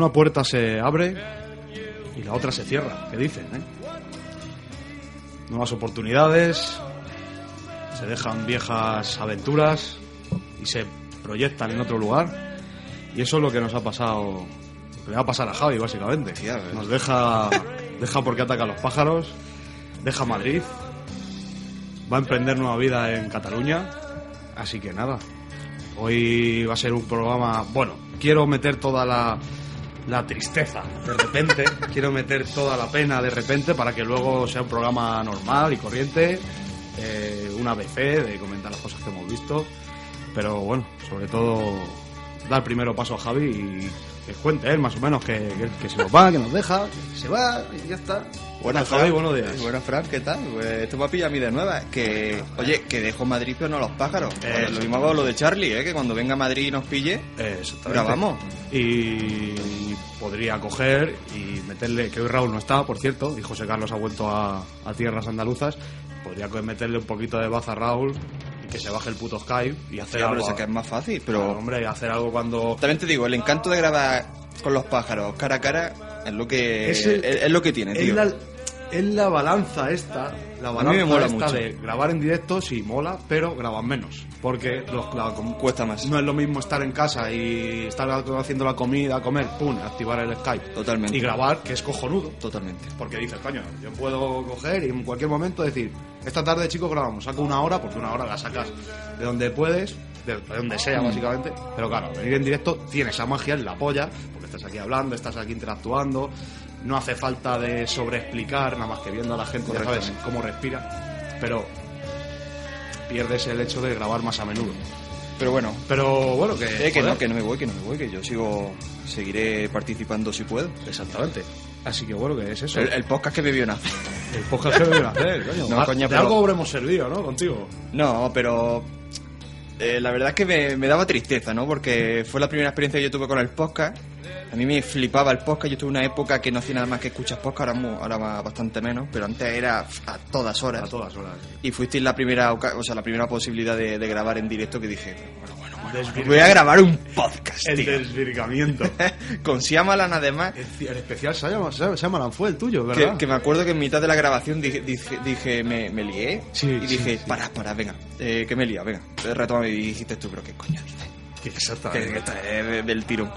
Una puerta se abre y la otra se cierra, ¿qué dicen? eh? Nuevas oportunidades, se dejan viejas aventuras y se proyectan en otro lugar. Y eso es lo que nos ha pasado, lo que le va a pasar a Javi, básicamente. Nos deja, deja porque ataca a los pájaros, deja Madrid, va a emprender nueva vida en Cataluña. Así que nada, hoy va a ser un programa. Bueno, quiero meter toda la, la tristeza de repente, quiero meter toda la pena de repente para que luego sea un programa normal y corriente, eh, una ABC de comentar las cosas que hemos visto. Pero bueno, sobre todo dar primero paso a Javi y que cuente él más o menos que, que, que se nos va, que nos deja, que se va y ya está. Buenas, Javi, buenos días. Buenas, Fran, ¿qué tal? Pues esto me ha pillado a mí de nueva. Que, oye, que dejo Madrid pero no los pájaros. Eh, lo mismo hago lo de Charlie, ¿eh? Que cuando venga a Madrid y nos pille, grabamos. Y podría coger y meterle, que hoy Raúl no está, por cierto, y José Carlos ha vuelto a, a tierras andaluzas, podría meterle un poquito de baza a Raúl que se baje el puto Skype y hacer Sí, algo. pero sé que es más fácil, pero... Claro, hombre, hacer algo cuando... También te digo, el encanto de grabar con los pájaros cara a cara es lo que, Es es, el- es lo que tiene, Es tío. la, es la balanza esta, la mí balanza me mola esta mucho. de grabar en directo sí mola, pero graban menos, porque los, la- Cuesta más. no es lo mismo estar en casa y estar haciendo la comida, comer, pum, activar el Skype Totalmente. y grabar, que es cojonudo. Totalmente. Porque dices, coño, yo puedo coger y en cualquier momento decir, esta tarde, chicos, grabamos, saco una hora, porque una hora la sacas de donde puedes, de, de donde sea, básicamente. Pero claro, venir en directo tiene esa magia en la polla, porque estás aquí hablando, estás aquí interactuando, no hace falta de sobreexplicar, nada más que viendo a la gente, ya sabes cómo respira, pero pierdes el hecho de grabar más a menudo. Pero bueno, Pero bueno, que... eh, que no, que no me voy, que no me voy, que yo sigo, seguiré participando si puedo. Exactamente. Así que bueno, que es eso. El, el podcast que me vio nacer. El podcast que deben hacer, coño. No, coño, de pero- algo habremos servido, ¿no? Contigo. No, pero eh, la verdad es que me, me daba tristeza, ¿no? Porque fue la primera experiencia que yo tuve con el podcast. A mí me flipaba el podcast. Yo tuve una época que no hacía nada más que escuchar podcast, ahora, ahora va bastante menos, pero antes era a todas horas. A todas horas. Y fuisteis la primera, o sea, la primera posibilidad de, de grabar en directo que dije, bueno, bueno, voy a grabar un podcast, El tío. desvirgamiento. Con Siamalan además, el, el especial llama fue el tuyo, ¿verdad? que me acuerdo que en mitad de la grabación dije, dije, dije, me, me lié Sí, y sí, dije, para, para, venga, eh, que me he liado, venga, retómame y dijiste tú, pero qué coño dices. Que, Exactamente. que de- del tirón.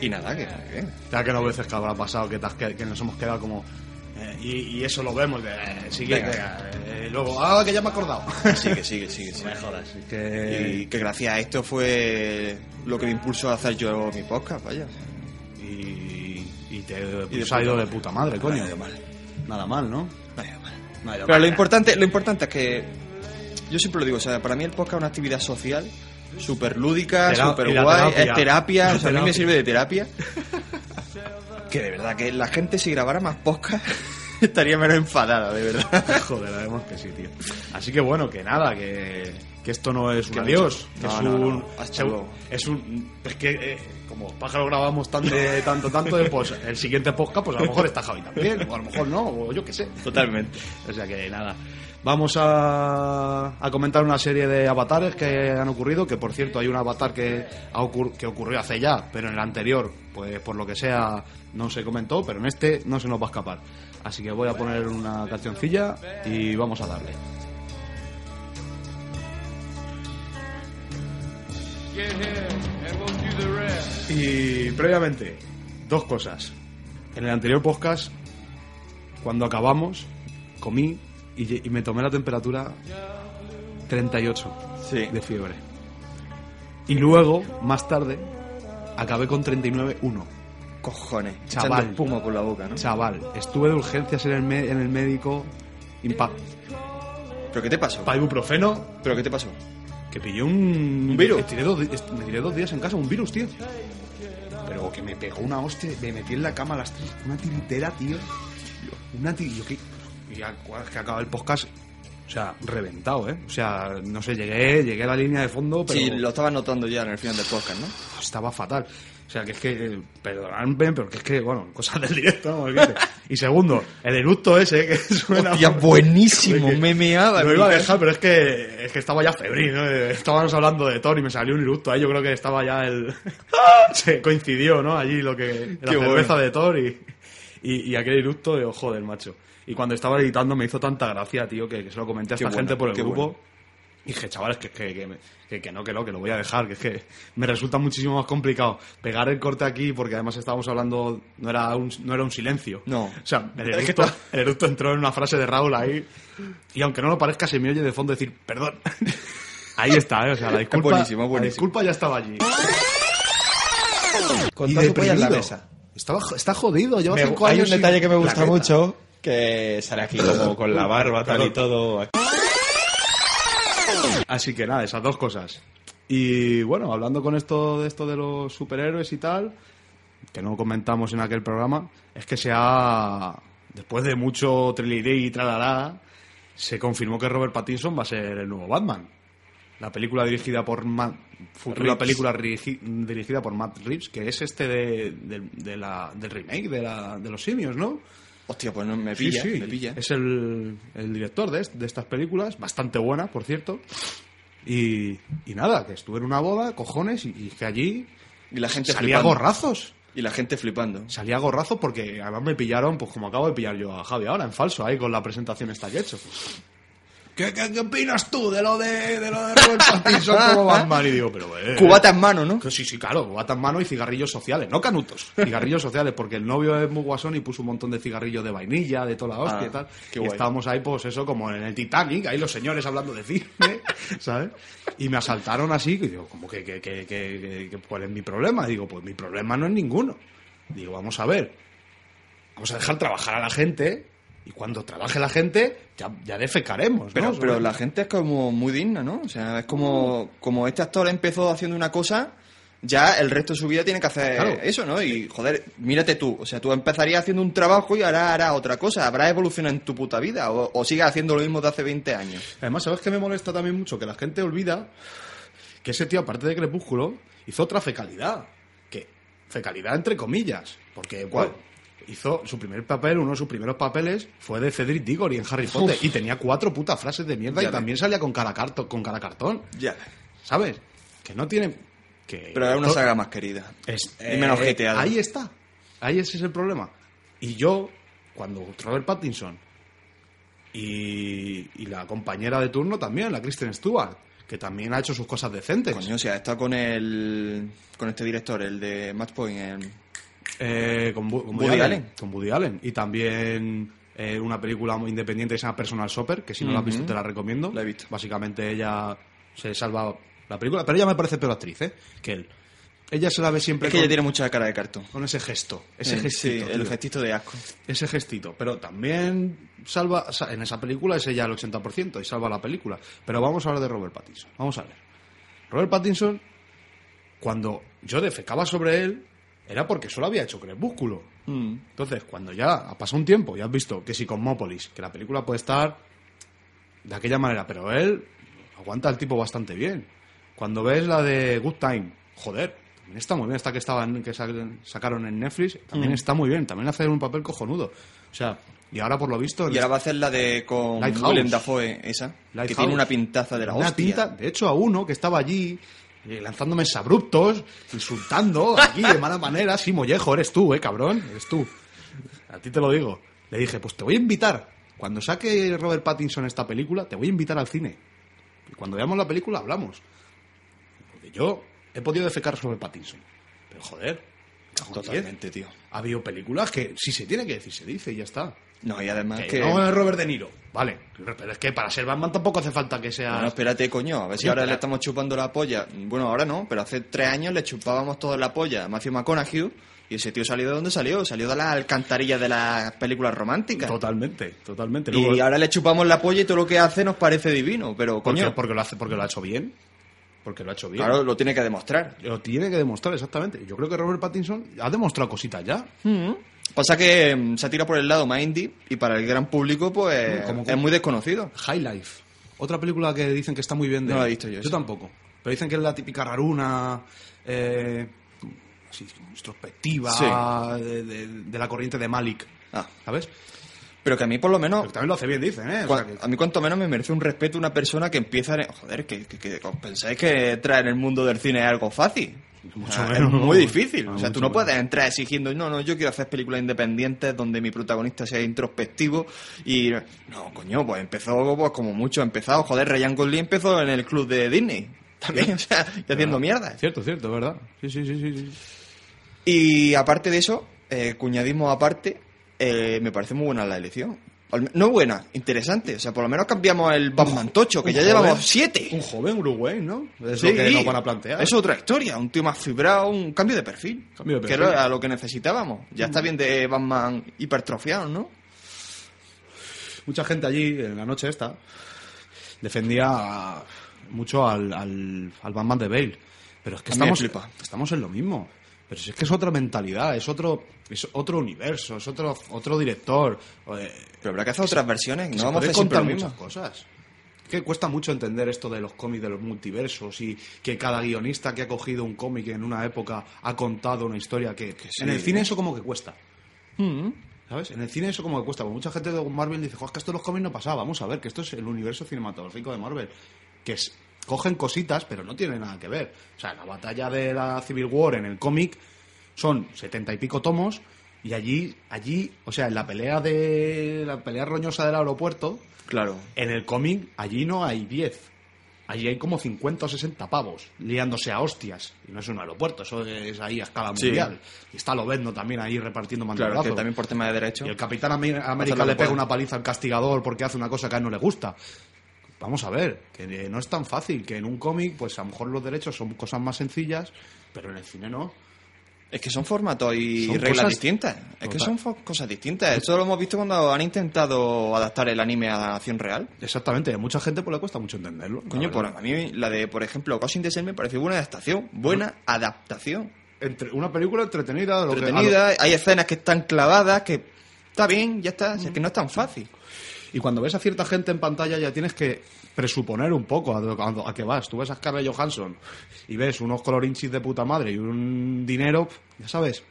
Y nada, que, que- Ya que no veces que habrá pasado que, que, que nos hemos quedado como... eh, y, y eso lo vemos, de, eh, eh, luego, ah, que ya me he acordado. sigue, sigue, sigue, sigue. me jodas, que... Y que gracias a esto fue lo que me impulsó a hacer yo mi podcast, vaya. Y, y te Y de ha ido de puta madre, coño. Nada mal. Nada mal, ¿no? Nada mal. Nada Pero mal. lo importante, lo importante es que yo siempre lo digo, o sea, para mí el podcast es una actividad social súper lúdica, súper guay, terapia. es terapia, o sea, a mí me sirve de terapia. que de verdad, que la gente si grabara más podcast estaría menos enfadada, de verdad. Joder, además que sí, tío. Así que bueno, que nada, que, que esto no es un adiós, que No, es no, un. no. Hasta se- luego. Es un. Es que eh, como pájaro grabamos tanto, tanto, tanto, eh, pues el siguiente podcast, pues a lo mejor está Javi también, o a lo mejor no, o yo qué sé. Totalmente. O sea que nada. Vamos a, comentar una serie de avatares que han ocurrido, que por cierto hay un avatar que, que ocurrió hace ya, pero en el anterior, pues por lo que sea, no se comentó, pero en este no se nos va a escapar. Así que voy a poner una cancioncilla y vamos a darle. Y previamente, dos cosas. En el anterior podcast, cuando acabamos, comí y, me tomé la temperatura 38 Sí. de fiebre. Y luego, más tarde, acabé con 39-1. Cojones. Chaval. Echando espuma por la boca, ¿no? Chaval, estuve de urgencias en el, me- en el médico. Impa ¿Pero qué te pasó? pa ibuprofeno. ¿Pero qué te pasó? Que pillé un... ¿Un virus? Estiré dos me tiré dos días en casa, un virus, tío. Pero que me pegó una hostia, me metí en la cama a las tres. Una tiritera, tío. Una tiritera. Y ya que acaba el podcast... O sea, reventado, ¿eh? O sea, no sé, llegué, llegué a la línea de fondo, pero Sí, lo estabas notando ya en el final del podcast, ¿no? estaba fatal. O sea, que es que, eh, perdonadme, pero que es que, bueno, cosas del directo, ¿no? Y segundo, el eructo ese que suena... Hostia, buenísimo, Que- me meaba. Lo iba a dejar, pero es que, es que estaba ya febril, ¿no? Estábamos hablando de Thor y me salió un eructo ahí. Yo creo que estaba ya el. Se coincidió, ¿no? Allí lo que. La Qué cerveza bueno. de Thor y, y, y aquel eructo de ojo del macho. Y cuando estaba editando me hizo tanta gracia, tío, que, que se lo comenté a Qué esta bueno, gente por el grupo. bueno. Y dije, chavales, que, que, que, que, que no, que no, que lo voy a dejar, que es que me resulta muchísimo más complicado pegar el corte aquí porque además estábamos hablando, no era un, no era un silencio. No. O sea, el eructo, el eructo entró en una frase de Raúl ahí y aunque no lo parezca se me oye de fondo decir, perdón. Ahí está, ¿eh? o sea, la disculpa, buenísimo, es la buenísimo. disculpa ya estaba allí. Con Y su en la mesa. Estaba, está jodido, lleva Me- cinco hay años un sin detalle que me gusta mucho, que sale aquí como con la barba tal y todo. Así que nada, esas dos cosas. Y bueno, hablando con esto de esto de los superhéroes y tal, que no comentamos en aquel programa, es que se ha después de mucho triliré y tralará, se confirmó que Robert Pattinson va a ser el nuevo Batman. La película dirigida por Matt, futura película dirigi- dirigida por Matt Reeves, que es este de, de- de la, del remake de, la, de los simios, ¿no? Hostia, pues no, me Sí, pilla, sí. me pilla. Es el, el director de, de estas películas, bastante buena, por cierto. Y, y nada, que estuve en una boda, cojones, y, y que allí Y la gente salía flipando. gorrazos. Y la gente flipando. Salía gorrazos porque además me pillaron, pues como acabo de pillar yo a Javi ahora, en falso, ahí con la presentación esta que he hecho. ¿Qué, qué, qué opinas tú de lo de, de lo de Robert Pattinson como Batman? Y digo, pero... eh, Cubata en mano, ¿no? que Sí, sí, claro, bata en mano y cigarrillos sociales, no canutos, cigarrillos sociales, porque el novio es muy guasón y puso un montón de cigarrillos de vainilla, de toda la hostia Ah, y tal. qué y guay. estábamos ahí, pues eso, como en el Titanic, ahí los señores hablando de cine, ¿sabes? Y me asaltaron así, que digo, como que, que, que, que- ¿cuál es mi problema? Digo, pues mi problema no es ninguno. Digo, vamos a ver, vamos a dejar trabajar a la gente y cuando trabaje la gente ya, ya defecaremos, ¿no? Pero, la gente es como muy digna, ¿no? O sea, es como, como este actor empezó haciendo una cosa, ya el resto de su vida tiene que hacer Claro. eso, ¿no? Y, joder, mírate tú. O sea, tú empezarías haciendo un trabajo y ahora harás otra cosa. Habrá evolucionado en tu puta vida. O, o sigas haciendo lo mismo de hace 20 años. Además, ¿sabes qué me molesta también mucho? Que la gente olvida que ese tío, aparte de Crepúsculo, hizo otra fecalidad. Que, fecalidad entre comillas. Porque, ¿Cuál? bueno, hizo su primer papel, uno de sus primeros papeles fue de Cedric Diggory en Harry Potter. Y tenía cuatro putas frases de mierda Ya y también salía con cara, carto- con cara cartón. Ya. ¿Sabes? Que no tiene... Que Pero es una saga más querida. es- y menos eh, hateada. Ahí está. Ahí ese es el problema. Y yo, cuando Robert Pattinson y, y la compañera de turno también, la Kristen Stewart, que también ha hecho sus cosas decentes. Coño, o sea, está con el. con este director, el de Match Point. el- Eh, con, Bu- con Woody, Woody Allen. Allen. Con Woody Allen. Y también eh, una película muy independiente que se llama Personal Shopper, que si no la has visto te la recomiendo. La he visto. Básicamente ella se salva la película, pero ella me parece peor actriz, ¿eh? Que él. Ella se la ve siempre Es que con, ella tiene mucha cara de cartón. con ese gesto. Ese Eh, gestito. sí, el tío. gestito de asco. ese gestito. Pero también salva. sa- En esa película es ella el 80% y salva la película. Pero vamos a hablar de Robert Pattinson. Vamos a ver. Robert Pattinson, cuando yo defecaba sobre él, era porque solo había hecho Crepúsculo. Mm. Entonces, cuando ya ha pasado un tiempo y has visto que si Cosmópolis, que la película puede estar de aquella manera, pero él aguanta el tipo bastante bien. Cuando ves la de Good Time, joder, también está muy bien. Esta que, estaba en- que sa- sacaron en Netflix, también Mm. está muy bien. También hace un papel cojonudo. O sea, y ahora por lo visto... Y ahora va a hacer la de con. Willem Dafoe, esa. Que tiene una pintaza de la una hostia. pinta, de hecho, a uno que estaba allí eh, lanzándome abruptos, insultando aquí de mala manera. Sí, mollejo, eres tú, eh, cabrón, eres tú. A ti te lo digo. Le dije, pues te voy a invitar. Cuando saque Robert Pattinson esta película, te voy a invitar al cine. Y cuando veamos la película, hablamos. Porque yo he podido defecar sobre Pattinson. Pero joder. Totalmente, tío. Ha habido películas que si se tiene que decir, se dice y ya está. No, y además Que que... no es Robert De Niro. Vale, pero es que para ser Batman tampoco hace falta que sea... Bueno, espérate, coño, a ver si Sí, ahora pero- le estamos chupando la polla. Bueno, ahora no, pero hace tres años le chupábamos toda la polla a Matthew McConaughey y ese tío salió de donde salió, salió de las alcantarillas de las películas románticas. Totalmente, totalmente. Y ahora le chupamos la polla y todo lo que hace nos parece divino, pero porque, coño, porque lo hace, porque lo ha hecho bien. Porque lo ha hecho bien. claro, lo tiene que demostrar. Lo tiene que demostrar exactamente. Yo creo que Robert Pattinson ha demostrado cositas ya. Pasa que mm, se tira por el lado más indie y para el gran público pues Como- es muy desconocido. High Life. Otra película que dicen que está muy bien de No la he visto yo, Yo esa. tampoco. Pero dicen que es la típica raruna, eh, así, introspectiva, Sí. de, de- de la corriente de Malik. Ah, ¿Sabes? pero que a mí por lo menos Pero también lo hace bien, dicen, ¿eh? O Cua- sea que- A mí cuanto menos me merece un respeto una persona que empieza... en- Joder, que, que, que pensáis que entrar en el mundo del cine es algo fácil. Mucho O sea, menos, es muy difícil. Ah, o sea, tú no puedes menos. entrar exigiendo, no, no, yo quiero hacer películas independientes donde mi protagonista sea introspectivo y... No, coño, pues empezó pues, como mucho ha empezado. Joder, Ryan Gosling empezó en el club de Disney. También, o sea, y haciendo mierda. Cierto, cierto, ¿verdad? Sí, sí, sí, sí. sí. Y aparte de eso, eh, cuñadismo aparte, eh, me parece muy buena la elección. No buena, interesante. O sea, por lo menos cambiamos el Batman Tocho, que ya joven- llevamos siete. Un joven Uruguay, ¿no? Es Sí, lo que nos van a plantear. Es otra historia, un tío más fibrado, un cambio de perfil. Cambio de Que perfil. era lo que necesitábamos. Ya está bien de Batman hipertrofiado, ¿no? Mucha gente allí, en la noche esta, defendía mucho al, al, al Batman de Bale. Pero es que A estamos en lo mismo. Pero si es que es otra mentalidad, es otro, es otro universo, es otro, otro director. eh, Pero habrá que hacer otras versiones, que no se vamos a contar lo mismo. muchas cosas. Es que cuesta mucho entender esto de los cómics de los multiversos y que cada guionista que ha cogido un cómic en una época ha contado una historia que, sí. en el cine eso como que cuesta. Mm. ¿Sabes? En el cine eso como que cuesta. Porque mucha gente de Marvel dice, "Jo, es que esto en los cómics no pasaba. Vamos a ver, que esto es el universo cinematográfico de Marvel. Que es, cogen cositas, pero no tiene nada que ver. O sea, la batalla de la Civil War en el cómic son setenta y pico tomos. Y allí, allí, o sea, en la pelea de la pelea roñosa del aeropuerto, Claro. en el cómic allí no hay 10. Allí hay como 50 o 60 pavos liándose a hostias. Y no es un aeropuerto, eso es ahí a escala Sí. mundial. Y está Lobezno también ahí repartiendo Claro, mantelazos. que también por tema de derecho. Y el Capitán América le pega una paliza al castigador porque hace una cosa que a él no le gusta. Vamos a ver, que no es tan fácil, que en un cómic, pues a lo mejor los derechos son cosas más sencillas, pero en el cine no. Es que son formatos y Son reglas cosas- distintas. Es que son cosas distintas. Esto lo hemos visto cuando han intentado adaptar el anime a la acción real. Exactamente, a mucha gente pues le cuesta mucho entenderlo. Coño, por, verdad. a mí la de, por ejemplo, in the me pareció buena adaptación. Buena adaptación. Entre, una película entretenida, lo que- a lo- Entretenida, hay escenas que están clavadas, que está bien, ya está. Es que no es tan fácil. Y cuando ves a cierta gente en pantalla ya tienes que presuponer un poco a, a- a qué vas. Tú ves a Scarlett Johansson y ves unos colorinchis de puta madre y un dinero, ya sabes,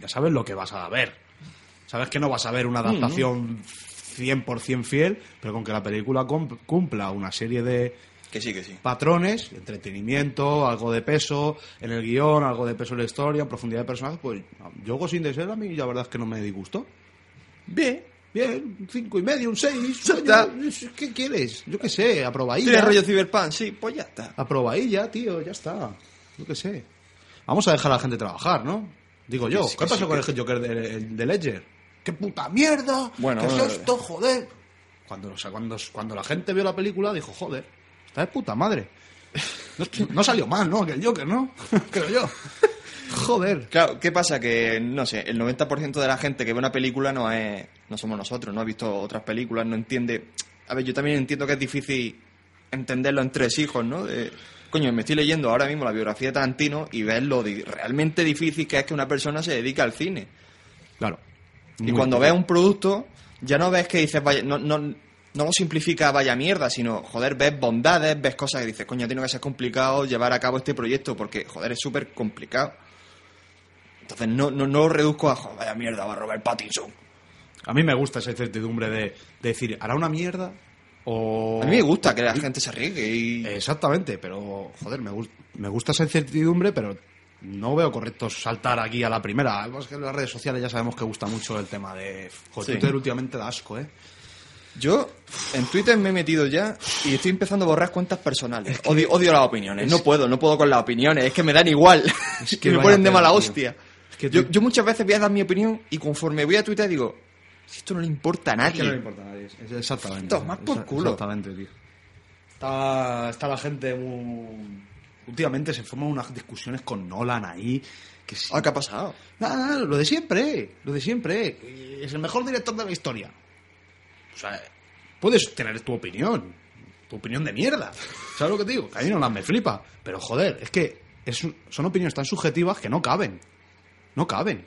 ya sabes lo que vas a ver. Sabes que no vas a ver una adaptación 100% fiel, pero con que la película cum- cumpla una serie de Que sí, que sí. patrones, entretenimiento, algo de peso en el guion, algo de peso en la historia, profundidad de personajes, pues yo Ghost in the Shell a mí la verdad es que no me disgustó. Bien. Bien, un cinco y medio, un seis. Ya está. coño, ¿Qué quieres? Yo qué sé, ¿Tiene aprobadilla. rollo Cyberpunk? Sí, pues ya está. Aprobadilla, tío, ya está. Yo qué sé. Vamos a dejar a la gente trabajar, ¿no? Digo yo. sí, ¿Qué que pasó sí, con que- el Joker de, de Ledger? ¡Qué puta mierda! Bueno, ¿Qué es eh. esto, joder? Cuando, o sea, cuando, cuando la gente vio la película dijo, joder, está de puta madre. No, no salió mal, ¿no? Que el Joker, ¿no? Creo yo. Joder. Claro, ¿qué pasa? Que, no sé, el 90% de la gente que ve una película no es no somos nosotros, no ha visto otras películas, no entiende... A ver, yo también entiendo que es difícil entenderlo en tres hijos, ¿no? De- coño, me estoy leyendo ahora mismo la biografía de Tarantino y ves lo di- realmente difícil que es que una persona se dedica al cine. Claro. Y cuando ves un producto, ya no ves que dices, vaya, no, no, no lo simplifica vaya mierda, sino, joder, ves bondades, ves cosas que dices, coño, tiene que ser complicado llevar a cabo este proyecto, porque, joder, es súper complicado. Entonces no, no, no lo reduzco a, joder, vaya mierda, va Robert Pattinson. A mí me gusta esa incertidumbre de, de decir, ¿hará una mierda? O... A mí me gusta que la gente se arriesgue y... Exactamente, pero joder, me, gus- me gusta esa incertidumbre, pero no veo correcto saltar aquí a la primera. Además que en las redes sociales ya sabemos que gusta mucho el tema de... Joder, Sí. Twitter últimamente da asco, ¿eh? Yo en Twitter me he metido ya y estoy empezando a borrar cuentas personales. Odio, odio las opiniones. No puedo, no puedo con las opiniones. Es que me dan igual. Es que me ponen de mala tío. hostia. Que yo, muchas veces voy a dar mi opinión y conforme voy a Twitter digo, "Si esto no le importa a Es nadie. que no le importa a nadie. es- Exactamente. Tomar por Esa- culo. Exactamente, tío. Está, está la gente muy... Últimamente se forman unas discusiones con Nolan ahí. Que sí. Ah, ¿qué ha pasado? Nada, nada, lo de siempre. Lo de siempre. Es el mejor director de la historia. O sea, puedes tener tu opinión. Tu opinión de mierda. ¿Sabes lo que te digo? Que a mí Nolan me flipa. Pero joder, es que es son opiniones tan subjetivas que no caben. No caben.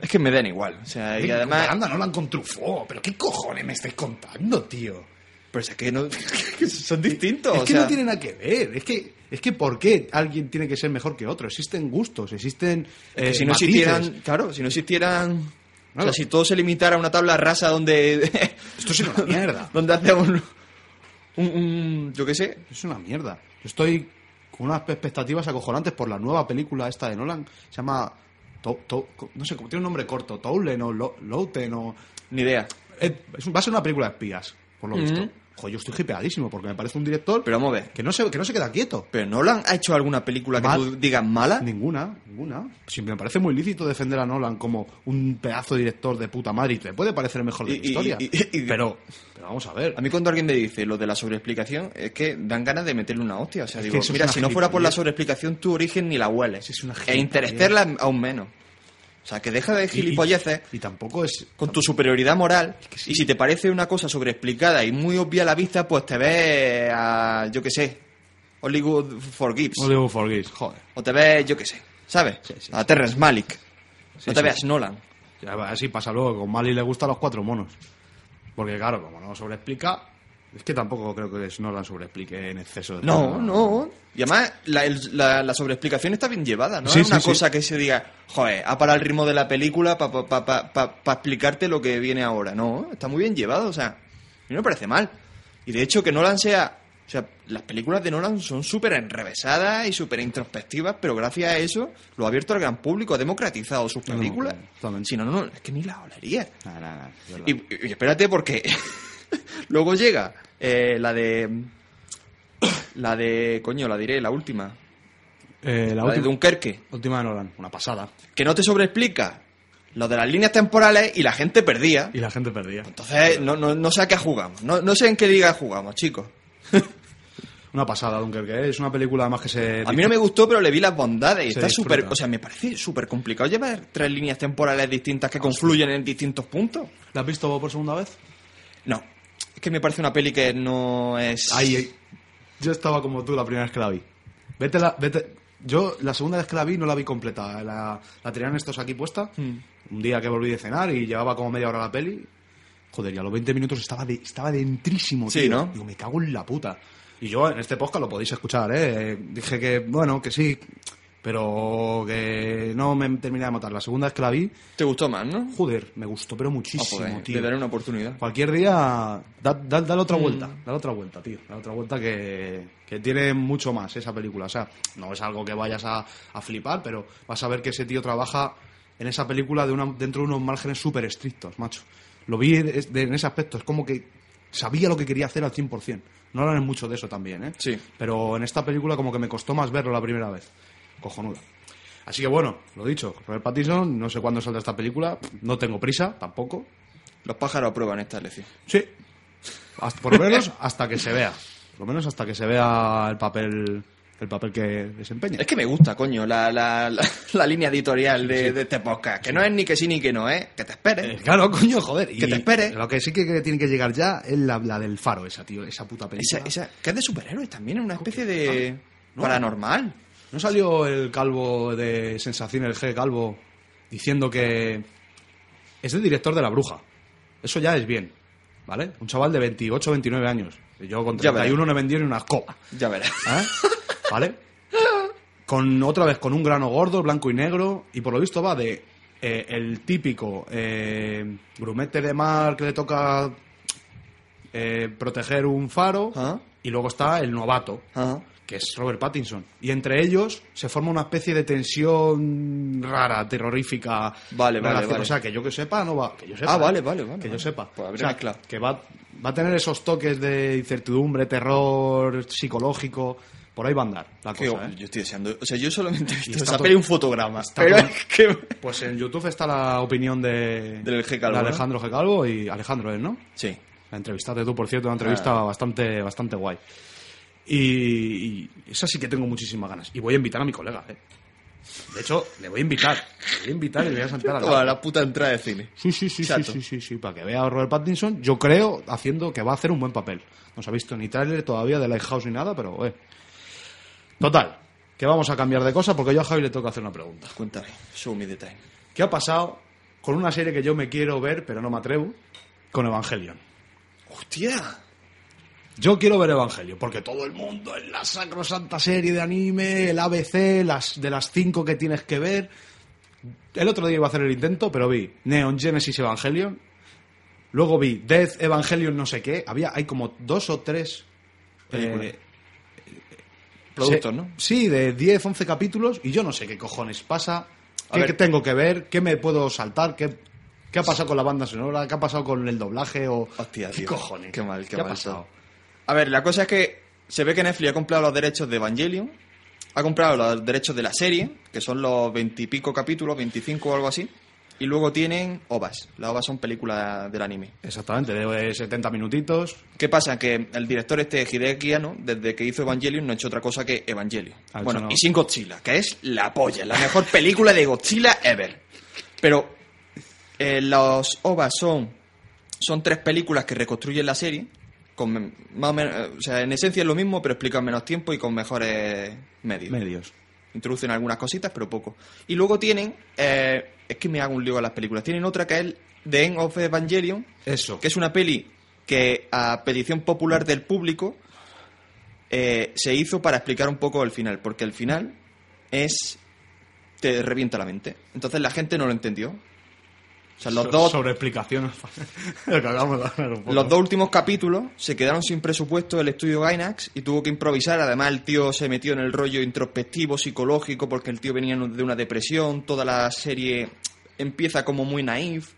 Es que me den igual. O sea, y además... Anda, Nolan con Truffaut. ¿Pero qué cojones me estáis contando, tío? Pero es que no... son distintos. Es o que sea, no tiene nada que ver. Es que, es que ¿por qué alguien tiene que ser mejor que otro? Existen gustos, existen. es que eh, si no matices. existieran... Claro, si no existieran... O Claro. sea, si todo se limitara a una tabla rasa donde... Esto es una mierda. donde hacemos un, un, un- Yo qué sé. Es una mierda. Yo estoy con unas expectativas acojonantes por la nueva película esta de Nolan. Se llama. To- To- no sé, tiene un nombre corto. Toulen o Lo- Louten o. Ni idea. Eh, es va a ser una película de espías, por lo visto. Joder, yo estoy hipeadísimo porque me parece un director Pero vamos a ver. que no se, que no se queda quieto. ¿Pero Nolan ha hecho alguna película que tú digas mala? Ninguna, ninguna. Si me parece muy lícito defender a Nolan como un pedazo de director de puta madre y te puede parecer el mejor de Y- la historia. y- y- pero, pero vamos a ver. A mí cuando alguien me dice lo de la sobreexplicación, es que dan ganas de meterle una hostia. O sea, Es digo, mira, si no fuera por la sobreexplicación, tu origen ni la hueles. Es una e. Interstellar aún menos. O sea, que deja de Y- y- gilipolleces Y, tampoco es. con tu superioridad moral. que sí. Y si te parece una cosa sobreexplicada y muy obvia a la vista, pues te ves a, yo qué sé, Hollywood Forgives. Hollywood Forgives, joder. O te ves, yo qué sé, ¿sabes? Sí, sí. A Terrence Malick. Sí, no te veas Nolan. Así pasa luego. Con Mali le gustan los cuatro monos. Porque, claro, como no sobreexplica. Es que tampoco creo que Nolan sobreexplique en exceso. de No, no. Y además, la, la, la sobreexplicación está bien llevada, ¿no? Sí, es una sí, sí. cosa que se diga, joder, ha parado el ritmo de la película para pa, pa, pa- pa explicarte lo que viene ahora. No, está muy bien llevado, o sea, a mí no me parece mal. Y de hecho, que Nolan sea. O sea, las películas de Nolan son súper enrevesadas y súper introspectivas, pero gracias a eso lo ha abierto al gran público, ha democratizado sus No, no, películas. si no, no, es que ni la olería. Verdad. Y, y espérate porque luego llega eh, la de la de coño la diré la última Eh, la, la, de última, Dunkerque última de Nolan, una pasada. que no te sobreexplica lo de las líneas temporales y la gente perdía Y la gente perdía. entonces no, no, no sé a qué jugamos no, no sé en qué liga jugamos chicos Una pasada, Dunkerque. Es una película además que se. a mí no me gustó pero le vi las bondades y Se está súper o sea me parece súper complicado llevar tres líneas temporales distintas que confluyen en distintos puntos ¿La has visto por segunda vez? no que me parece una peli que no es Ahí, ahí. Yo estaba como tú la primera vez que la vi. Vete la, vete. Yo la segunda vez que la vi no la vi completa. La, la tenían estos aquí puesta. Hmm. Un día que volví de cenar y llevaba como media hora la peli. Joder, y a los 20 minutos estaba, de, estaba dentrísimo, Sí, tío. ¿no? Digo, me cago en la puta. Y yo en este podcast lo podéis escuchar, ¿eh? Dije que, bueno, que sí, pero que no me terminé de matar. La segunda vez que la vi, te gustó más ¿no? joder, me gustó, pero Ah, muchísimo, pues, tío. le daré una oportunidad Cualquier día, da- da- dale Mm. otra vuelta, dale otra vuelta, tío. Dale otra vuelta que, que tiene mucho más esa película. O sea, no es algo que vayas a, a flipar, pero vas a ver que ese tío trabaja en esa película de una, dentro de unos márgenes súper estrictos, macho. Lo vi de- de- en ese aspecto, es como que sabía lo que quería hacer al 100%. No hablan mucho de eso también, ¿eh? Sí. Pero en esta película como que me costó más verlo la primera vez. Cojonuda. Así que bueno, lo dicho, Robert Pattinson, no sé cuándo saldrá esta película, no tengo prisa, tampoco. Los pájaros aprueban esta lección. Sí. Hasta- por lo menos hasta que se vea. Por lo menos hasta que se vea el papel el papel que desempeña. Es que me gusta, coño, la, la, la, la línea editorial de, de este podcast. Que no es ni que sí ni que no, ¿eh? Que te Eh, esperes. claro, coño, joder. Que te espere. Lo que sí que, tiene que llegar ya es la, la del faro, esa, tío, esa puta película. Esa, esa, que es de superhéroes también, es una especie de No. paranormal. ¿No salió el calvo de Sensación, el G Calvo, diciendo que es el director de La Bruja? Eso ya es bien, ¿vale? Un chaval de 28, 29 años. Yo con Ya verás. 31 no vendí ni una escoba. Ya verás. ¿eh? ¿Vale? Con otra vez con un grano gordo, blanco y negro, y por lo visto va de eh, el típico eh, grumete de mar que le toca proteger un faro, Ah. y luego está el novato, Ajá. Que es Robert Pattinson. Y entre ellos se forma una especie de tensión rara, terrorífica. Vale, vale, relación- vale. O sea, que yo que sepa, no va. Que yo sepa, Ah, ¿eh? vale, vale, vale, Que yo sepa. Pues O sea, que va, va a tener esos toques de incertidumbre, terror psicológico, Por ahí va a andar la cosa, ¿eh? Yo estoy deseando. O sea, yo solamente he visto peli un fotograma. está Pero es que. Pues en YouTube está la opinión de, Del G. Calvo, de ¿no? Alejandro G. Calvo y Alejandro es, ¿no? Sí. La entrevistaste tú, por cierto, una entrevista Ah. bastante, bastante guay. Y, y esa sí que tengo muchísimas ganas. Y voy a invitar a mi colega, ¿eh? De hecho, le voy a invitar. Le voy a invitar y le voy a sentar al lado. Toda la puta entrada de cine. Sí, sí, sí, sí, sí, sí, sí, para que vea a Robert Pattinson. Yo creo haciendo que va a hacer un buen papel. No se ha visto ni tráiler todavía de Lighthouse ni nada, pero eh. Total, que vamos a cambiar de cosa porque yo a Javi le tengo que hacer una pregunta. Cuéntame. Show me the time. ¿Qué ha pasado con una serie que yo me quiero ver, pero no me atrevo? Con Evangelion. ¡Hostia! Yo quiero ver Evangelio, porque todo el mundo en la sacrosanta serie de anime, el ABC, las de las cinco que tienes que ver. El otro día iba a hacer el intento, pero vi Neon Genesis Evangelion. Luego vi Death Evangelion no sé qué. Había, hay como dos o tres eh, Productos, se- ¿no? Sí, de 10, 11 capítulos y yo no sé qué cojones pasa, A qué ver. tengo que ver, qué me puedo saltar, qué, qué ha pasado con la banda sonora, qué ha pasado con el doblaje o... Hostia, ¿Qué cojones? Qué mal, qué ha mal pasado? todo. A ver, la cosa es que se ve que Netflix ha comprado los derechos de Evangelion, ha comprado los derechos de la serie, que son los veintipico capítulos, 25 o algo así, y luego tienen OVAs. Las OVAs son películas del anime. Exactamente, de 70 minutitos. ¿Qué pasa? Que el director este Hideki Anno, desde que hizo Evangelion, no ha hecho otra cosa que Evangelion. Bueno, no- y sin Godzilla, que es la polla, la mejor película de Godzilla ever. Pero eh, los OVAs son, son tres películas que reconstruyen la serie, con más o menos, o sea, en esencia es lo mismo, pero explican menos tiempo y con mejores medios. Medios. Introducen algunas cositas, pero poco. Y luego tienen, eh, es que me hago un lío a las películas, tienen otra que es The End of Evangelion, Eso. que es una peli que a petición popular del público eh, se hizo para explicar un poco el final, porque el final es te revienta la mente. Entonces la gente no lo entendió. O sea, los So- dos Sobre explicaciones. Lo que acabamos de hablar un poco. los dos últimos capítulos se quedaron sin presupuesto el estudio Gainax y tuvo que improvisar. Además, el tío se metió en el rollo introspectivo, psicológico, porque el tío venía de una depresión. Toda la serie empieza como muy naif,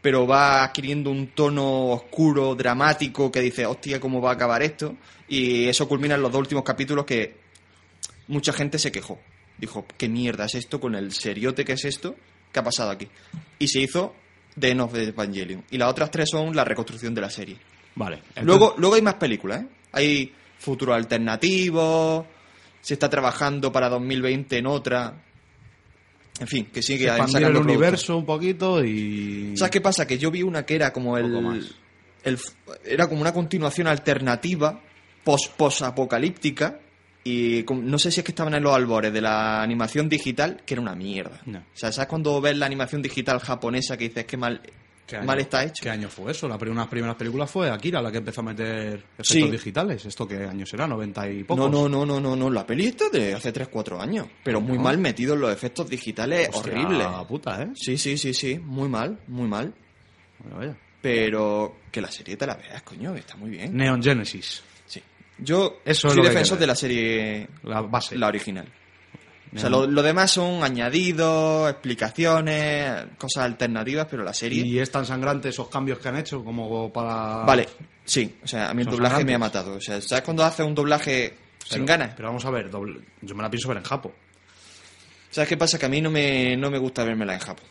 pero va adquiriendo un tono oscuro, dramático, que dice, hostia, ¿cómo va a acabar esto? Y eso culmina en los dos últimos capítulos que mucha gente se quejó. Dijo, ¿qué mierda es esto con el seriote que es esto? ¿Qué ha pasado aquí? Y se hizo The End of the Evangelion. Y las otras tres son la reconstrucción de la serie. Vale. entonces- Luego, luego hay más películas, ¿eh? Hay futuro alternativo, se está trabajando para 2020 en otra. En fin, que sigue expandir sacando el productos. universo un poquito y. ¿Sabes qué pasa? Que yo vi una que era como el, el era como una continuación alternativa post post apocalíptica y no sé si es que estaban en los albores de la animación digital que era una mierda. No. O sea, ¿sabes cuando ves la animación digital japonesa que dices que mal ¿Qué año- mal está hecho? ¿Qué año fue eso? La una de las primeras películas fue Akira, la que empezó a meter efectos Sí. digitales. ¿Esto qué año será? ¿90 y pocos? No, no, no, no, no, no, la peli está de hace 3 4 años, pero muy No. mal metidos los efectos digitales, Hostia, horrible. puta, ¿eh? Sí, sí, sí, sí, muy mal, muy mal, vaya. pero que la serie te la veas, coño, está muy bien. Neon Genesis. Yo Eso soy defensor de la serie, la base. la original. O sea, lo, lo demás son añadidos, explicaciones, cosas alternativas, pero la serie... ¿Y es tan sangrante esos cambios que han hecho como para... Vale, sí, o sea, a mí el doblaje me ha matado. O sea, ¿sabes cuando haces un doblaje Pero- sin ganas? Pero vamos a ver, doble- yo me la pienso ver en Japo. ¿Sabes qué pasa? Que a mí no me, no me gusta vérmela en Japón.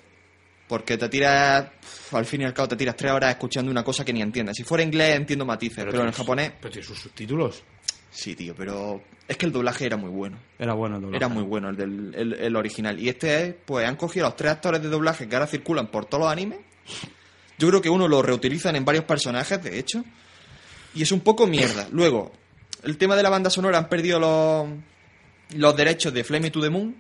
Porque te tiras, al fin y al cabo, te tiras tres horas escuchando una cosa que ni entiendes. Si fuera inglés entiendo matices, pero, en japonés, Pero tiene sus subtítulos. sí, tío, pero es que el doblaje era muy bueno. Era bueno el doblaje. Era muy bueno el, del, el, el original. Y este es, pues han cogido a los tres actores de doblaje que ahora circulan por todos los animes. Yo creo que uno lo reutilizan en varios personajes, de hecho. Y es un poco mierda. Luego, el tema de la banda sonora han perdido los, los derechos de Flame Me to the Moon,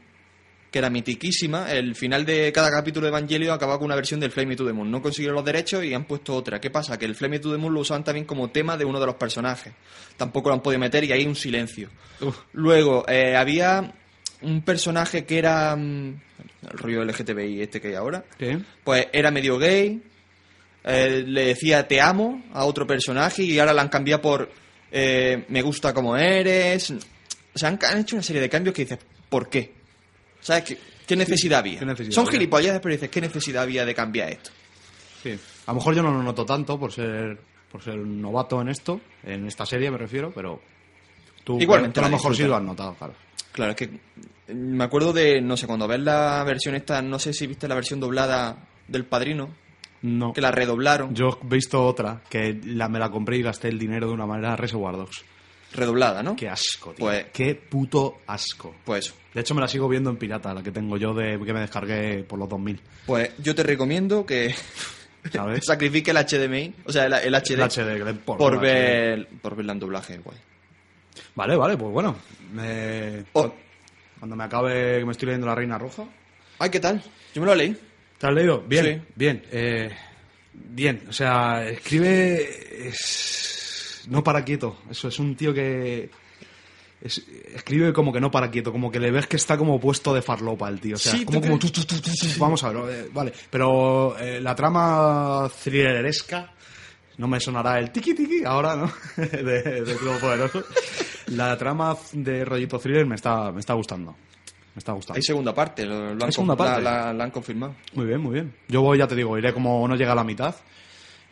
que era mitiquísima. El final de cada capítulo de Evangelio acababa con una versión del Flame Me to the Moon. No consiguieron los derechos y han puesto otra. ¿Qué pasa? Que el Flame Me to the Moon lo usaban también como tema de uno de los personajes. Tampoco lo han podido meter y hay un silencio. Uf. Luego, eh, había un personaje que era mm, el rollo LGTBI este que hay ahora. ¿Qué? Pues era medio gay. eh, le decía te amo a otro personaje y ahora la han cambiado por eh, me gusta como eres. O sea, han, han hecho una serie de cambios que dices, ¿por qué? ¿Sabes qué, qué necesidad había? ¿qué necesidad Son había? gilipollas, pero dices, ¿qué necesidad había de cambiar esto? Sí. A lo mejor yo no lo noto tanto por ser por ser novato en esto, en esta serie me refiero, pero Tú, Igualmente tú a lo mejor sí disfrutas. lo has notado, claro. Claro, es que me acuerdo de, no sé, cuando ves la versión esta, no sé si viste la versión doblada del Padrino, No. que la redoblaron, Yo he visto otra que la, me la compré y gasté el dinero de una manera Reservoir Dogs. Redoblada, ¿no? Qué asco, tío. Pues- Qué puto asco. Pues eso. De hecho, me la sigo viendo en pirata, la que tengo yo de que me descargué por los 2000. Pues yo te recomiendo que ¿Sabes? sacrifique el HDMI, o sea, el, el HD, El HD, por ver, por verla en doblaje, guay. Vale, vale, pues bueno. me- Oh. Cuando me acabe, que me estoy leyendo La Reina Roja. Ay, ¿qué tal? Yo me lo leí. ¿Te has leído? Bien, Sí. bien. eh, bien, o sea, escribe. es- no para quieto. Eso es un tío que. es- escribe como que no para quieto, como que le ves que está como puesto de farlopa el tío. O sea, Sí, como, ¿tú como crees? tu, tu, tu, tu, tu. Vamos a ver, eh, vale. Pero eh, la trama thrilleresca. No me sonará el tiki tiki ahora, ¿no? de, de Club Poderoso. La trama de rollito thriller me está, me está gustando. Me está gustando. Hay segunda parte, lo, lo han, Hay segunda con- la- parte. La, la han confirmado. Muy bien, muy bien. Yo voy, ya te digo, iré como no llega a la mitad.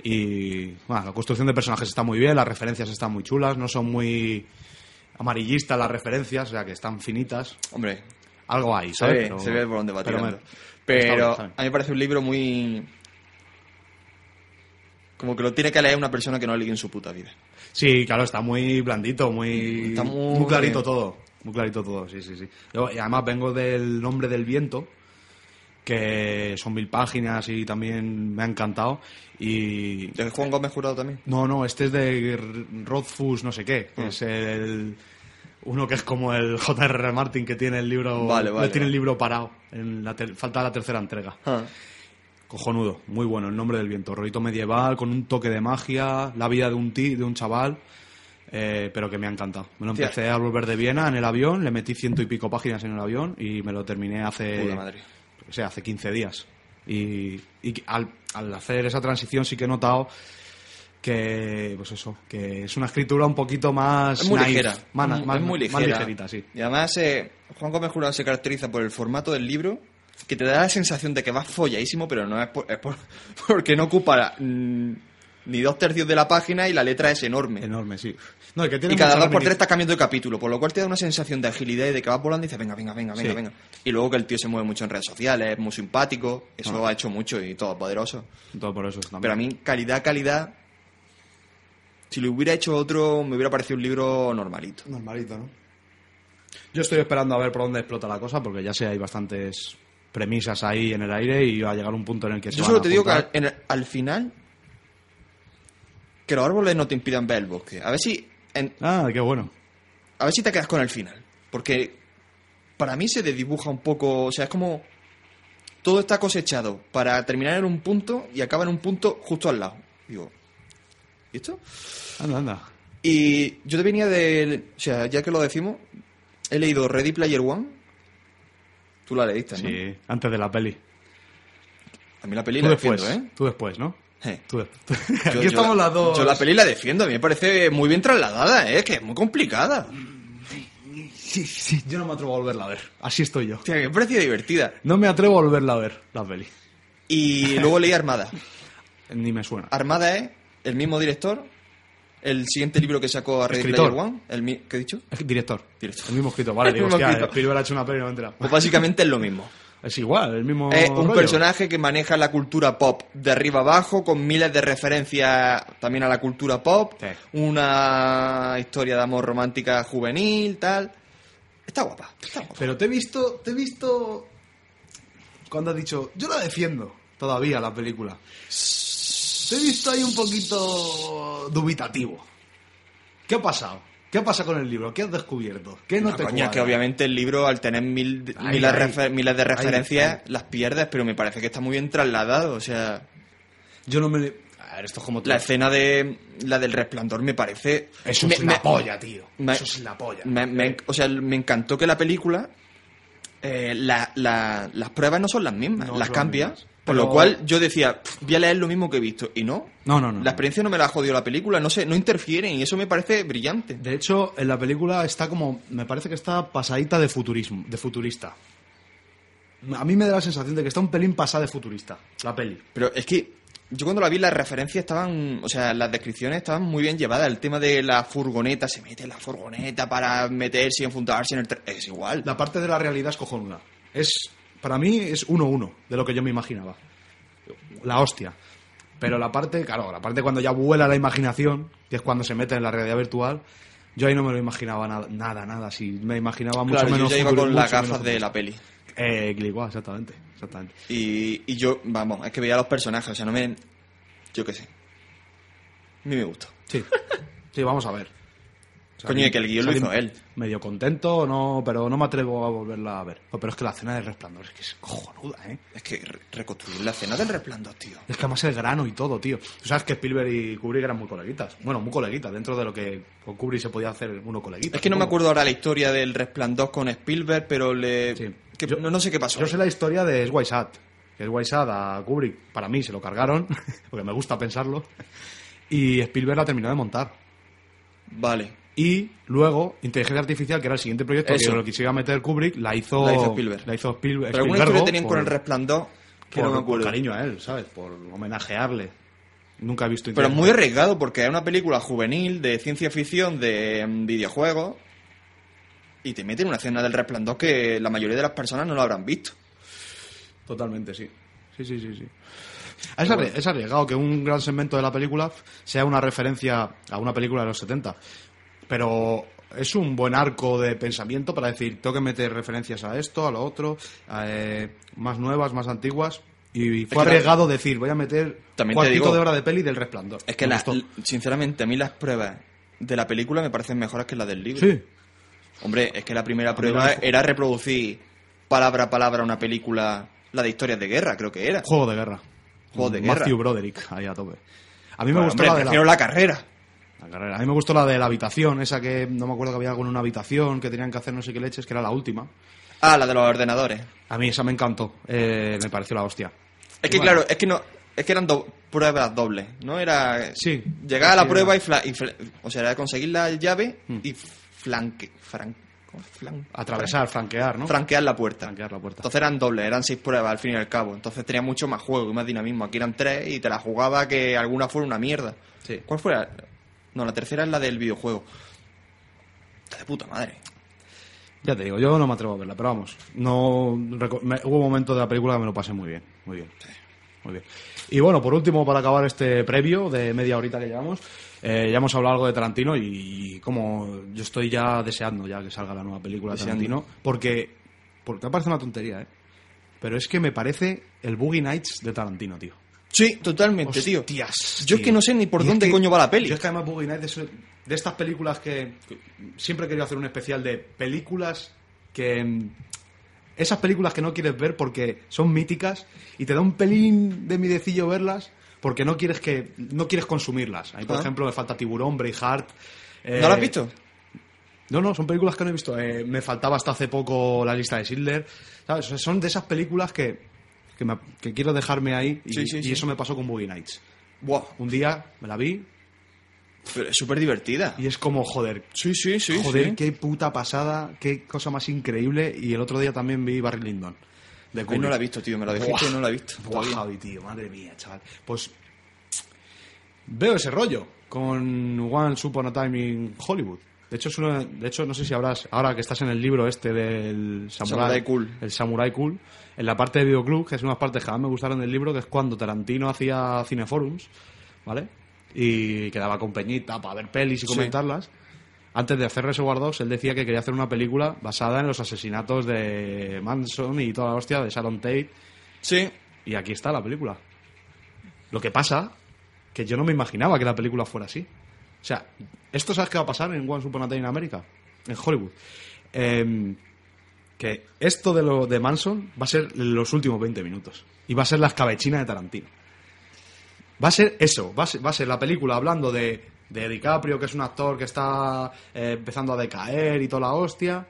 Y bueno, la construcción de personajes está muy bien, las referencias están muy chulas, no son muy amarillistas las referencias, o sea que están finitas. Hombre, Algo hay, se ¿sabes? ve, Pero- se ve por dónde va pero me- Pero, bien, a mí me parece un libro muy... Como que lo tiene que leer una persona que no ha leído en su puta vida. Sí, claro, está muy blandito, muy, Está muy- clarito todo. Muy clarito todo, sí, sí, sí. Yo, y además vengo del nombre del viento, que son mil páginas y también me ha encantado. Y ¿De Juan Gómez Jurado también? No, no, este es de R- Rothfuss, no sé qué. que Ah. Es el. Uno que es como el J.R.R. Martin que tiene el libro. Vale, vale, tiene el libro parado. En la ter- falta la tercera entrega. Ah. Cojonudo, muy bueno, el nombre del viento. Rollito medieval, con un toque de magia, la vida de un ti, de un chaval. eh, pero que me ha encantado. Me lo empecé a volver de Viena en el avión, le metí ciento y pico páginas en el avión y me lo terminé hace. Puta madre. O sea, hace 15 días. Y, al, al hacer esa transición sí que he notado que, pues eso, que es una escritura un poquito más... Es muy ligera. más- es más- muy más ligera. ligerita, sí. Y además, eh, Juan Gómez Jurado se caracteriza por el formato del libro que te da la sensación de que va folladísimo, pero no es, por- es por- porque no ocupa mm, ni dos tercios de la página y la letra es enorme. Enorme, sí. No, y que tiene Y cada dos por tres remini- está cambiando de capítulo, por lo cual te da una sensación de agilidad y de que vas volando y dices, venga, venga, venga, venga, Sí. venga. Y luego que el tío se mueve mucho en redes sociales, es muy simpático, eso Ah. ha hecho mucho y todo poderoso. Todo por eso también. Pero a mí, calidad, calidad, si lo hubiera hecho otro, me hubiera parecido un libro normalito. Normalito, ¿no? Yo estoy esperando a ver por dónde explota la cosa, porque ya sé, hay bastantes premisas ahí en el aire y va a llegar un punto en el que se Yo van solo a te digo que el- al final, que los árboles no te impidan ver el bosque. A ver si, en- Ah, qué bueno. a ver si te quedas con el final. Porque para mí se desdibuja un poco, o sea, es como todo está cosechado para terminar en un punto y acaba en un punto justo al lado. Digo, ¿y esto? Anda, anda. Y yo te venía de, o sea, ya que lo decimos, he leído Ready Player One. Tú la leíste, ¿no? Sí, antes de la peli. A mí la peli Tú la después, defiendo, ¿eh? tú después, ¿no? Eh. Tú después. Yo- Aquí yo estamos la- las dos. Yo la peli la defiendo, a mí me parece muy bien trasladada, ¿eh? Que es muy complicada. Sí, sí, yo no me atrevo a volverla a ver. Así estoy yo. Hostia, que me parecía divertida. No me atrevo a volverla a ver, la peli. Y luego leí Armada. Ni me suena. Armada es el mismo director, el siguiente libro que sacó a Ready Escritor. Player One. El, mi- ¿Qué he dicho? Director. Director. El mismo escritor. Vale, El digo, mismo hostia, escritor. Spielberg ha hecho una peli, no enterado. Pues básicamente es lo mismo. Es igual, el mismo. Es un rollo. personaje que maneja la cultura pop de arriba abajo, con miles de referencias también a la cultura pop. Sí. Una historia de amor romántica juvenil, tal. Está guapa. Está guapa. Pero te he visto, te he visto cuando has dicho, yo la defiendo todavía la película. Te he visto ahí un poquito dubitativo. ¿Qué ha pasado? ¿Qué ha pasado con el libro? ¿Qué has descubierto? ¿Qué no, No, te coño, es que obviamente el libro, al tener mil, miles, ahí. refer- miles de referencias, las pierdes, pero me parece que está muy bien trasladado. O sea, Yo no me... A ver, esto es como... la escena de la del resplandor me parece... Eso me- es la me- polla, tío. me- Eso es la polla. o sea, me encantó que la película, eh, la- la- las pruebas no son las mismas, No las cambia. mismas. Pero- lo cual yo decía, "Pff, voy a leer lo mismo que he visto. Y no, No, no, no. la experiencia no me la ha jodido la película, no sé, no interfieren y eso me parece brillante. De hecho, en la película está como... Me parece que está pasadita de futurismo, de futurista. A mí me da la sensación de que está un pelín pasada de futurista, la peli. Pero es que yo cuando la vi las referencias estaban, o sea, las descripciones estaban muy bien llevadas. El tema de la furgoneta, se mete en la furgoneta para meterse y enfundarse en el. Es igual. La parte de la realidad es cojonuda. Es, para mí es uno a uno de lo que yo me imaginaba. La hostia. Pero la parte, claro, la parte cuando ya vuela la imaginación, que es cuando se mete en la realidad virtual, yo ahí no me lo imaginaba nada, nada, nada. Si me imaginaba mucho Claro, yo menos ya iba con las gafas de la peli. Eh, igual, exactamente, exactamente. Y, y yo, vamos, es que veía a los personajes, o sea, no me... Yo qué sé. A mí me gustó. Sí, sí, vamos a ver. Coño, y que el guion lo hizo él. Medio contento, no, pero no me atrevo a volverla a ver. Pero es que la escena del resplandor es que es cojonuda, ¿eh? Es que re- reconstruir la escena del resplandor, tío. Es que además el grano y todo, tío. Tú sabes que Spielberg y Kubrick eran muy coleguitas. Bueno, muy coleguitas, dentro de lo que con Kubrick se podía hacer uno coleguita. Es que no me acuerdo ahora la historia del resplandor con Spielberg, pero le... Sí. que- Yo- no, no sé qué pasó. Yo sé la historia de Hat. Que a Kubrick, para mí, se lo cargaron, porque me gusta pensarlo. Y Spielberg la terminó de montar. Vale. Y luego, Inteligencia Artificial, que era el siguiente proyecto Eso. que lo quisiera meter Kubrick, la hizo, La hizo Spielberg. La hizo Spielberg. Pero alguna Spielbergo historia tenían por- con el resplandor que por, no me por acuerdo. cariño a él, ¿sabes? Por homenajearle. Nunca he visto Pero muy arriesgado porque es una película juvenil de ciencia ficción de mm, videojuegos y te meten una escena del resplandor que la mayoría de las personas no lo habrán visto. Totalmente, sí. Sí, sí, sí, sí. Es, arri- es arriesgado que un gran segmento de la película sea una referencia a una película de los 70. Pero es un buen arco de pensamiento para decir, tengo que meter referencias a esto, a lo otro, a, eh, más nuevas, más antiguas. Y fue arriesgado decir, voy a meter cuartito digo- de hora de peli del resplandor. Es que, la- sinceramente, a mí las pruebas de la película me parecen mejores que las del libro. Sí, Hombre, es que la primera prueba era reproducir palabra a palabra una película, la de historias de guerra, creo que era. juego de guerra. Juego de Matthew guerra. Broderick, ahí a tope. A mí me Bueno, gustó hombre, la de la carrera. La carrera. A mí me gustó la de la habitación, esa que no me acuerdo que había algo en una habitación, que tenían que hacer no sé qué leches, que era la última. Ah, la de los ordenadores. A mí esa me encantó, eh, me pareció la hostia. Es que Bueno. claro, es que no, es que eran do- pruebas dobles, ¿no? Era Sí. llegar a la prueba era. y, o sea, era conseguir la llave Hmm. y flanque, fran- ¿cómo? Flan- Atravesar, franquear, ¿no? franquear la puerta. Franquear la puerta. Entonces eran dobles, eran seis pruebas al fin y al cabo. Entonces tenía mucho más juego y más dinamismo. Aquí eran tres y te la jugaba que alguna fuera una mierda. Sí. ¿Cuál fue? la- No, la tercera es la del videojuego. Está de puta madre. Ya te digo, yo no me atrevo a verla, pero vamos. No me- hubo momentos de la película que me lo pasé muy bien, muy bien. Muy bien. Y bueno, por último, para acabar este previo de media horita que llevamos, eh, ya hemos hablado algo de Tarantino y como yo estoy ya deseando ya que salga la nueva película de. Tarantino, porque, porque me parece una tontería, ¿eh? Pero es que me parece el Boogie Nights de Tarantino, tío. Sí, totalmente, tío. Hostias, Yo es tío. que no sé ni por Y es dónde que- coño va la peli. Yo es que además Boogie Nights es de estas películas que, que siempre he querido hacer un especial de películas que mm, esas películas que no quieres ver porque son míticas y te da un pelín de midecillo verlas porque no quieres que no quieres consumirlas. A mí, por Ah. ejemplo, me falta Tiburón, Braveheart. eh, ¿No la has visto? no, no, son películas que no he visto. Eh, me faltaba hasta hace poco la lista de Schindler. ¿Sabes? O sea, son de esas películas que, que, me- que quiero dejarme ahí y, Sí, sí, y sí. eso me pasó con Boogie Nights. Buah, Un día me la vi pero es súper divertida. y es como, joder, Sí, sí, sí. joder, qué puta pasada, qué cosa más increíble. Y el otro día también vi Barry Lyndon. De Kubrick. no la he visto, tío. Me la dijiste y no la he visto. Buah. Javi, tío, madre mía, chaval. Pues veo ese rollo con One Upon a Time in Hollywood. De hecho, es uno, de hecho, no sé si habrás, ahora que estás en el libro este del Samurai, Samurai Cool. el Samurai Cool, en la parte de videoclub, que es unas partes que más me gustaron del libro, que es cuando Tarantino hacía cineforums, ¿vale? Y quedaba con Peñita para ver pelis y Sí. comentarlas. Antes de hacer Reservoir Dogs, él decía que quería hacer una película basada en los asesinatos de Manson y toda la hostia de Sharon Tate. Sí. Y aquí está la película. Lo que pasa que yo no me imaginaba que la película fuera así. O sea, ¿esto sabes qué va a pasar en One Upon a Time in America? En Hollywood. Em, que esto de lo de Manson va a ser los últimos 20 minutos. Y va a ser la escabechina de Tarantino. Va a ser eso, va a ser, va a ser la película hablando de, de DiCaprio, que es un actor que está eh, empezando a decaer y toda la hostia.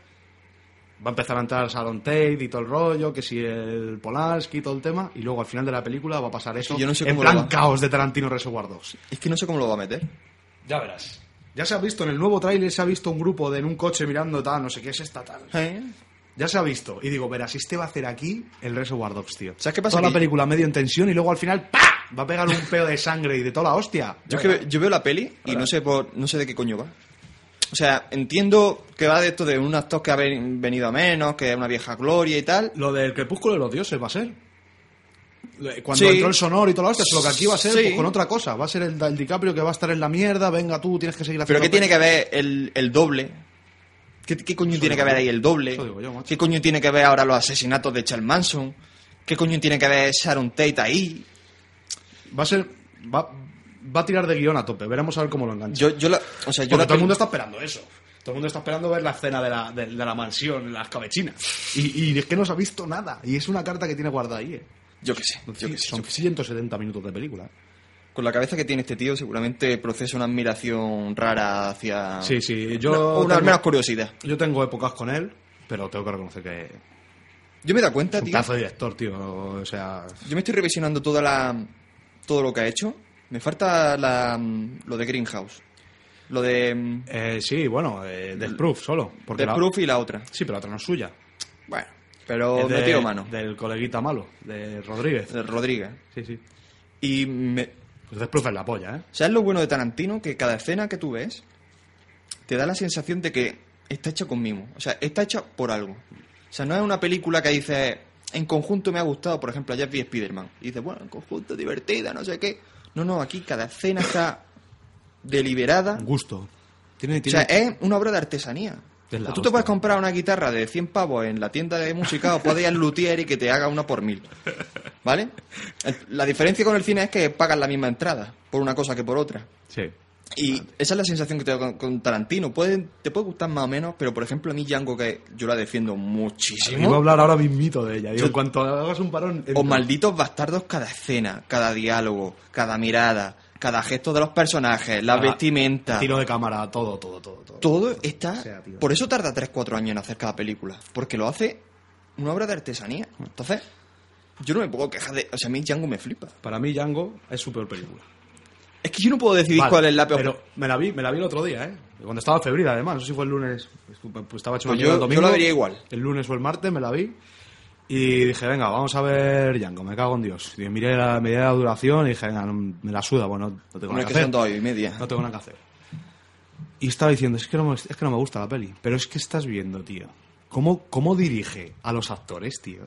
Va a empezar a entrar Sharon Tate y todo el rollo, que si el Polanski y todo el tema, y luego al final de la película va a pasar eso yo no sé en plan va. caos de Tarantino Reservoir Dogs. Es que no sé cómo lo va a meter. Ya verás. Ya se ha visto, en el nuevo tráiler se ha visto un grupo de en un coche mirando tal, no sé qué es esta tal. ¿Eh? Ya se ha visto. Y digo, verás, este va a hacer aquí el Reservoir Dogs, tío. ¿Sabes qué pasa? Toda la película medio en tensión y luego al final ¡pa! Va a pegar un pedo de sangre y de toda la hostia. Yo, es que yo veo la peli y no sé por, no sé de qué coño va. O sea, entiendo que va de esto de un actor que ha ven- venido a menos, que es una vieja gloria y tal. Lo del crepúsculo de los dioses va a ser. Cuando Sí. entró el sonor y todo lo hostia, lo que aquí va a ser Sí. pues, con otra cosa. Va a ser el, el DiCaprio que va a estar en la mierda. Venga, tú tienes que seguir haciendo. Pero ¿qué tiene que ver el, el doble? ¿Qué, qué coño Eso tiene que ver ahí el doble? Yo. ¿Qué coño tiene que ver ahora los asesinatos de Charles Manson? ¿Qué coño tiene que ver Sharon Tate ahí? Va a ser. Va, va a tirar de guion a tope. Veremos a ver cómo lo engancha. Yo, yo la, o sea, yo Porque la todo el mundo está esperando eso. Todo el mundo está esperando ver la escena de la, de, de la mansión, las cabechinas. Y, y es que no se ha visto nada. Y es una carta que tiene guardada ahí. eh. Yo qué sé, yo qué sé. Son 170 minutos de película. Con la cabeza que tiene este tío, seguramente procesa una admiración rara hacia. Sí, sí, yo Una, al menos curiosidad. Yo tengo épocas con él, pero tengo que reconocer que es Yo me dado cuenta, un tío. de director, tío. O sea, Yo me estoy revisionando toda la, todo lo que ha hecho. Me falta la, lo de Greenhouse. Lo de eh, sí, bueno, eh, Death Proof solo. Porque Death la- Proof y la otra. Sí, pero la otra no es suya. Bueno, pero me tiro mano. Del coleguita malo, de Rodríguez. De Rodríguez. Sí, sí. Y me, Pues Death Proof es la polla, ¿eh? ¿Sabes lo bueno de Tarantino? Que cada escena que tú ves te da la sensación de que está hecha con mimo. O sea, está hecha por algo. O sea, no es una película que dices, en conjunto me ha gustado, por ejemplo, ayer vi Spider-Man. Y dices, bueno, en conjunto divertida, no sé qué. No, no, aquí cada escena está deliberada. Gusto. Tiene, O tiene... sea, es una obra de artesanía. Tú te puedes comprar una guitarra de 100 pavos en la tienda de música o puedes ir al luthier y que te haga una por mil. ¿Vale? La diferencia con el cine es que pagas la misma entrada por una cosa que por otra. Sí. Y esa es la sensación que tengo con, con Tarantino. Puede, te puede gustar más o menos, pero por ejemplo a mí Django, que yo la defiendo Iba a muchísimo. hablar ahora mismito de ella. Digo, Yo- en cuanto hagas un parón... O malditos bastardos cada escena, cada diálogo, cada mirada, cada gesto de los personajes, la vestimenta. Tiro de cámara, todo, todo, todo. todo. Todo está... O sea, tío. por eso tarda 3-4 años en hacer cada película. Porque lo hace una obra de artesanía. Entonces, yo no me puedo quejar de... O sea, a mí Django me flipa. Para mí, Django es su peor película. Es que yo no puedo decidir Vale, cuál es la peor. Pero me la vi, me la vi el otro día, ¿eh? Cuando estaba febril, además. No sé si fue el lunes. Pues estaba hecho Pues yo- el domingo. yo la vería igual. El lunes o el martes me la vi. Y dije, venga, vamos a ver Django, me cago en Dios. Y miré la, miré la duración y dije, venga, no- me la suda, bueno, no tengo No nada es que que hacer. son dos y media. No tengo nada que hacer. Y estaba diciendo, es que no me, es que no me gusta la peli. Pero es que estás viendo, tío. ¿Cómo, cómo dirige a los actores, tío?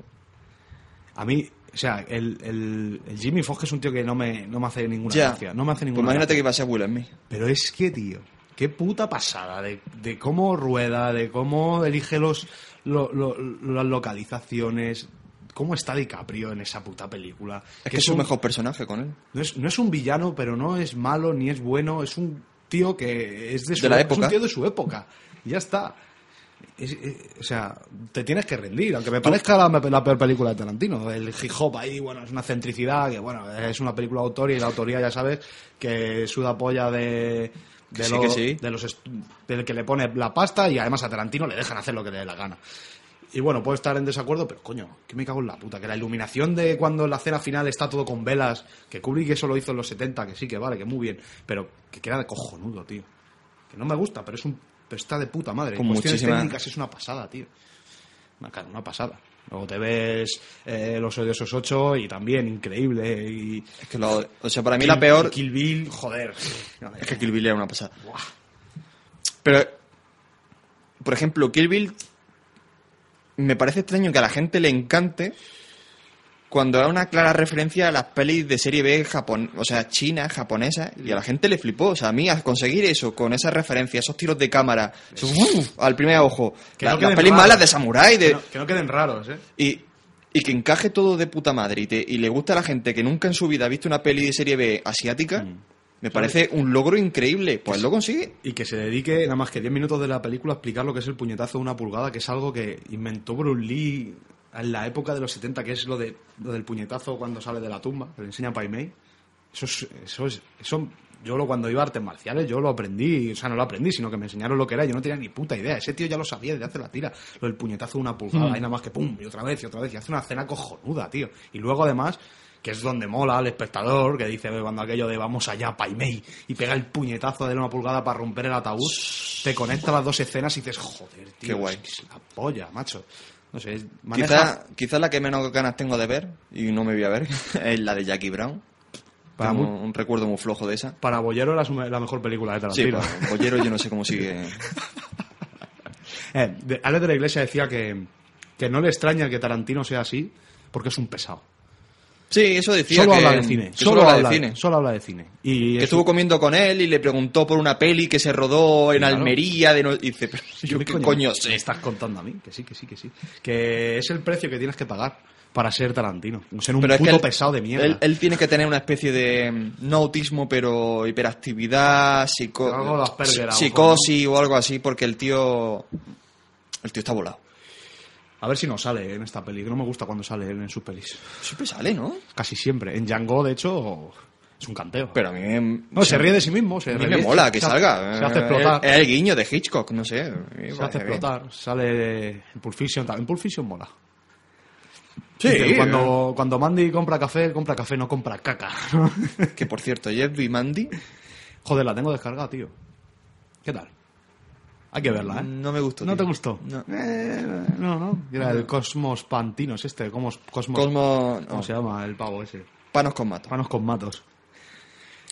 A mí, o sea, el, el, el Jimmy Fox es un tío que no me, no me hace ninguna Ya. gracia. No me hace Pues ninguna imagínate gracia. que iba a ser Will Smith. Pero es que, tío, qué puta pasada de, de cómo rueda, de cómo elige los, lo- lo- las localizaciones, cómo está DiCaprio en esa puta película. Es que es su un- mejor personaje con él. no es, no es un villano, pero no es malo ni es bueno, es un tío que es de su De la es un época. tío de su época. Y ya está. Es- es- o sea, te tienes que rendir, aunque me parezca la, la peor película de Tarantino. El hip hop ahí, bueno, es una centricidad, que bueno, es una película de autor y la autoría ya sabes que suda polla de, de, sí, lo- que sí. de los del que le pone la pasta y además a Tarantino le dejan hacer lo que le dé la gana. Y bueno, puedo estar en desacuerdo, pero coño, que me cago en la puta. Que la iluminación de cuando en la cena final está todo con velas, que Kubrick eso lo hizo en los 70, que sí, que vale, que muy bien, pero que queda de cojonudo, tío. Que no me gusta, pero es un pero está de puta madre. Con cuestiones muchísima- técnicas es una pasada, tío. Una, una pasada. Luego te ves eh, Los Odiosos 8 y también increíble. Y Es que lo- o sea, para mí Kill- la peor Kill Bill, joder. Es que Kill Bill era una pasada. Pero, por ejemplo, Kill Bill me parece extraño que a la gente le encante cuando da una clara referencia a las pelis de serie B japon o sea, china, japonesa, y a la gente le flipó. O sea, a mí a conseguir eso, con esa referencia, esos tiros de cámara, eso, ¡uf! al primer ojo, Que la- no queden las pelis raros. malas de samurái, de, Que no, que no queden raros, ¿eh? y, y que encaje todo de puta madre y, te- y le gusta a la gente que nunca en su vida ha visto una peli de serie B asiática, Mm. me parece un logro increíble. Pues lo consigue. Y que se dedique nada más que 10 minutos de la película a explicar lo que es el puñetazo de una pulgada, que es algo que inventó Bruce Lee en la época de los 70, que es lo, de, lo del puñetazo cuando sale de la tumba, que le enseña Pai Mei. Eso es, eso es, eso, yo lo, cuando iba a artes marciales, yo lo aprendí, o sea, no lo aprendí, sino que me enseñaron lo que era, yo no tenía ni puta idea, ese tío ya lo sabía desde hace la tira, lo del puñetazo de una pulgada, y nada más que pum, y otra vez, y otra vez, y hace una escena cojonuda, tío. Y luego además, que es donde mola al espectador, que dice cuando aquello de vamos allá, Pai Mei, y pega el puñetazo de una pulgada para romper el ataúd, te conecta las dos escenas y dices, joder, tío, Qué guay. es la polla, macho. No sé, maneja... Quizá, quizá la que menos ganas tengo de ver, y no me voy a ver, es la de Jackie Brown. Para Tengo un recuerdo muy flojo de esa. Para Bollero era la mejor película de Sí, Tarantino. pues, Bollero yo no sé cómo sigue. Eh, de- Alex de la Iglesia decía que, que no le extraña que Tarantino sea así porque es un pesado. Sí, eso decía Solo que, habla de cine. solo, habla de cine. Solo habla de cine. Y Que estuvo comiendo con él y le preguntó por una peli que se rodó en Claro. Almería. De no- y dice, pero yo ¿Qué coño me estás contando a mí? Que sí, que sí, que sí. Que es el precio que tienes que pagar para ser Tarantino. Ser un Pero es que él- pesado de mierda. Él, él tiene que tener una especie de, mm, no autismo, pero hiperactividad, psico- Algo de Asperger, psicosis o algo así, porque el tío... El tío está volado. A ver si no sale en esta peli. que No me gusta cuando sale él en sus pelis. Siempre sale, ¿no? Casi siempre. En Django, de hecho, es un canteo. Pero a mí me... no, se ríe de sí mismo. Se A mí me mola que se- salga. Se hace explotar. Es el guiño de Hitchcock, no sé. se hace bien. explotar. Sale en Pulp Fiction también. Pulp Fiction mola. Sí, cuando, cuando Mandy compra café, compra café, no compra caca. Que por cierto, Jeff B. Mandy Joder, la tengo descargada, tío. ¿Qué tal? Hay que verla, ¿eh? no me gustó. ¿No tío. te gustó? No. Eh, no, no. Era el Cosmos Pantinos este. Cosmos, Cosmos, Cosmo... ¿Cómo no, se llama el pavo ese? Panos con mato. Panos con matos.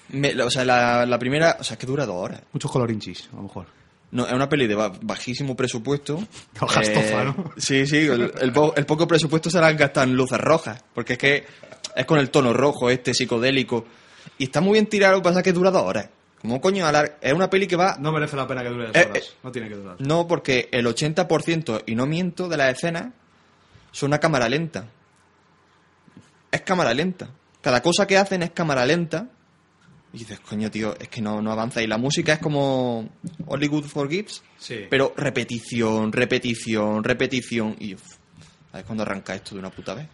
Me- o sea, la, la primera... O sea, es que dura dos horas. Muchos colorinchis, a lo mejor. No, es una peli de ba- bajísimo presupuesto. Eh, Hojas tofa, ¿no? Sí, sí, el, el po- el poco presupuesto se la han gastado en luces rojas. Porque es que es con el tono rojo este, psicodélico. Y está muy bien tirado, lo que pasa es que dura dos horas. ¿Cómo coño? alar- Es una peli que va... No merece la pena que dure dos Eh, horas. eh. No tiene que durar. No, porque el 80%, y no miento, de las escenas son a cámara lenta. Es cámara lenta. Cada cosa que hacen es cámara lenta. Y dices, coño, tío, es que no, no avanza. Y la música es como Hollywood Forgives, Sí. pero repetición, repetición, repetición. Y uf, a ver cuándo arranca esto de una puta vez.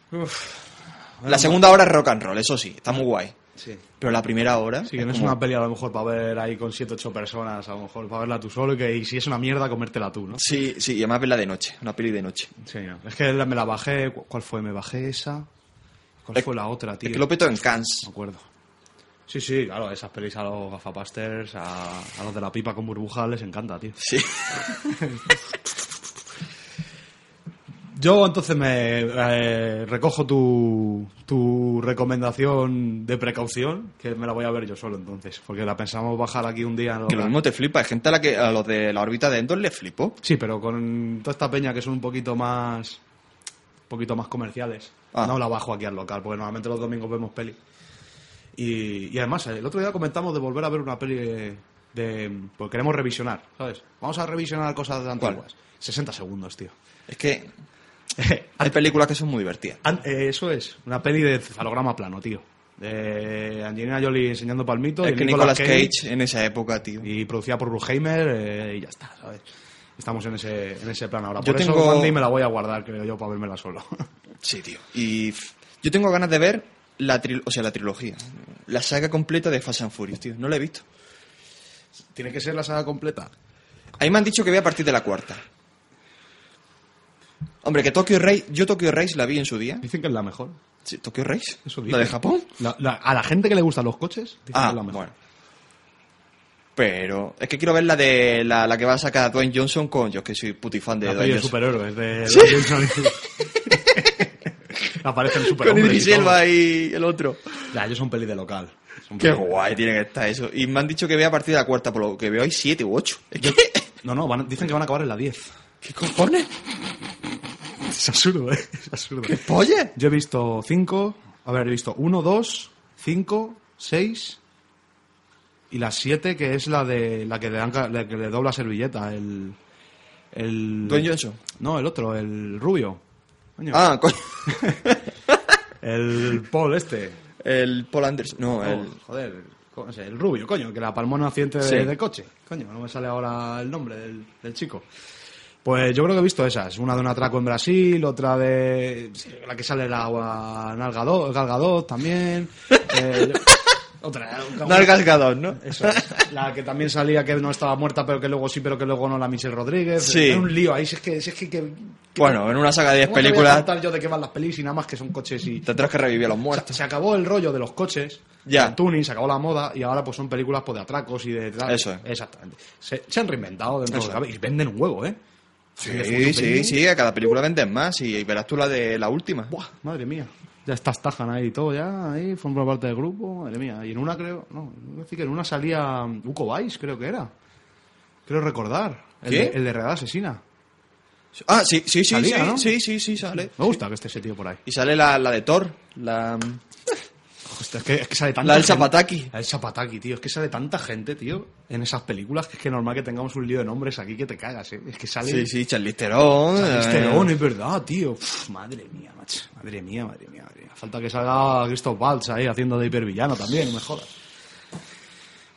La segunda hora es rock and roll, eso sí, está muy guay. Sí. Pero la primera hora. Sí, que no es como- una peli a lo mejor para ver ahí con 7 8 personas, a lo mejor para verla tú solo y que y si es una mierda comértela tú, ¿no? Sí, sí, y además verla de noche, una peli de noche. Sí, no. es que me la bajé, ¿cu- ¿cuál fue? Me bajé esa. ¿Cuál Es- fue la otra, tío? Es que lo petó en Cannes. me acuerdo. Sí, sí, claro, esas pelis a los gafapasters, a, a los de la pipa con burbujas les encanta, tío. Sí. Yo entonces me eh, recojo tu, tu recomendación de precaución, que me la voy a ver yo solo entonces, porque la pensamos bajar aquí un día. ¿no? Que lo mismo te flipa. Hay gente a la que a los de la órbita de Endor les flipó. Sí, pero con toda esta peña que son un poquito más un poquito más comerciales. Ah. No la bajo aquí al local, porque normalmente los domingos vemos peli. Y, y además, el otro día comentamos de volver a ver una peli de... de- porque queremos revisionar, ¿sabes? Vamos a revisionar cosas de ¿Cuál? antiguas. 60 segundos, tío. Es que hay películas que son muy divertidas. An- eh, eso es, una peli de cefalograma plano, tío. De Angelina Jolie enseñando palmito. Es que Nicolas Cage en esa época, tío. y producida por Bruheimer eh, y ya está, ¿sabes? Estamos en ese, en ese plan ahora. Yo Por eso tengo- Mandy me la voy a guardar, creo yo, para vérmela solo. Sí, tío. Y yo tengo ganas de ver la, tri- o sea, la trilogía. La saga completa de Fast and Furious, tío. No la he visto. Tiene que ser la saga completa. Ahí me han dicho que voy a partir de la cuarta. Hombre, que Tokyo Race... Yo Tokyo Race la vi en su día. Dicen que es la mejor. Sí, ¿Tokyo Race? Eso ¿La de. Japón? La- la- a la gente que le gustan los coches, dicen que Ah, es la mejor. bueno. Pero es que quiero ver la de la, la que va a sacar Dwayne Johnson con yo que soy putifan de La Dwayne Johnson. superhéroes de ¿Sí? Jason Lee. Aparece el Con superhombre. Idris y todo. Elba y el otro. Ya, ellos son peli de local. Qué guay tiene que estar eso. Y me han dicho que vea a partir de la cuarta, por lo que veo hay siete u ocho. Es que- No, no, van- dicen que van a acabar en la 10. ¿Qué cojones? Es absurdo, ¿eh? Es absurdo. ¿Qué polla? Yo he visto 5, a ver, he visto 1, 2, 5, 6 y la 7 que es la de la que le, dan, ca- la que le dobla servilleta, el el Johnson. No, el otro, el rubio. Coño. Ah, co- El Paul este. el Paul Anderson. No, Oh, el. joder, el rubio, coño, que la palmó en un accidente de, coche. Coño, no me sale ahora el nombre del, del chico. Pues yo creo que he visto esas. Una de un atraco en Brasil, otra de la que sale la agua en Algadot, Galgadot también. Eh, yo- otra. Nalgas ¿no? Eso es. La que también salía que no estaba muerta, pero que luego sí, pero que luego no, la Michelle Rodríguez. Sí. Era un lío ahí. Si es que. Si es que, que- Bueno, en una saga de 10 ¿cómo te voy a películas contar yo de qué van las pelis y nada más que son coches y. tendrás que revivir a los muertos. se acabó el rollo de los coches, Ya. el tuning, se acabó la moda y ahora pues son películas pues, de atracos y de. Eso es. Exactamente. Se, se han reinventado dentro Eso de la y venden un huevo, ¿eh? Sí, sí, sí, a cada película vendes más y verás tú la de la última. Buah, madre mía. Ya estás tajan ahí y todo, ya ahí forma parte del grupo, madre mía. Y en una creo, no, decir que en una salía Uco Weiss, creo que era. Creo recordar. El, ¿Qué? de, el de Redada Asesina. Ah, sí, sí, sí, Salía, sí, ¿no? sí, sí, sí, sale. Me gusta que esté ese tío por ahí. Y sale la, la de Thor, la... Hostia, es, que, es que sale tanta La del gente- Zapataki. La del Zapataki, tío. Es que sale tanta gente, tío, en esas películas que es que normal que tengamos un lío de nombres aquí que te cagas, ¿eh? Es que sale... Sí, sí, Charlize Theron. Charlize eh, es verdad, tío. Uf, madre mía, macho. Madre mía, madre mía, madre mía. Falta que salga Christoph Waltz ahí haciendo de hipervillano también, no me jodas.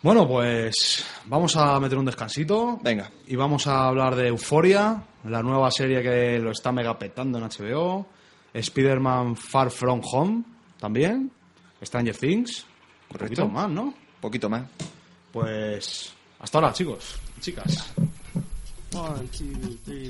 Bueno, pues vamos a meter un descansito. Venga. Y vamos a hablar de Euphoria, la nueva serie que lo está mega petando en HBO. Spider-Man Far From Home también. Stranger Things. Un Correcto. poquito más, ¿no? Poquito más. Pues hasta ahora, chicos, chicas. One, two, three,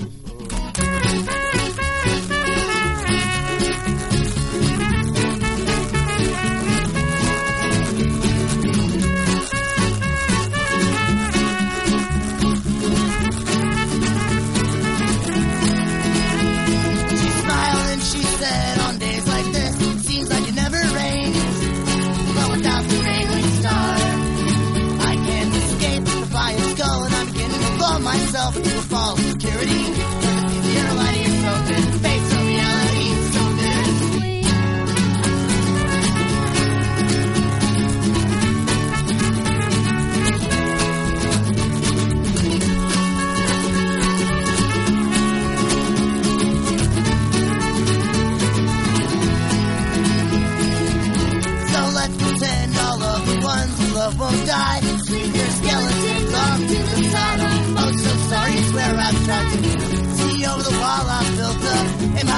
myself into a false security. Reality so let's pretend all of the ones who love won't die.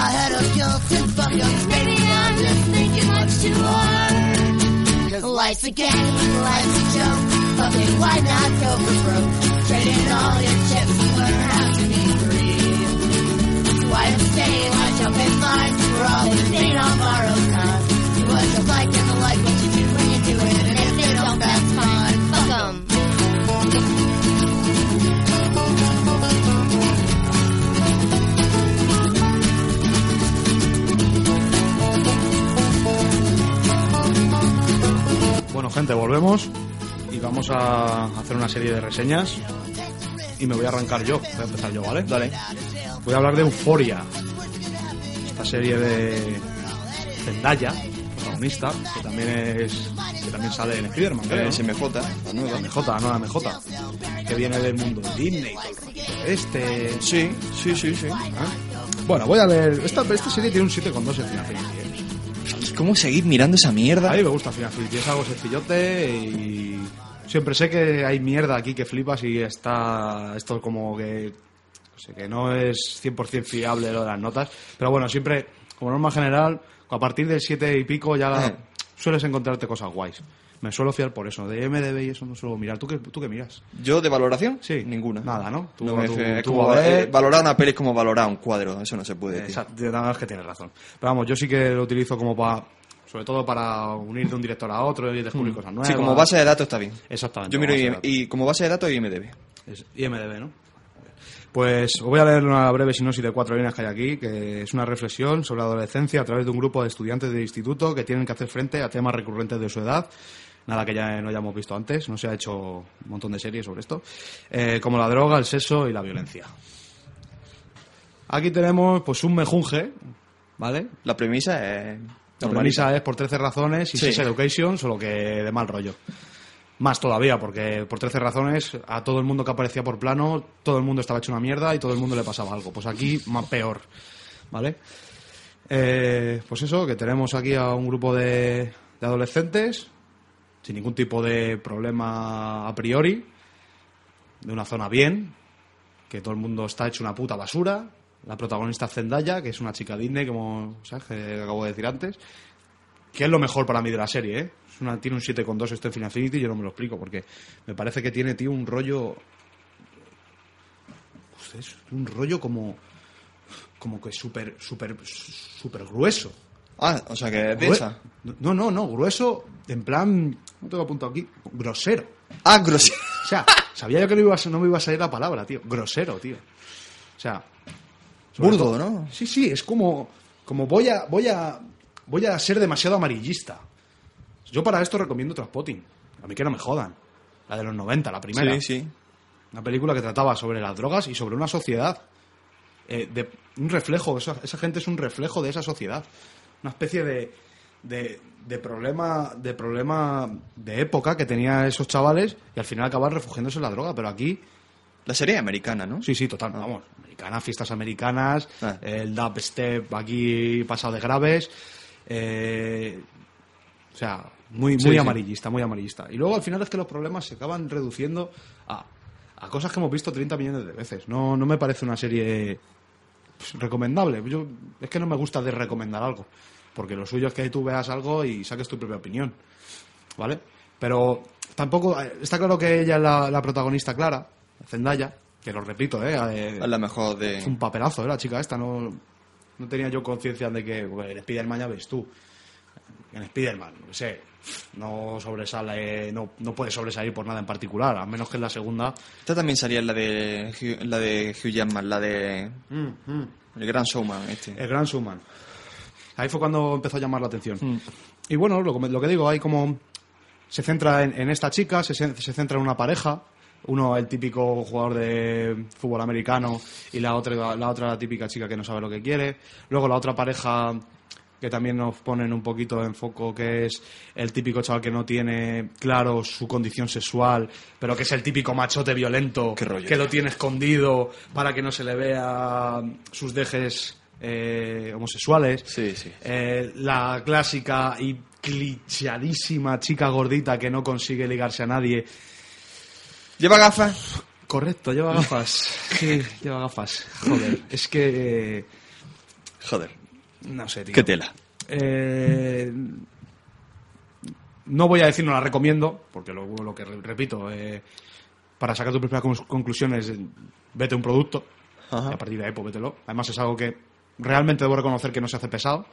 My head of guilt and fuck up, baby. I'm just thinking much too hard. Cause life's a game, life's a joke. Fuck it, why not go for broke? Trade in all your chips and learn how to be free. Why stay? Why jump in line? We're all insane on borrowed time. Do what you like and I like what volvemos y vamos a hacer una serie de reseñas. Y me voy a arrancar yo. Voy a empezar yo, ¿vale? Dale. Voy a hablar de Euforia. Esta serie de Zendaya, protagonista, que también es que también sale en Spider-Man, creo, Eh, ¿no? SMJ, la nueva. MJ, la MJ, que viene del mundo Disney este. Sí, sí, sí, sí. Bueno, voy a ver. Esta, esta serie tiene un 7,2 en. ¿eh? ¿Cómo seguir mirando esa mierda? A mí me gusta Final Fantasy, es algo sencillote y siempre sé que hay mierda aquí que flipas y está esto como que no sé, que no es 100% fiable lo de las notas, pero bueno, siempre como norma general, a partir del 7 y pico ya Eh. sueles encontrarte cosas guays. Me suelo fiar por eso, de MDB y eso no suelo mirar. ¿Tú qué, tú qué miras? ¿Yo de valoración? Sí. Ninguna. Nada, ¿no? Tú- tú- es como, eh, valorar una peli es como valorar un cuadro, eso no se puede decir. Exacto, de verdad es que tienes razón. Pero vamos, yo sí que lo utilizo como para, sobre todo para unir de un director a otro y descubrir cosas nuevas. Mm. Sí, como base de datos está bien. Exactamente. Yo miro como y como base de datos IMDB. Es IMDB, ¿no? Pues os voy a leer una breve sinopsis de cuatro líneas que hay aquí, que es una reflexión sobre la adolescencia a través de un grupo de estudiantes de instituto que tienen que hacer frente a temas recurrentes de su edad. Nada que ya no hayamos visto antes, no se ha hecho un montón de series sobre esto, eh, como la droga, el sexo y la violencia. Aquí tenemos pues un mejunje, ¿vale? La premisa es... La premisa es por 13 razones y Sí. Education, solo que de mal rollo. Más todavía, porque por 13 razones a todo el mundo que aparecía por plano, todo el mundo estaba hecho una mierda y todo el mundo le pasaba algo. Pues aquí, más peor. ¿Vale? Eh, pues eso, que tenemos aquí a un grupo de, de adolescentes sin ningún tipo de problema a priori, de una zona bien, que todo el mundo está hecho una puta basura. La protagonista Zendaya, que es una chica Disney, como ¿sabes? que acabo de decir antes, que es lo mejor para mí de la serie, ¿eh? Es una, tiene un 7,2 esto en Final Fantasy y yo no me lo explico, porque me parece que tiene, tío, un rollo... Pues es un rollo como... Como que súper, súper, súper grueso. Ah, o sea que. No, no, no, grueso, en plan... No tengo apuntado aquí. Grosero. Ah, grosero. O sea, sabía yo que no, iba a, no me iba a salir la palabra, tío. Grosero, tío. O sea... Burdo, todo- ¿no? Sí, sí, es como... Como voy a... Voy a voy a ser demasiado amarillista. Yo para esto recomiendo Transpotting. A mí que no me jodan. La de los 90, la primera. Sí, sí. Una película que trataba sobre las drogas y sobre una sociedad. eh, de, un reflejo, esa, esa gente es un reflejo de esa sociedad. Una especie de, de, de problema de problema de época que tenía esos chavales y al final acabar refugiándose en la droga. Pero aquí, La serie americana, ¿no? sí, sí, total, vamos. Americanas, fiestas americanas, Ah. el dubstep aquí pasado de graves. eh, o sea, muy, muy sí. amarillista, muy amarillista. Y luego al final es que los problemas se acaban reduciendo a, a cosas que hemos visto 30 millones de veces. No, no me parece una serie pues, recomendable. Yo, es que no me gusta de recomendar algo. Porque lo suyo es que tú veas algo y saques tu propia opinión. ¿Vale? Pero tampoco. eh, Está claro que ella es la, la protagonista clara, Zendaya, que lo repito, ¿eh? eh, Es la mejor de... es un papelazo, ¿eh? La chica esta. No, no tenía yo conciencia de que bueno, en Spiderman ya ves tú. En Spiderman, no sé. No sobresale, no, no puede sobresalir por nada en particular, a menos que en la segunda. Esta también salía en la de Hugh, la de Hugh Jackman, la de El Gran Showman, este. El Gran Suman. Ahí fue cuando empezó a llamar la atención. Mm. Y bueno, lo, que- lo que digo, hay como. Se centra en, en esta chica, se, cen- se centra en una pareja. Uno, el típico jugador de fútbol americano, y la otra, la otra la típica chica que no sabe lo que quiere. Luego la otra pareja que también nos ponen un poquito en foco, que es el típico chaval que no tiene claro su condición sexual, pero que es el típico machote violento que lo tiene escondido para que no se le vea sus dejes eh, homosexuales. Sí, sí. Eh, la clásica y clichadísima chica gordita que no consigue ligarse a nadie. ¿Lleva gafas? Correcto, lleva gafas. Sí, lleva gafas. Joder, es que... Joder, No sé, tío. qué tela. Eh, no voy a decir no la recomiendo, porque lo, lo que re- repito, eh, para sacar tus con- conclusiones, vete un producto, Ajá. y a partir de ahí, pues vételo. Además es algo que realmente debo reconocer que no se hace pesado,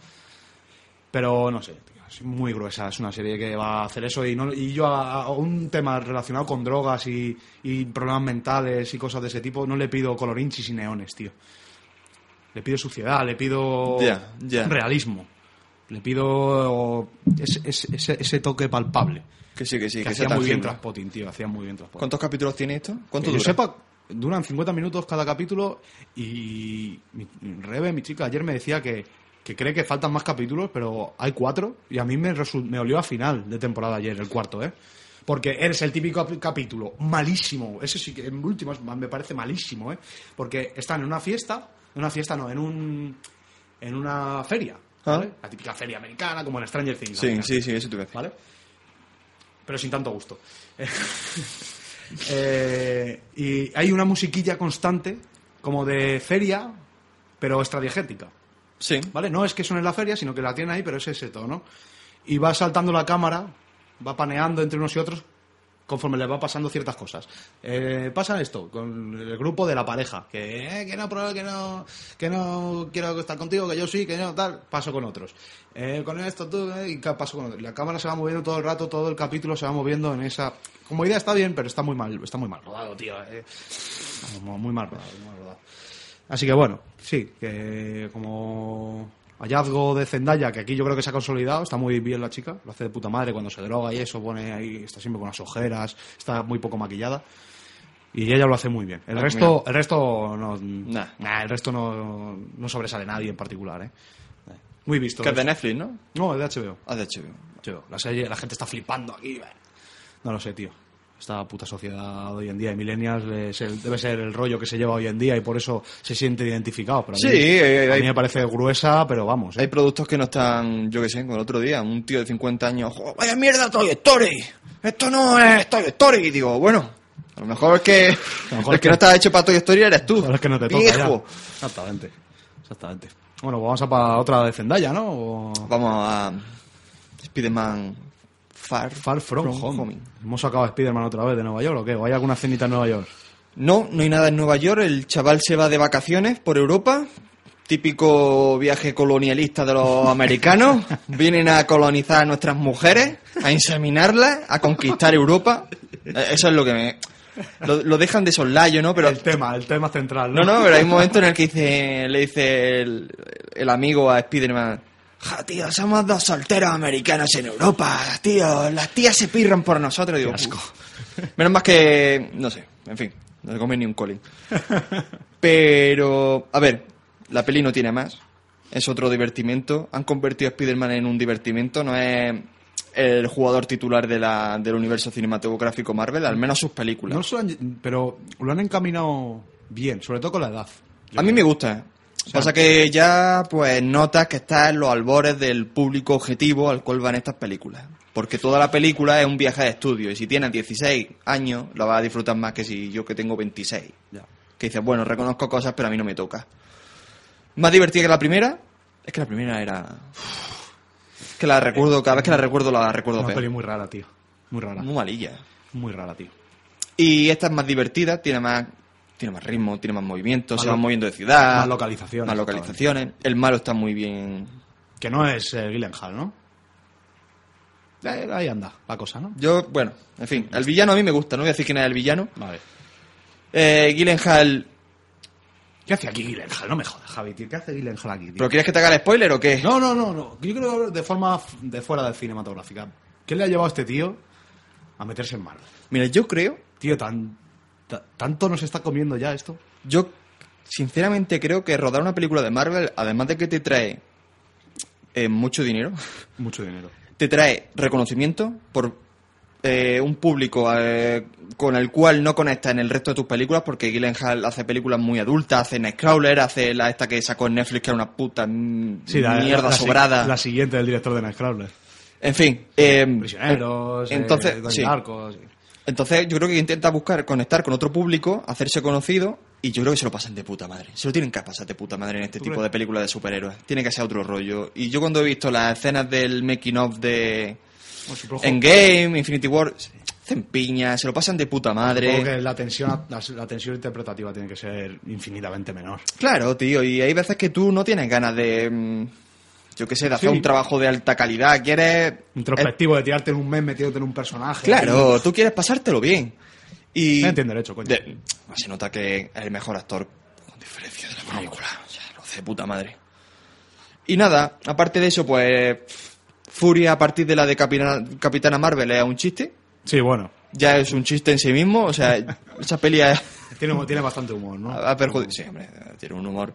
pero no sé, tío, es muy gruesa, es una serie que va a hacer eso y, no, y yo a, a un tema relacionado con drogas y, y problemas mentales y cosas de ese tipo no le pido colorinchis y neones, tío. Le pido suciedad, le pido realismo. Le pido ese, ese- toque palpable. Que sí, que sí, que que, hacía muy bien. Transpotting, tío. Hacía muy bien Transpotting. ¿Cuántos capítulos tiene esto? ¿Cuánto Que yo sepa, duran 50 minutos cada capítulo y mi, Rebe, mi chica, ayer me decía que, que cree que faltan más capítulos, pero hay cuatro y a mí me, me olió a final de temporada ayer, el cuarto, ¿eh? Porque eres el típico ap- capítulo malísimo. Ese sí que el último me parece malísimo, ¿eh? Porque están en una fiesta, en una fiesta no, en un en una feria, ¿vale? Ah. La típica feria americana, como en Stranger Things. Sí, sí, sí, eso. ¿vale? Pero sin tanto gusto. Eh, y hay una musiquilla constante, como de feria, pero extradiegética, Sí. ¿vale? No es que suene en la feria, sino que la tiene ahí, pero es ese tono. Y va saltando la cámara, va paneando entre unos y otros conforme le va pasando ciertas cosas. Eh, pasa esto con el grupo de la pareja, que, eh, que no, que no, que no quiero estar contigo, que yo sí, que no, tal, paso con otros. Eh, con esto, tú, eh, y paso con otros. La cámara se va moviendo todo el rato, todo el capítulo se va moviendo en esa... Como idea está bien, pero está muy mal, está muy mal rodado, tío. muy mal rodado, muy mal rodado. Así que bueno, sí, que como hallazgo de Zendaya, que aquí yo creo que se ha consolidado, está muy bien la chica, lo hace de puta madre cuando se droga y eso, pone ahí, está siempre con las ojeras, está muy poco maquillada. Y ella lo hace muy bien. El Ah, resto, el resto no, Nah. nah, el resto no, no sobresale nadie en particular, ¿eh. Muy visto. Que es de Netflix, ¿no? No, es de HBO. Ah, de HBO. La, serie, la gente está flipando aquí. No lo sé, tío. Esta puta sociedad hoy en día de millennials es el- debe ser el rollo que se lleva hoy en día y por eso se siente identificado. Pero a mí, Sí, eh, a mí me parece gruesa, pero vamos. ¿eh? Hay productos que no están, yo qué sé, como el otro día, un tío de 50 años, "Jo, vaya mierda Toy Story, esto no es Toy Story, y digo, bueno, a lo mejor es que lo mejor el es que que- no está hecho para Toy Story eres tú, es que no te toca ya. Exactamente. Exactamente. Bueno, pues vamos a para otra de Zendaya, ¿no? O- Vamos a Spider-Man Far, Far From, Home. Hemos sacado a Spider-Man otra vez de Nueva York, ¿o qué? ¿O hay alguna cenita en Nueva York? No, no hay nada en Nueva York, el chaval se va de vacaciones por Europa, típico viaje colonialista de los americanos, vienen a colonizar a nuestras mujeres, a inseminarlas, a conquistar Europa, Eh, eso es lo que me... Lo, lo dejan de soslayo, ¿no? Pero el tema, el tema central, No, no, pero hay un momento en el que dice, le dice el, el amigo a Spider-Man, Ja, tío, somos dos solteros americanos en Europa, tío. Las tías se pirran por nosotros. Digo, asco. Menos más que. No sé, en fin, no se come ni un colín. Pero, a ver, la peli no tiene más. Es otro divertimento. Han convertido a Spider-Man en un divertimento. No es el jugador titular de la, del universo cinematográfico Marvel, al menos sus películas. No lo han- pero lo han encaminado bien, sobre todo con la edad. A mí me gusta. Pasa que ya pues notas que está en los albores del público objetivo al cual van estas películas. Porque toda la película es un viaje de estudio y si tienes 16 años la vas a disfrutar más que si yo que tengo 26. Ya. Que dices, bueno, reconozco cosas pero a mí no me toca. Más divertida que la primera. Es que la primera era... Es que la recuerdo, cada vez que la recuerdo la recuerdo Una peor. peli muy rara, tío. Muy rara. Muy malilla. Muy rara, tío. Y esta es más divertida, tiene más, tiene más ritmo, tiene más movimiento, Más se van moviendo de ciudad. más localizaciones, Más localizaciones. El malo está muy bien. Que no es eh, Gyllenhaal, ¿no? Eh, ahí anda la cosa, ¿no? Yo, bueno, en fin, el villano a mí me gusta, no voy a decir quién es el villano. Vale. Eh, Gyllenhaal, ¿Qué hace aquí Gyllenhaal? No me jodas, Javi, tío. ¿Qué hace Gyllenhaal aquí, tío? ¿pero quieres que te haga el spoiler o qué? No, no, no, no. Yo creo de forma de fuera de cinematográfica. ¿Qué le ha llevado a este tío a meterse en Marvel? Mira, yo creo, Tío, tan, ta- tanto nos está comiendo ya esto. yo sinceramente creo que rodar una película de Marvel, además de que te trae eh, mucho dinero, Mucho dinero. te trae reconocimiento por eh, un público eh, con el cual no conectas en el resto de tus películas porque Gyllenhaal hace películas muy adultas, hace Nightcrawler, hace la esta que sacó en Netflix que era una puta mm, mierda si- sobrada. La siguiente del director de Nightcrawler. En fin, eh, Prisioneros, entonces, eh, sí. Entonces yo creo que intenta buscar conectar con otro público, hacerse conocido y yo creo que se lo pasan de puta madre. Se lo tienen que pasar de puta madre en este ¿Tú tipo crees? de películas de superhéroes. Tiene que ser otro rollo. Y yo cuando he visto las escenas del making of de supongo- Endgame, Infinity War, hacen piña, se lo pasan de puta supongo madre. que la tensión, la, la tensión interpretativa tiene que ser infinitamente menor. Claro, tío, y hay veces que tú no tienes ganas de, mm, yo qué sé, de hacer Sí. un trabajo de alta calidad, quieres... Introspectivo de tirarte en un mes metiéndote en un personaje. Claro, tú quieres pasártelo bien. Y Me entiendo derecho, coño. de- se nota que es el mejor actor con diferencia de la película. O sea, lo hace de puta madre. Y nada, aparte de eso, pues Furia a partir de la de Capitana, Capitana Marvel es un chiste. Sí, bueno. Ya es un chiste en sí mismo. O sea, esa peli es- Tiene, tiene bastante humor, ¿no? ha perjudicado. Sí, hombre, tiene un humor.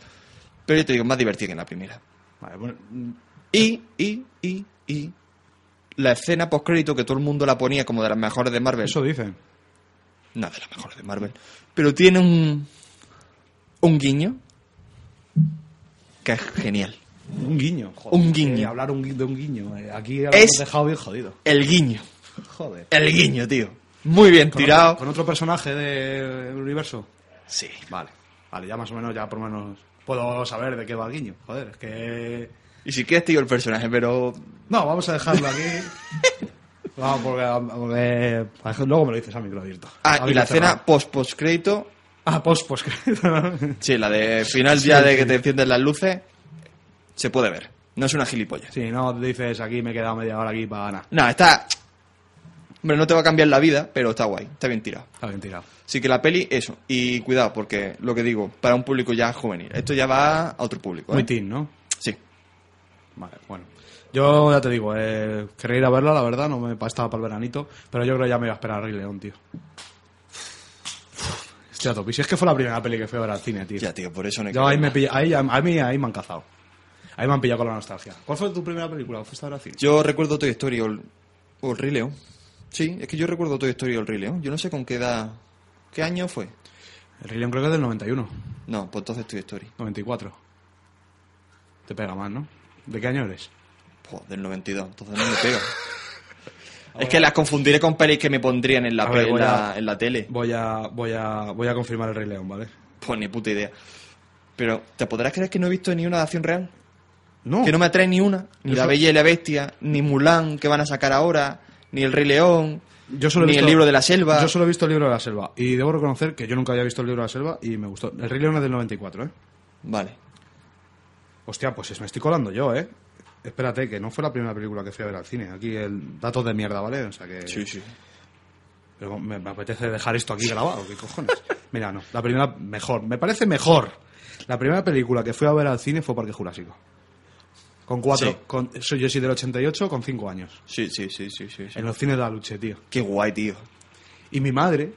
Pero yo te digo, más divertido que en la primera. Vale, bueno, mm, Y, y, y, y. La escena post-crédito que todo el mundo la ponía como de las mejores de Marvel. eso dicen. No, de las mejores de Marvel. Pero tiene un. Un guiño. Que es genial. Un guiño. joder. Un guiño. Hablar un de un guiño. eh, Aquí lo hemos Es- dejado bien jodido. El guiño. Joder. El guiño, tío. Muy bien ¿Con tirado. otro, ¿Con otro personaje del universo? Sí. Vale. Vale, ya más o menos, ya por lo menos puedo saber de qué va el guiño. Joder, es que... Y si quieres digo el personaje, pero. No, vamos a dejarlo aquí. Vamos, porque, porque- Luego me lo dices a micro abierto. Ah, A y la escena cerrado. post-post-crédito. Ah, post, post. Sí, la de final ya de que te encienden las luces. Se puede ver. No es una gilipollas. sí, no dices aquí me he quedado media hora aquí para ganar. No, está. Hombre, no te va a cambiar la vida, pero está guay. Está bien tirado. Está bien tirado. Así que la peli, eso. Y cuidado, porque lo que digo, para un público ya juvenil. Esto ya va a otro público. ¿eh? Muy teen, ¿no? Sí. Vale, bueno. Yo ya te digo, eh, querría ir a verla, la verdad, no me estaba para el veranito, pero yo creo que ya me iba a esperar a Rey León, tío. Hostia, topi, si es que fue la primera peli que fui a ver al cine, tío. Ya, tío, por eso no Yo ahí me pilla, ahí, a mí ahí me han cazado. Ahí me han pillado con la nostalgia. ¿Cuál fue tu primera película fuiste a ver al cine? Yo recuerdo Toy Story o el, o el Rey León. Sí, es que yo recuerdo Toy Story o el Rey León. Yo no sé con qué edad. ¿Qué año fue? El Rey León creo que es del 91, No, pues entonces Toy Story. 94. Te pega más, ¿no? ¿De qué año eres? Pues del 92, entonces no me pega. es que las confundiré con pelis que me pondrían en la, ver, en la, a- en la tele. Voy a, voy a, voy a confirmar el Rey León, ¿vale? Pues ni puta idea. Pero, ¿te podrás creer que no he visto ni una de acción real? No. Que no me atrae ni una. Ni Yo La Bella y la Bestia, ni Mulan, que van a sacar ahora, ni El Rey León, Yo solo he ni visto- El Libro de la Selva. Yo solo he visto el libro de la selva. Y debo reconocer que yo nunca había visto el libro de la selva y me gustó. El Rey León es del 94, ¿eh? Vale. Hostia, pues me estoy colando yo, ¿eh? Espérate, que no fue la primera película que fui a ver al cine. Aquí el datos de mierda, ¿vale? O sea que... Sí, sí. Pero me, me apetece dejar esto aquí grabado, ¿qué cojones? Mira, no, la primera mejor, me parece mejor. La primera película que fui a ver al cine fue Parque Jurásico. Con cuatro. Sí. Con, soy, yo soy del 88 con cinco años. Sí, sí, sí, sí, sí. sí. En los cines de la luche, tío. Qué guay, tío. Y mi madre,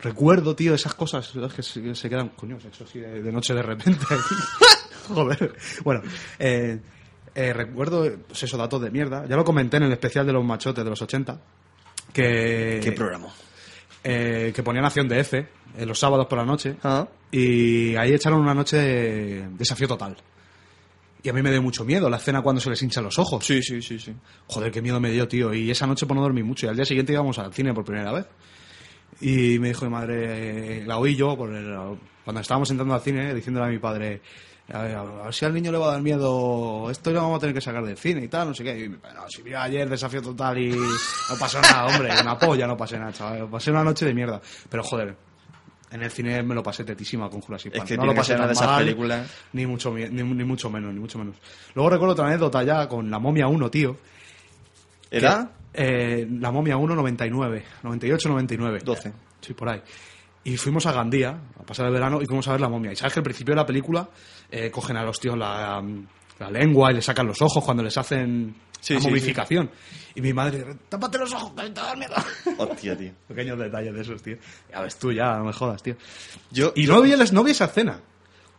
recuerdo, tío, esas cosas que se, que se quedan, coño, eso sí, de, de noche de repente. Joder. Bueno, eh, eh, recuerdo, pues esos datos de mierda. Ya lo comenté en el especial de los machotes de los 80. Que, Qué programa. eh, que ponían acción de F eh, los sábados por la noche. Ah. Y ahí echaron una noche de desafío total. Y a mí me dio mucho miedo la escena cuando se les hinchan los ojos. Sí, sí, sí, sí. Joder, qué miedo me dio, tío. Y esa noche pues no dormí mucho. Y al día siguiente íbamos al cine por primera vez. Y me dijo mi madre, eh, la oí yo por el- cuando estábamos entrando al cine, diciéndole a mi padre, a ver, a ver si al niño le va a dar miedo, esto lo vamos a tener que sacar del cine y tal, no sé qué. Y mi padre, no, si vi ayer desafío total y no pasó nada, hombre, una polla no pasé nada, chaval. Pasé una noche de mierda. Pero joder, en el cine me lo pasé tetísima con Jurassic Es Park. que no lo pasé tan de esas películas. Ni mucho, ni, ni mucho menos, ni mucho menos. Luego recuerdo otra anécdota ya con La Momia 1, tío. ¿Era? Eh, la momia 1, 99. 98, 99. 12. Sí, por ahí. Y fuimos a Gandía a pasar el verano y fuimos a ver la momia. Y sabes que al principio de la película eh, cogen a los tíos la, la lengua y les sacan los ojos cuando les hacen Sí, la sí, momificación. Y mi madre, tápate los ojos, que te da miedo. Hostia, tío. Pequeños detalles de esos, tío. Ya ves tú, ya, no me jodas, tío. Yo, Y no vi, el- no vi esa escena.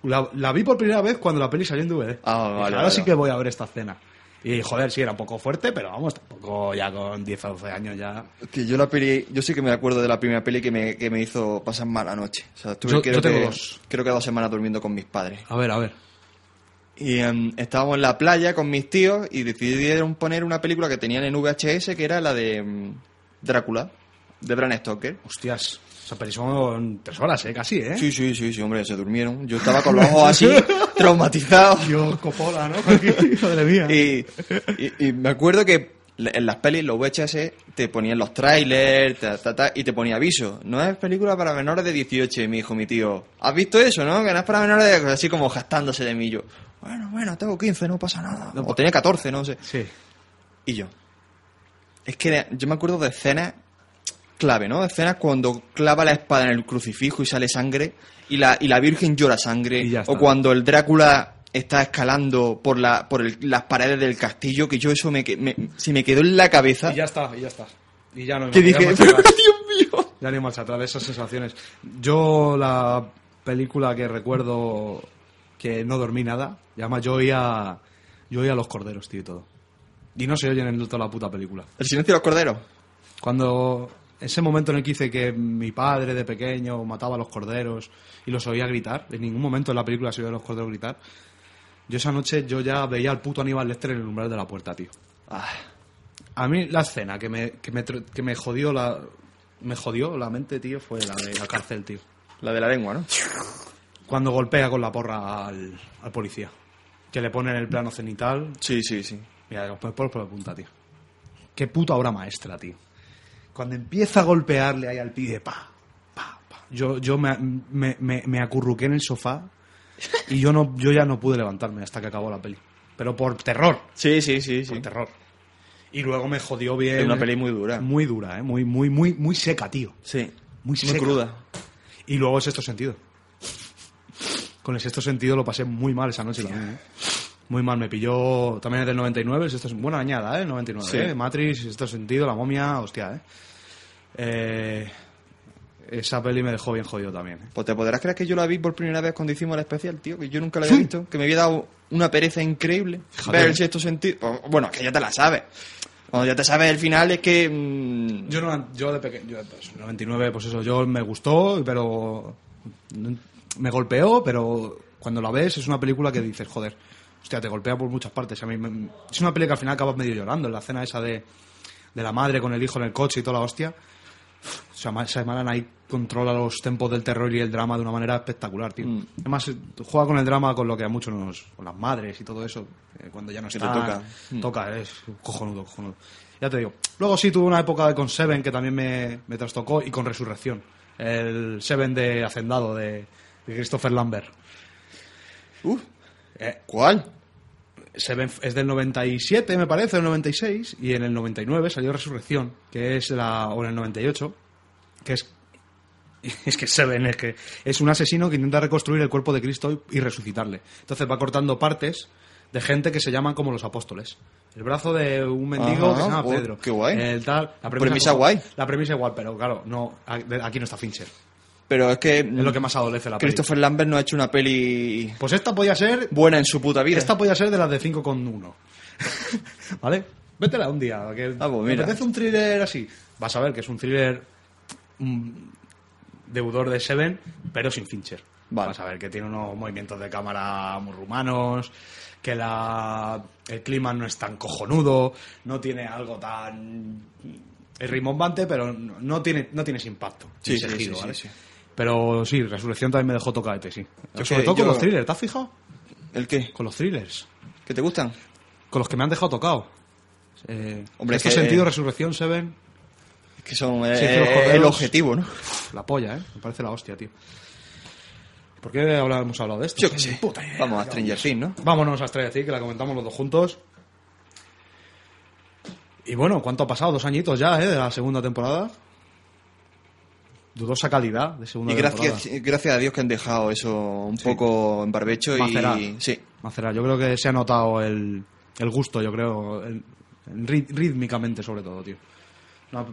La, la vi por primera vez cuando la peli salió en DVD. Ah, vale, Ahora vale, sí que voy a ver esta escena. Y joder, sí, era un poco fuerte, pero vamos, tampoco ya con 10 o 12 años ya. Tío, yo la peli, yo sí que me acuerdo de la primera peli que me, que me hizo pasar mala noche. O sea, estuve Yo- creo, yo tengo que, dos. creo que dos semanas durmiendo con mis padres. A ver, a ver. Y em, estábamos en la playa con mis tíos y decidieron poner una película que tenían en VHS que era la de em, Drácula, de Bram Stoker. Hostias, esa peli son tres horas, ¿eh? Casi, ¿eh? Sí, sí, sí, sí, hombre, se durmieron. Yo estaba con los ojos así, traumatizado. Dios, Coppola, ¿no? Madre mía. Y, y- y me acuerdo que en las pelis, los VHS, te ponían los trailers ta, ta, ta, y te ponía aviso. No es película para menores de 18. Y me dijo mi tío, ¿has visto eso, no? Que no es para menores de... Así como gastándose de mí. Yo, bueno, bueno, tengo 15, no pasa nada. O tenía 14, no sé. Sí. Y yo. Es que yo me acuerdo de escenas clave, ¿no? Escenas cuando clava la espada en el crucifijo y sale sangre y la, y la Virgen llora sangre. Y ya está. O cuando el Drácula está escalando por, la, por el- las paredes del castillo, que yo eso me, que- me- se me quedó en la cabeza. Y ya está, y ya está. Y ya no que ya dije, Dios mío. Ya ni marcha atrás de esas sensaciones. Yo la película que recuerdo que no dormí nada, y además yo oía, yo oía los corderos, tío, y todo. Y no se oyen en toda la puta película. El silencio de los corderos. Cuando ese momento en el que hice que mi padre de pequeño mataba a los corderos y los oía gritar, en ningún momento en la película se oía a los corderos gritar, yo esa noche yo ya veía al puto Aníbal Lecter en el umbral de la puerta, tío. Ah, A mí la escena que me, que me, que me jodió la me jodió la mente, tío, fue la de la cárcel, tío. la de la lengua, ¿no? Cuando golpea con la porra al, al policía. Que le pone en el plano cenital. Sí, sí, sí. Mira, los pelos por la punta, tío. Qué puta obra maestra, tío. Cuando empieza a golpearle ahí al pibe, pa, pa, pa. Yo, yo me, me, me, me acurruqué en el sofá y yo, no, yo ya no pude levantarme hasta que acabó la peli. Pero por terror, Sí, sí, sí, sí. por terror. Y luego me jodió bien. Es una peli muy dura. Muy dura, ¿eh? Muy, muy, muy, muy seca, tío. Sí. Muy seca. cruda. Y luego el sexto sentido. Con el sexto sentido lo pasé muy mal esa noche también, ¿eh? Muy mal, me pilló también es del 99, el sexto Buena añada, ¿eh? 99, Sí. ¿eh? Matrix, sexto sentido, la momia, hostia, ¿eh? Eh, Esa peli me dejó bien jodido también, ¿eh? Pues te podrás creer que yo la vi por primera vez cuando hicimos el especial, tío, que yo nunca la había visto, que me había dado una pereza increíble Fíjate. ver el sexto sentido. Pues, Bueno, es que ya te la sabes. Cuando ya te sabes el final es que... mm, Yo, no, yo de pequeño, yo, pues, 99, pues eso, yo me gustó, pero me golpeó, pero cuando la ves es una película que dices, joder, hostia, te golpea por muchas partes. A mí me- es una película que al final acabas medio llorando, en la escena esa de, de la madre con el hijo en el coche y toda la hostia. O sea, Ma- Shyamalan ahí controla los tempos del terror y el drama de una manera espectacular, tío. Mm. Además, eh, juega con el drama con lo que a muchos nos... con las madres y todo eso, eh, cuando ya no está... toca. Mm. Toca, es cojonudo, cojonudo. Ya te digo. Luego sí tuve una época con Seven que también me, me trastocó y con Resurrección. El Seven de Hacendado de, de Christopher Lambert. Uf, Eh, ¿Cuál? Seven es del 97, me parece, del 96, y en el 99 salió Resurrección, que es la. o en el 98, que es. Es que Seven es que es un asesino que intenta reconstruir el cuerpo de Cristo y, y resucitarle. Entonces va cortando partes de gente que se llaman como los apóstoles. El brazo de un mendigo Ajá, que se llama oh, Pedro. qué guay. El tal, la Premisa guay. La premisa igual, pero claro, no, aquí no está Fincher. Pero es que, Es lo que más adolece la peli. Christopher Lambert no ha hecho una peli Pues esta podía ser buena en su puta vida. Esta podía ser de las de 5,1. ¿Vale? Vétela un día. Que Ah, pues ¿Me mira. apetece un thriller así? Vas a ver que es un thriller mm, deudor de Seven, pero sin Fincher. Vale. Vas a ver que tiene unos movimientos de cámara muy rumanos, que la, el clima no es tan cojonudo, no tiene algo tan... Es rimbombante, pero no, no tiene, no tienes impacto. Sí, ese sí, giro, sí, ¿vale? sí, sí. Pero sí, Resurrección también me dejó tocadete, sí. Yo Sobre que todo con yo- los thrillers, ¿te has fijado? ¿El qué? Con los thrillers. ¿Que te gustan? Con los que me han dejado tocado. Eh, Hombre, este que- sentido, Resurrección, Seven, Es que son Sí, eh, los corderos- el objetivo, ¿no? la polla, ¿eh? Me parece la hostia, tío. ¿Por qué hemos hablado de esto? Yo qué sé. Puta idea. Vamos a Stranger Things, ¿no? Vámonos a Stranger Things, que la comentamos los dos juntos. Y bueno, ¿cuánto ha pasado? Dos añitos ya, ¿eh? De la segunda temporada. Dudosa calidad de segunda Y temporada. gracias, gracias a Dios que han dejado eso un poco en barbecho Macerar. y... Sí. Macerar. Yo creo que se ha notado el, el gusto, yo creo, el- el rí- rítmicamente sobre todo, tío. Una-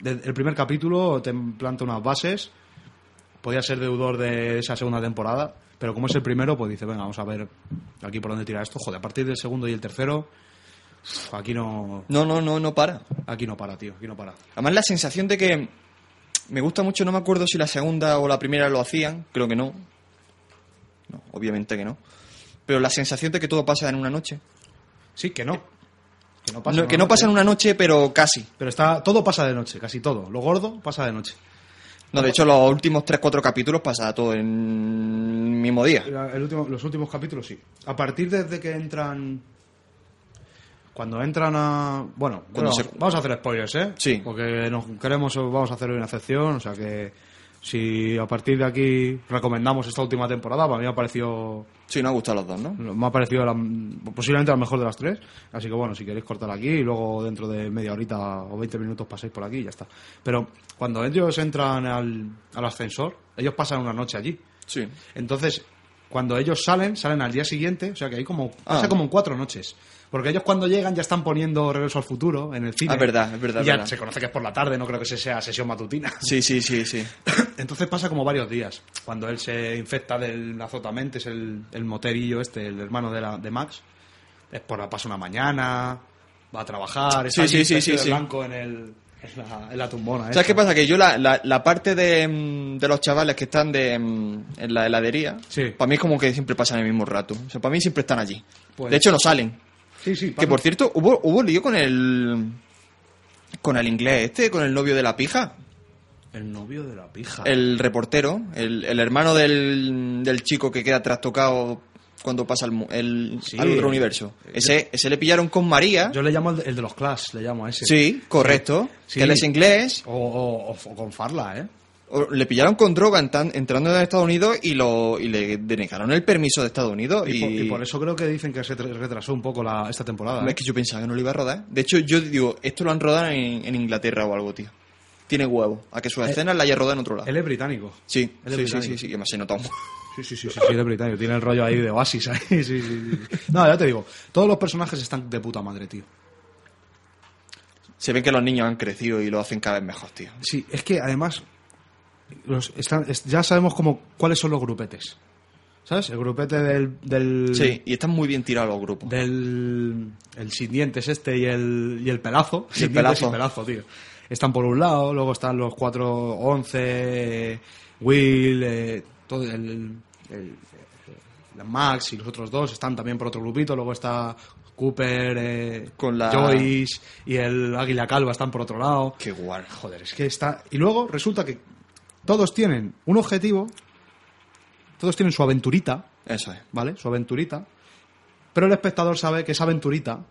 de- el primer capítulo te planta unas bases, podía ser deudor de esa segunda temporada, pero como es el primero, pues dice, venga, vamos a ver aquí por dónde tira esto. Joder, a partir del segundo y el tercero, aquí no, No, no, no, no para. aquí no para, tío, aquí no para. Además la sensación de que me gusta mucho, no me acuerdo si la segunda o la primera lo hacían, creo que no. No, obviamente que no. Pero la sensación de que todo pasa en una noche. Sí, que no. Que no No, pasa, que no pasa en una noche, pero casi. Pero está, todo pasa de noche, casi todo. Lo gordo pasa de noche. No, de hecho los últimos 3-4 capítulos pasa todo en el mismo día. La- el último- los últimos capítulos sí. A partir desde que entran. Cuando entran a. Bueno, Cuando bueno, se- vamos a hacer spoilers, ¿eh? Sí. Porque nos queremos, vamos a hacer una excepción. O sea que. Si a partir de aquí recomendamos esta última temporada, para mí me ha parecido. Sí, nos ha gustado los dos, ¿no? Me ha parecido la- posiblemente la mejor de las tres. Así que bueno, si queréis cortar aquí y luego dentro de media horita o 20 minutos pasáis por aquí y ya está. Pero cuando ellos entran al, al ascensor, ellos pasan una noche allí. Sí. Entonces, cuando ellos salen, salen al día siguiente, o sea que hay como, Ah. pasa como en cuatro noches. Porque ellos cuando llegan ya están poniendo Regreso al Futuro en el cine. Ah, es verdad, es verdad, Y ya verdad. se conoce que es por la tarde, no creo que ese sea sesión matutina. Sí, sí, sí, sí. Entonces pasa como varios días. Cuando él se infecta del azotamente, es el, el moterillo este, el hermano de, la, de Max. Es por la pasa una mañana, va a trabajar, está sí, allí sí, sí, sí. blanco en, el, en, la, en la tumbona. ¿Sabes esa. qué pasa? Que yo la, la, la parte de, mm, de los chavales que están de, mm, en la heladería, Sí. para mí es como que siempre pasan el mismo rato. O sea, para mí siempre están allí. Pues- De hecho, no salen. Sí, sí, Que por cierto, hubo, hubo lío con el. con el inglés este, con el novio de la pija. El novio de la pija. El reportero, el, el hermano del, del chico que queda trastocado cuando pasa el, el- Sí. al otro universo. Ese, ese le pillaron con María. Yo le llamo el de, el de los Clash, le llamo a ese. sí, correcto. Sí. Que él es inglés. O, o- o- o con Farla, ¿eh? Le pillaron con droga entrando en Estados Unidos y, lo, y le denegaron el permiso de Estados Unidos. Y, Y, por, y por eso creo que dicen que se retrasó un poco la, esta temporada. Es ¿eh? que yo pensaba que no lo iba a rodar. De hecho, yo digo, esto lo han rodado en, en Inglaterra o algo, tío. Tiene huevo. A que sus escenas la haya rodado en otro lado. Él es británico. Sí, es sí, sí, británico. sí, sí, que me se nota Sí, sí, sí, sí, sí, de británico. Tiene el rollo ahí de Oasis ahí. Sí, sí, sí. No, ya te digo. Todos los personajes están de puta madre, tío. Se ve que los niños han crecido y lo hacen cada vez mejor, tío. Sí, es que además los están, es- ya sabemos como cuáles son los grupetes. ¿Sabes? El grupete del... del Sí, y están muy bien tirados los grupos. del el sin dientes este y el, y el pelazo. El Sin pelazo. y pelazo, tío. Están por un lado, luego están los 411, Will, eh, todo el, el- Max y los otros dos están también por otro grupito, luego está Cooper, eh, Con la- Joyce y el Águila Calva están por otro lado. Qué guay. Joder, es que está... Y luego resulta que todos tienen un objetivo, todos tienen su aventurita, Eso es. ¿vale? Su aventurita. Pero el espectador sabe que esa aventurita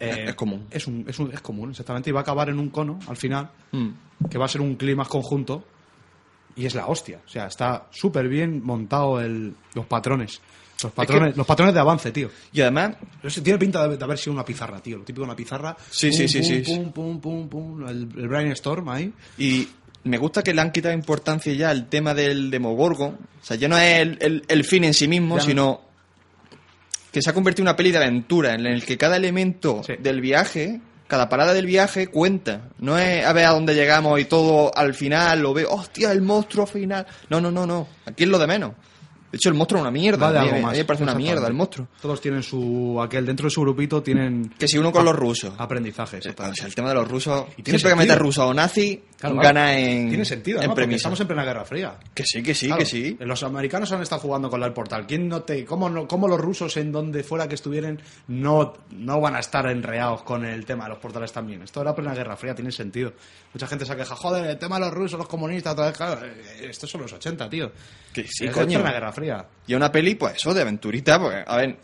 eh, Es- es común. Es, un- es, un- es común, exactamente. Y va a acabar en un cono al final, Mm. que va a ser un clima conjunto. Y es la hostia. O sea, está súper bien montado el, los patrones. Los patrones, los patrones de avance, tío. Y además, tiene pinta de, de haber sido una pizarra, tío. Lo típico de una pizarra. Sí, Pum, sí, sí, pum, sí. Pum, pum, pum, pum, El, el brainstorm ahí. y me gusta que le han quitado importancia ya al tema del Demogorgon. O sea, ya no es el, el- el fin en sí mismo, Ya sino que se ha convertido en una peli de aventura en el que cada elemento Sí. del viaje, cada parada del viaje cuenta. No es a ver a dónde llegamos y todo al final lo veo, hostia, el monstruo final. No, no, no, no. Aquí es lo de menos. De hecho, el monstruo es una mierda. Va de A mí algo a más. mí me parece una mierda el monstruo. Todos tienen su. Aquel dentro de su grupito tienen. Que si uno con los rusos. Aprendizaje, O exactamente. sea, el tema de los rusos. Y Siempre que metes ruso o nazi, Claro, gana claro. en. Tiene sentido, en ¿no? Porque premisa. estamos en plena Guerra Fría. Que sí, que sí, Claro, que sí. Los americanos han estado jugando con la del portal. ¿Quién no te, cómo, no- cómo los rusos, en donde fuera que estuvieran, no, no van a estar enreados con el tema de los portales también? Esto era plena Guerra Fría, tiene sentido. Mucha gente se queja, joder, el tema de los rusos, los comunistas, todo, claro, eh, estos son los 80, tío. Que sí, Es coño. plena Guerra Fría. Y una peli, pues eso, de aventurita, pues, a ver,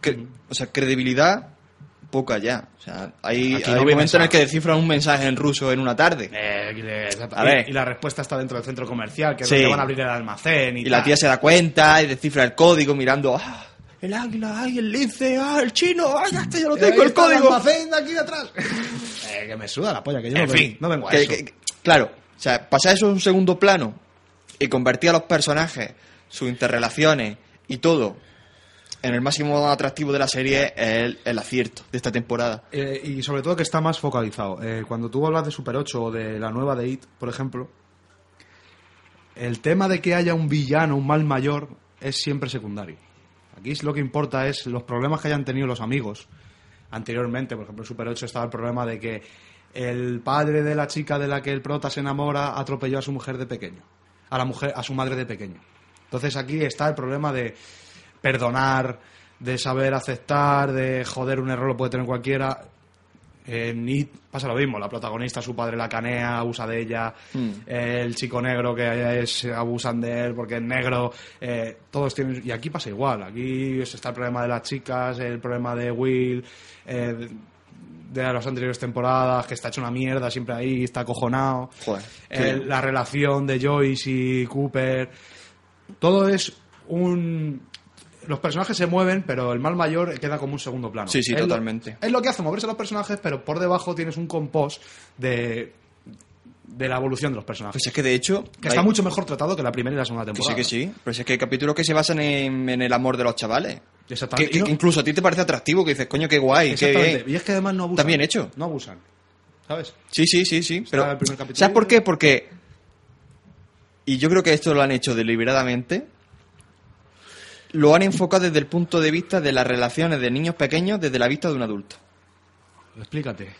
que- o sea, credibilidad, poca ya. O sea, hay, Aquí hay no un voy momento en el que descifran un mensaje en ruso en una tarde. Eh, y le- exacto. A Y- ver. Y la respuesta está dentro del centro comercial, que es Sí. donde van a abrir el almacén. Y, Y la tía se da cuenta y descifra el código mirando, ah, el águila, ay, el lince, ah, el chino, ay, ya está, ya lo Eh, tengo, el código. almacén de aquí detrás. eh, que me suda la polla, que yo En no, fin, ven- no vengo a que- eso. que- claro, o sea, pasar eso a un segundo plano y convertir a los personajes, sus interrelaciones y todo en el máximo atractivo de la serie es el, el acierto de esta temporada. Eh, y sobre todo que está más focalizado. Eh, cuando tú hablas de Super 8 o de la nueva de It, por ejemplo, el tema de que haya un villano, un mal mayor, es siempre secundario. Aquí lo que importa es los problemas que hayan tenido los amigos anteriormente. Por ejemplo, en Super 8 estaba el problema de que el padre de la chica de la que el prota se enamora atropelló a su mujer de pequeño, a la mujer, a su madre de pequeño. Entonces aquí está el problema de perdonar, de saber aceptar, de joder un error lo puede tener cualquiera. En It pasa lo mismo, la protagonista, su padre la canea, abusa de ella, Hmm. el chico negro que es, abusan de él porque es negro, eh, todos tienen... Y aquí pasa igual, aquí está el problema de las chicas, el problema de Will, eh, de las anteriores temporadas, que está hecho una mierda siempre ahí, está acojonado, Joder, qué- la relación de Joyce y Cooper, todo es un... Los personajes se mueven, pero el mal mayor queda como un segundo plano. Sí, sí, Es lo- totalmente. es lo que hace moverse los personajes, pero por debajo tienes un compost de, de la evolución de los personajes. Pues es que de hecho... que hay- está mucho mejor tratado que la primera y la segunda Que sí, temporada. que sí. Pero es que hay capítulos que se basan en, en el amor de los chavales. Exactamente. que Y no- incluso a ti te parece atractivo, que dices, coño, qué guay, qué Exactamente. bien. Y es que además no abusan. Está bien hecho. No abusan. ¿Sabes? Sí, sí, sí, sí. Pero, el primer capítulo. ¿Sabes por qué? Porque... Y yo creo que esto lo han hecho deliberadamente. Lo han enfocado desde el punto de vista de las relaciones de niños pequeños desde la vista de un adulto. Explícate.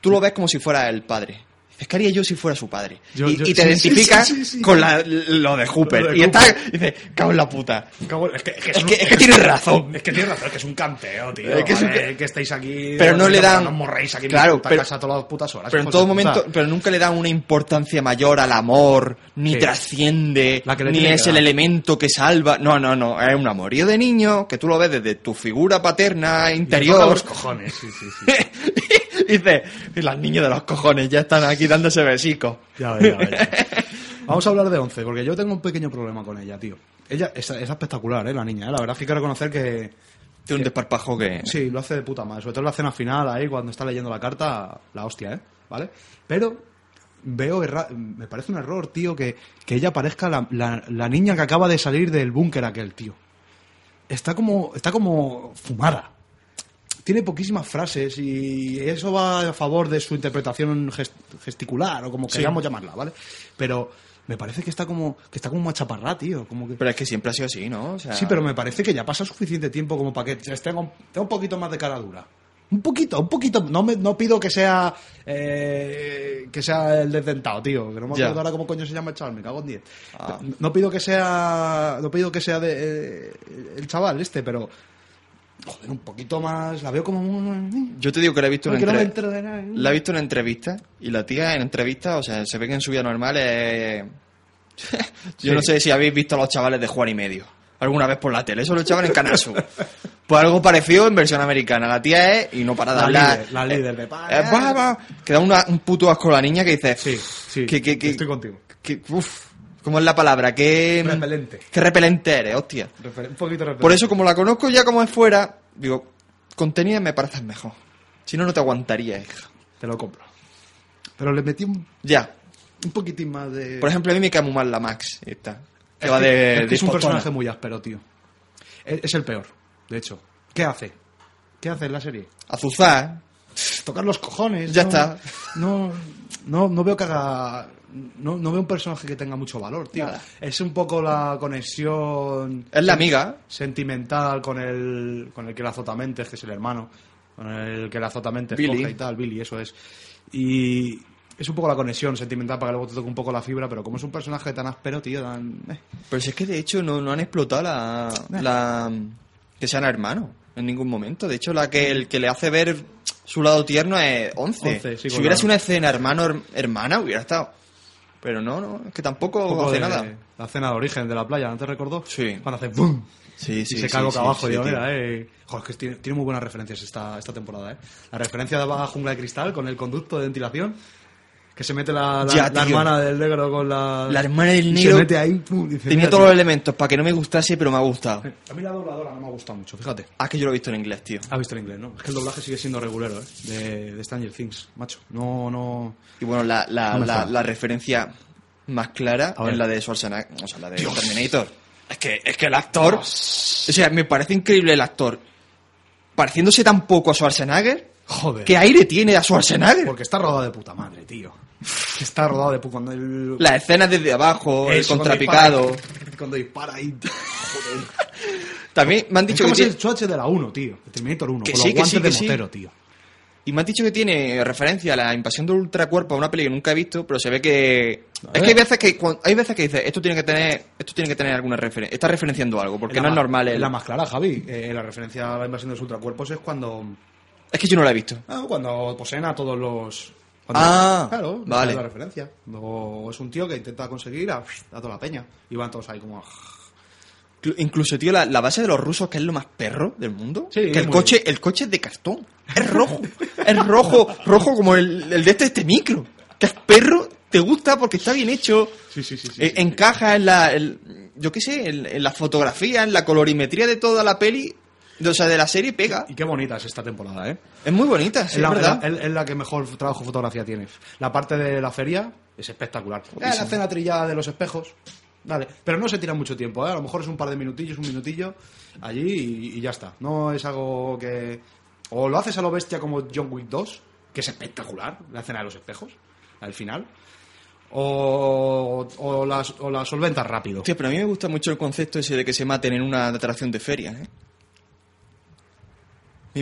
Tú lo ves como si fuera el padre. Dices, ¿qué haría yo si fuera su padre? Yo- y, yo- y te sí, con la- lo de Hooper. Lo de y está, y dices, cago en la puta. Es que, es que, Es un- que- es que tienes razón. Es que tienes razón, es que es un canteo, tío. Es que es Vale, que estéis aquí. Pero no le dan- No morréis aquí Claro, pero- casa todas las putas horas. Pero en todo momento, pero nunca le dan una importancia mayor al amor, ni trasciende, que ni es que el elemento que salva. No, no, no, es un amorío de niño que tú lo ves desde tu figura paterna interior. los cojones, sí, sí, sí. y las niñas de los cojones ya están aquí dándose besicos. Ya ves, ya ves. Vamos a hablar de Once, porque yo tengo un pequeño problema con ella, tío. Ella es, es espectacular, ¿eh? La niña, ¿eh? La verdad es que hay que reconocer que... Tiene un desparpajo que... Sí, lo hace de puta madre. Sobre todo en la cena final, ahí, cuando está leyendo la carta, la hostia, ¿eh? ¿Vale? Pero veo... erra- Me parece un error, tío, que, que ella parezca la, la- la niña que acaba de salir del búnker aquel, tío. Está como... Está como fumada. Tiene poquísimas frases y eso va a favor de su interpretación gest- gesticular o como queramos llamarla, ¿vale? Pero me parece que está como que está como machaparrá, tío, como que Pero es que siempre ha sido así, ¿no? O sea, Sí, pero me parece que ya pasa suficiente tiempo como para que tenga un, tenga un poquito más de cara dura. Un poquito, un poquito. No, me, no pido que sea eh, que sea el desdentado, tío. Que no me Ya. acuerdo ahora cómo coño se llama el chaval, me cago en 10. Ah. No pido que sea no pido que sea de, eh, el chaval este, pero joder, un poquito más. La veo como un- Yo te digo que la he visto en Porque no entre- entero de nada. La he visto en entrevista y la tía en entrevista, o sea, se ve que en su vida normal es... Yo Sí. no sé si habéis visto a los chavales de Juan y Medio alguna vez por la tele, eso lo echaban en Canal Sur. Pues algo parecido en versión americana. La tía es, y no para de La hablar... líder, la líder de eh, que da una- un puto asco a la niña que dice... Sí, sí. Que, que, que, estoy contigo. que- uf, ¿Cómo es la palabra? Que... Repelente. Que repelente eres, hostia. Refer- Un poquito repelente. Por eso, como la conozco ya como es fuera, digo, contenida me parece mejor. Si no, no te aguantaría, hija. te lo compro. Pero le metí un, Ya. un poquitín más de Por ejemplo, a mí me cae muy mal la Max. Esta. Que Es va que- de. es, que de es un personaje muy áspero, tío. Es, es el peor, de hecho. ¿Qué hace? ¿Qué hace en la serie? Azuzar. Tocar los cojones. Ya no- está. No, no, no veo que haga. No, no veo un personaje que tenga mucho valor, tío. Nada. Es un poco la conexión. Es la amiga. Sentimental con el, con el que la azota mentes, que es el hermano. Con el que la azota mentes Billy. y tal, Billy, eso es. Y es un poco la conexión sentimental para que luego te toque un poco la fibra, pero como es un personaje tan áspero, tío, tan. eh. Pero si es que de hecho no, no han explotado la, la- que sean hermanos en ningún momento. De hecho, la que el que le hace ver su lado tierno es 11. Once, sí, si hubiera sido una escena hermano her- hermana hubiera estado. Pero no, no, es que tampoco hace de nada. La cena de origen de la playa, ¿no te recordó? Sí. Cuando hace ¡bum! Sí, sí, y se cae boca sí, abajo. sí, digo, tío. mira, eh. Joder, es que tiene, tiene muy buenas referencias esta, esta temporada, ¿eh? La referencia de la jungla de cristal con el conducto de ventilación. Que se mete la, la, Ya, la tío. hermana del negro con la. La hermana del y negro Se mete ahí. pum, y dice, Tenía mira, todos los elementos para que no me gustase, pero me ha gustado. A mí la dobladora no me ha gustado mucho, fíjate. Ah, que yo lo he visto en inglés, tío. Has visto el inglés, ¿no? Es que el doblaje sigue siendo regulero, ¿eh? De, de Stranger Things, macho. No, no. Y bueno, la, la, No me la, jodas. la referencia más clara es la de Schwarzenegger, o sea, la de Terminator. Es que, es que el actor, o sea, me parece increíble el actor, pareciéndose tan poco a Schwarzenegger, Joder. ¿qué aire tiene a Schwarzenegger? Porque está rodado de puta madre, tío. Está rodado de cuando el... Las escenas desde abajo, el cuando contrapicado. dispara, Cuando dispara ahí. Joder. También me han Es dicho como que tiene, el Schwarze de la 1, tío. El Terminator 1. Que con sí, los que guantes sí, de que sí. motero, tío. y me han dicho que tiene referencia a la invasión del ultracuerpo a una peli que nunca he visto, pero se ve que es que hay veces que hay veces que dice esto tiene que tener esto tiene que tener alguna referencia, está referenciando algo, porque la no es normal el- La más clara, Javi. Eh, la referencia a la invasión de los ultracuerpos es cuando. Es que yo no la he visto. ah, cuando poseen a todos los. Cuando- Ah, claro, vale. la referencia. Luego es un tío que intenta conseguir a, a toda la peña. Y van todos ahí como. Inclu- Incluso, tío, la, la base de los rusos, que es lo más perro del mundo. Sí, que el coche, el coche es de cartón. Es rojo. es rojo, rojo como el, el de este, este micro. Que es perro, te gusta porque está bien hecho. Sí, sí, sí. sí, eh, sí. encaja en la, el- yo qué sé, en, en la fotografía, en la colorimetría de toda la peli. O sea, de la serie pega. Y qué bonita es esta temporada, ¿eh? Es muy bonita, sí, es, la, verdad. es la- es la que mejor trabajo de fotografía tiene. La parte de la feria es espectacular. Eh, la escena trillada de los espejos. Vale, pero no se tira mucho tiempo, ¿eh? A lo mejor es un par de minutillos, un minutillo allí y, y ya está. No es algo que... O lo haces a lo bestia como John Wick 2, que es espectacular, la escena de los espejos, al final. O, o, las, o la solventas rápido. Tío, pero a mí me gusta mucho el concepto ese de que se maten en una atracción de feria, ¿eh?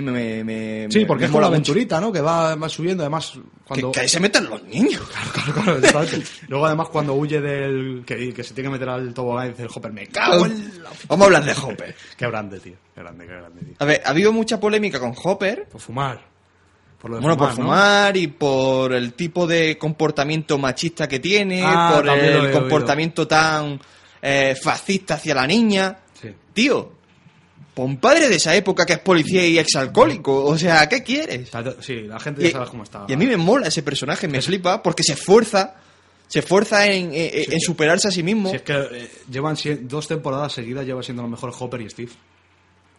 Me, me, Sí, porque me es como la aventurita, ¿no? Que va, va subiendo, además... Cuando... Que, que ahí se metan los niños. Claro, claro, exactamente. Luego, además, cuando huye del. que, que se tiene que meter al tobogán y dice el Hopper, me cago en la. Vamos a hablar de Hopper. Qué grande, tío. Qué grande, qué grande, tío. A ver, ha habido mucha polémica con Hopper. Por fumar. Por Bueno, fumar, por ¿no? fumar y por el tipo de comportamiento machista que tiene, Ah, por el comportamiento tan eh, fascista hacia la niña. Sí. Tío, por un padre de esa época que es policía y exalcohólico, o sea, ¿qué quieres? Sí, la gente ya Y, sabe cómo está. y a mí me mola ese personaje, me flipa, porque se esfuerza, se esfuerza en, en- en superarse a sí mismo. Si es que eh, llevan dos temporadas seguidas, lleva siendo los mejores Hopper y Steve.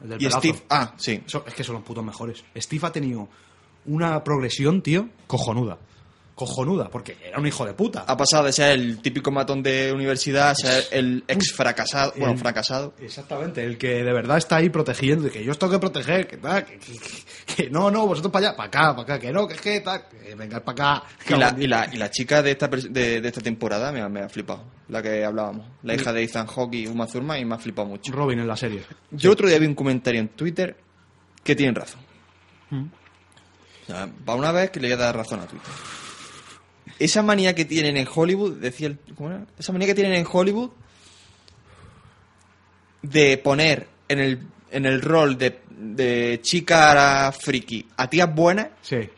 El del y pelazo. Steve, ah, sí. Eso- es que son los putos mejores. Steve ha tenido una progresión, tío, cojonuda. Cojonuda, porque era un hijo de puta. Ha pasado de ser el típico matón de universidad a ser el ex fracasado, bueno, El- fracasado. Exactamente, el que de verdad está ahí protegiendo, y que yo os tengo que proteger, que tal, que, que- que- que no, no, vosotros para allá, para acá, para acá, que no, que es que tal, que venga para acá. Y la, y, la, y la chica de esta, de, de esta temporada me ha, me ha flipado, la que hablábamos. La hija de Ethan Hawke y Uma Thurman y me ha flipado mucho. Robin en la serie. Yo otro día vi un comentario en Twitter que tienen razón. Mm. O sea, para una vez que le voy a dar razón a Twitter. Esa manía que tienen en Hollywood, decía el, ¿cómo era? Esa manía que tienen en Hollywood de poner en el, en el rol de, de chica friki a tías buenas Sí.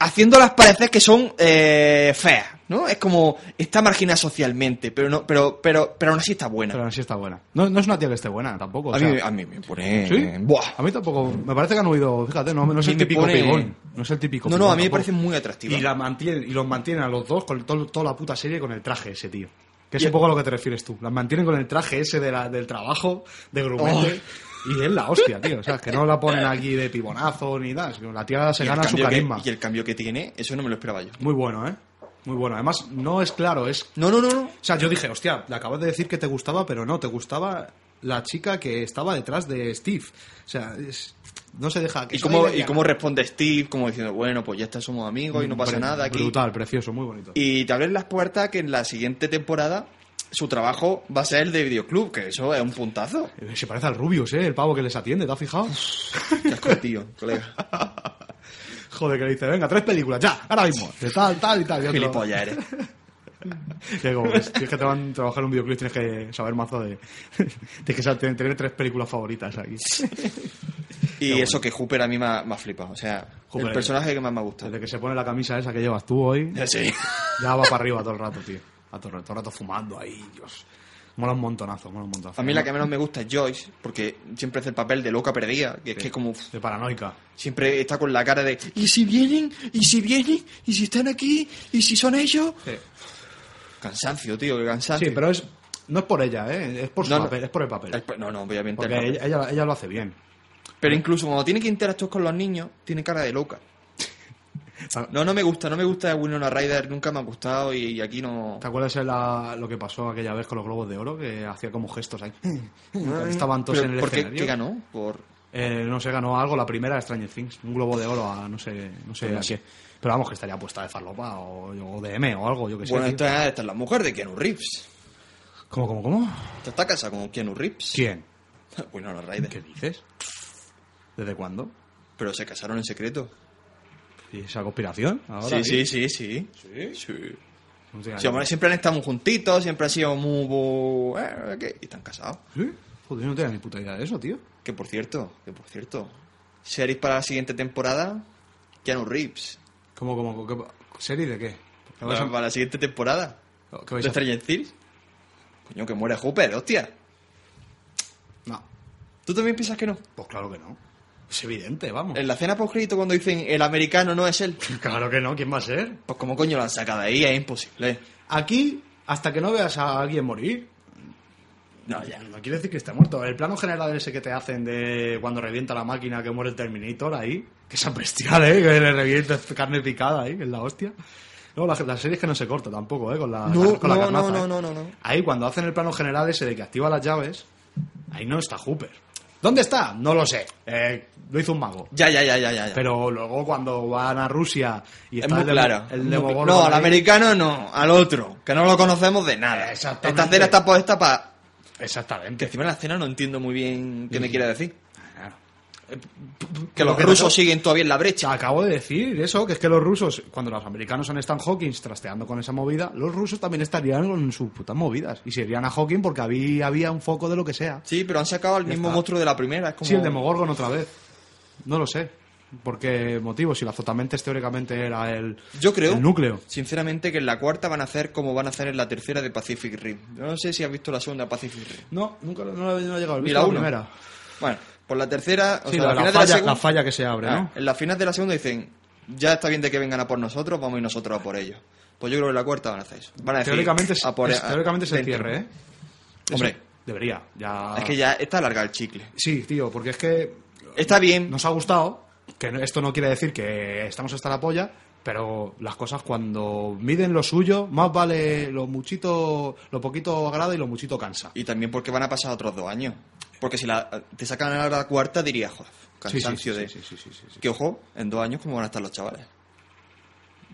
haciéndolas parecer que son eh, feas, ¿no? Es como está marginada socialmente, pero no, pero, pero, pero aún así está buena. Pero sí está buena. No, no es una tía que esté buena tampoco. o a, sea, mí, a mí me pone. ¿Sí? Buah. A mí tampoco. Me parece que han oído. Fíjate, no, no es el típico pone- pibón. No es el típico No, no, a mí me parece muy atractiva. Y, la mantienen, y los mantienen a los dos con todo- toda la puta serie con el traje ese, tío. Que es Y- un poco a lo que te refieres tú. Las mantienen con el traje ese de la- del trabajo, de grumete. Y es la hostia, tío. O sea, que no la ponen aquí de pibonazo ni nada. sino La tía se gana su que- carisma. y el cambio que tiene, eso no me lo esperaba yo. Muy bueno, ¿eh? Muy bueno. Además, no es claro, es No, no, no, no. O sea, yo dije, hostia, le acabas de decir que te gustaba, pero no, te gustaba la chica que estaba detrás de Steve. O sea, es- no se deja que ¿Y cómo, y cómo responde Steve, como diciendo, bueno, pues ya está, somos amigos y no pasa Bre- nada aquí. Brutal, precioso, muy bonito. Y te abren las puertas que en la siguiente temporada su trabajo va a ser el de videoclub, que eso es un puntazo. Se parece al Rubius, ¿eh? El pavo que les atiende, ¿te has fijado? Qué asco, tío, colega. Joder, que le dice, venga, tres películas, ya, ahora mismo. De tal, tal y tal. Y otro- Gilipollas eres. Que como ves, si es que te van a trabajar en un videoclip, tienes que saber mazo de. tienes que saber- tener tres películas favoritas aquí. Y eso que Hooper a mí me ha, me ha flipado. O sea, Hooper, el personaje que más me ha gustado. Desde que se pone la camisa esa que llevas tú hoy, Sí. ya va para arriba todo el rato, tío. A todo, el- todo el rato fumando ahí, Dios. Mola un montonazo, mola un montonazo. A mí la que menos me gusta es Joyce, porque siempre hace el papel de loca perdida, que es que como De paranoica. siempre está con la cara de ¿y si vienen? ¿y si vienen? ¿y si están aquí? ¿y si son ellos? Cansancio, tío, que cansancio. Sí, pero es. No es por ella, ¿eh? Es por su No, no. papel, es por el papel. Es- No, no, obviamente. Porque el papel. ella, ella, ella lo hace bien. Pero incluso cuando tiene que interactuar con los niños, tiene cara de loca. No, no me gusta, no me gusta Winona Ryder, nunca me ha gustado y, y aquí no... ¿Te acuerdas de la- lo que pasó aquella vez con los globos de oro? Que hacía como gestos ahí. Estaban todos en el ¿Por qué, escenario. qué ganó? Por... Eh, no sé, ganó algo la primera de Stranger Things. Un globo de oro a no sé, no sé a qué. Pero vamos, que estaría puesta de farlopa o, o de M o algo, yo que sé. Bueno, esta, esta es la mujer de Keanu Reeves. ¿Cómo, cómo, cómo? Esta está casada con Keanu Reeves. ¿Quién? Winona Ryder. ¿Qué dices? ¿Desde cuándo? Pero se casaron en secreto. ¿Y esa conspiración? Ahora, sí, sí, sí, sí. ¿Sí? Sí. No tenía Sí, hombre, ni- siempre han estado muy juntitos, siempre han sido muy... eh, ¿qué? Y están casados. ¿Sí? Joder, yo no tenía ni puta idea de eso, tío. Que por cierto, que por cierto, series para la siguiente temporada, Keanu Reeves. ¿Cómo, cómo, qué- ¿Serie de qué? ¿Qué vais Para, a- para la siguiente temporada. qué vais ¿De a- Stranger Things? Coño, que muere Hooper, hostia. No, ¿Tú también piensas que no? pues claro que no. Es evidente, vamos. En la cena post cuando dicen el americano no es él, Claro que no, ¿quién va a ser? pues como coño lo han sacado ahí, es imposible. Aquí, hasta que no veas a alguien morir, No, ya. no quiere decir que esté muerto. El plano general ese que te hacen de cuando revienta la máquina que muere el Terminator ahí, que es bestial, ¿eh? Que le revienta carne picada ahí, que es la hostia. Luego la, la serie es que no se corta tampoco, ¿eh? Con la, No, con la no, carnaza, no, ¿eh? no, no, no. Ahí cuando hacen el plano general ese de que activa las llaves, ahí no está Hooper. ¿Dónde está? No lo sé. Eh, lo hizo un mago. Ya, ya, ya, ya, ya. Pero luego cuando van a Rusia y es está muy el claro. el Demogorgon no, al ahí- americano no, al otro, que no lo conocemos de nada. Exactamente. Esta cena está puesta para... Que Exactamente. encima en la cena no entiendo muy bien qué me quiere decir. Que Lo los rusos siguen todavía en la brecha. Acabo de decir eso, que es que los rusos, cuando los americanos en Hawkins trasteando con esa movida, los rusos también estarían con sus putas movidas. Y se irían a Hawking porque había, había un foco de lo que sea. Sí, pero han sacado al mismo está. monstruo de la primera. Es como... Sí, el Demogorgon otra vez. No lo sé. ¿Por qué motivo? Si la Zotamentes teóricamente era el, Yo creo, el núcleo. sinceramente, que en la cuarta van a hacer como van a hacer en la tercera de Pacific Rim. Yo no sé si has visto la segunda Pacific Rim. No, nunca no, no he llegado. He visto la la primera. Bueno, por la tercera, o Sí, sea, la, al la final de falla, segunda- la falla que se abre, Ah, ¿no? En la final de la segunda dicen, ya está bien de que vengan a por nosotros, vamos a ir nosotros a por ellos. Pues yo creo que en la cuarta van a hacer eso. Van a decir, Teóricamente a por- es- a- teóricamente es el cierre, ¿eh? Hombre, Eso debería. Ya... es que ya está alargado el chicle. Sí, tío, porque es que Está bien, nos ha gustado, que esto no quiere decir que estamos hasta la polla, pero las cosas cuando miden lo suyo, más vale lo muchito, lo poquito agrada y lo muchito cansa. y también porque van a pasar otros dos años. Porque si la, te sacan a la cuarta, dirías, joder, cansancio sí, de... sí, sí, sí. Que ojo, en dos años, ¿cómo van a estar los chavales?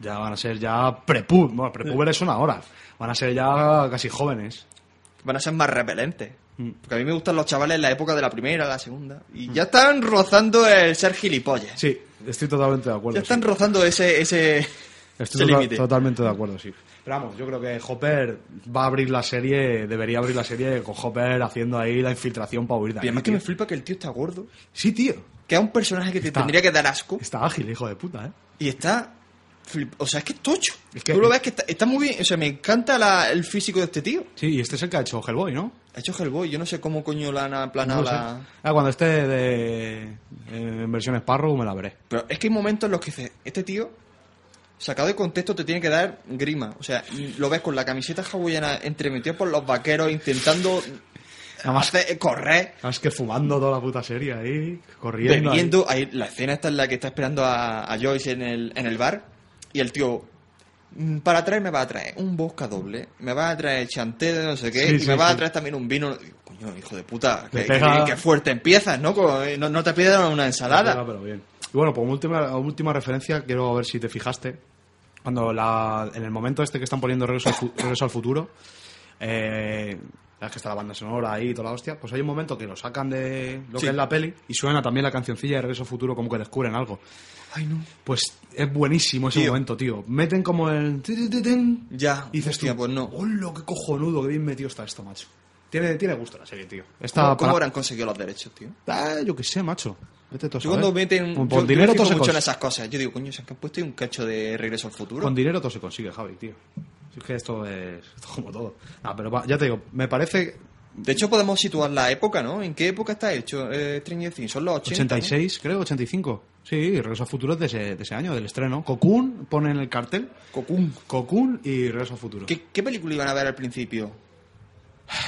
Ya van a ser ya prepub, bueno, prepúberes son ahora, van a ser ya casi jóvenes. Van a ser más repelentes. Mm. Porque a mí me gustan los chavales en la época de la primera, la segunda. Y ya están rozando el ser gilipollas. Sí, estoy totalmente de acuerdo. ya están sí. rozando ese, ese, Estoy ese tota- límite. totalmente de acuerdo, sí. Pero vamos, yo creo que Hopper va a abrir la serie, debería abrir la serie con Hopper haciendo ahí la infiltración para huir de Y ahí, además que me flipa que el tío está gordo. Sí, tío. Que es un personaje que te tendría que dar asco. Está ágil, hijo de puta, ¿eh? Y está... flip- O sea, es que es tocho. Es que- Tú lo ves que está, está muy bien. O sea, me encanta la- el físico de este tío. Sí, y este es el que ha hecho Hellboy, ¿no? Ha hecho Hellboy. Yo no sé cómo coño la han aplanado No la... Ah, cuando esté de, eh, en versión Sparrow me la veré. Pero es que hay momentos en los que dices, este tío, sacado de contexto, te tiene que dar grima. O sea, lo ves con la camiseta hawaiana entremetido por los vaqueros, intentando Nada más, hacer- correr, nada más que fumando toda la puta serie ahí, corriendo. ahí. bebiendo. Ahí, la escena esta en la que está esperando a, a Joyce en el, en el bar y el tío... "Mm, Para traer me va a traer un bosca doble, me va a traer chanté de no sé qué, Sí, y sí, me va sí. a traer también un vino. Digo, Coño, hijo de puta, Le que, pega- que- que fuerte empiezas, ¿no? Con- no, no te pidan una ensalada. Pega, pero bien. Y bueno, como última, última referencia, quiero ver si te fijaste. Cuando la, en el momento este que están poniendo Regreso al, Fu- Regreso al Futuro, eh, sabes que está la banda sonora ahí y toda la hostia, pues hay un momento que lo sacan de lo Sí. que es la peli y suena también la cancioncilla de Regreso al Futuro como que descubren algo. Ay, no. Pues es buenísimo ese Tío. momento, tío. Meten como el... Ya, y dices hostia, tú, pues no. ¡Hola, qué cojonudo, qué bien metido está esto, macho! Tiene, tiene gusto la serie, tío. Está ¿Cómo, cómo para- habrán conseguido los derechos, tío? Ah, yo qué sé, macho. Vete a Yo cuando meten... Con, yo- con dinero todo se mucho en consigue. esas cosas. Yo digo, coño, se han puesto un cacho de Regreso al Futuro. Con dinero todo se consigue, Javi, tío. Si es que esto es, esto es como todo. Ah, pero va, ya te digo, me parece De hecho, podemos situar la época, ¿no? ¿En qué época está hecho eh, Stranger Things? Son los 80, 86, creo, 85. Sí, Regreso al Futuro es de ese, de ese año, del estreno. Cocoon pone en el cartel. ¿no? Cocoon. Cocoon y Regreso al Futuro. ¿Qué, ¿Qué película iban a ver al principio?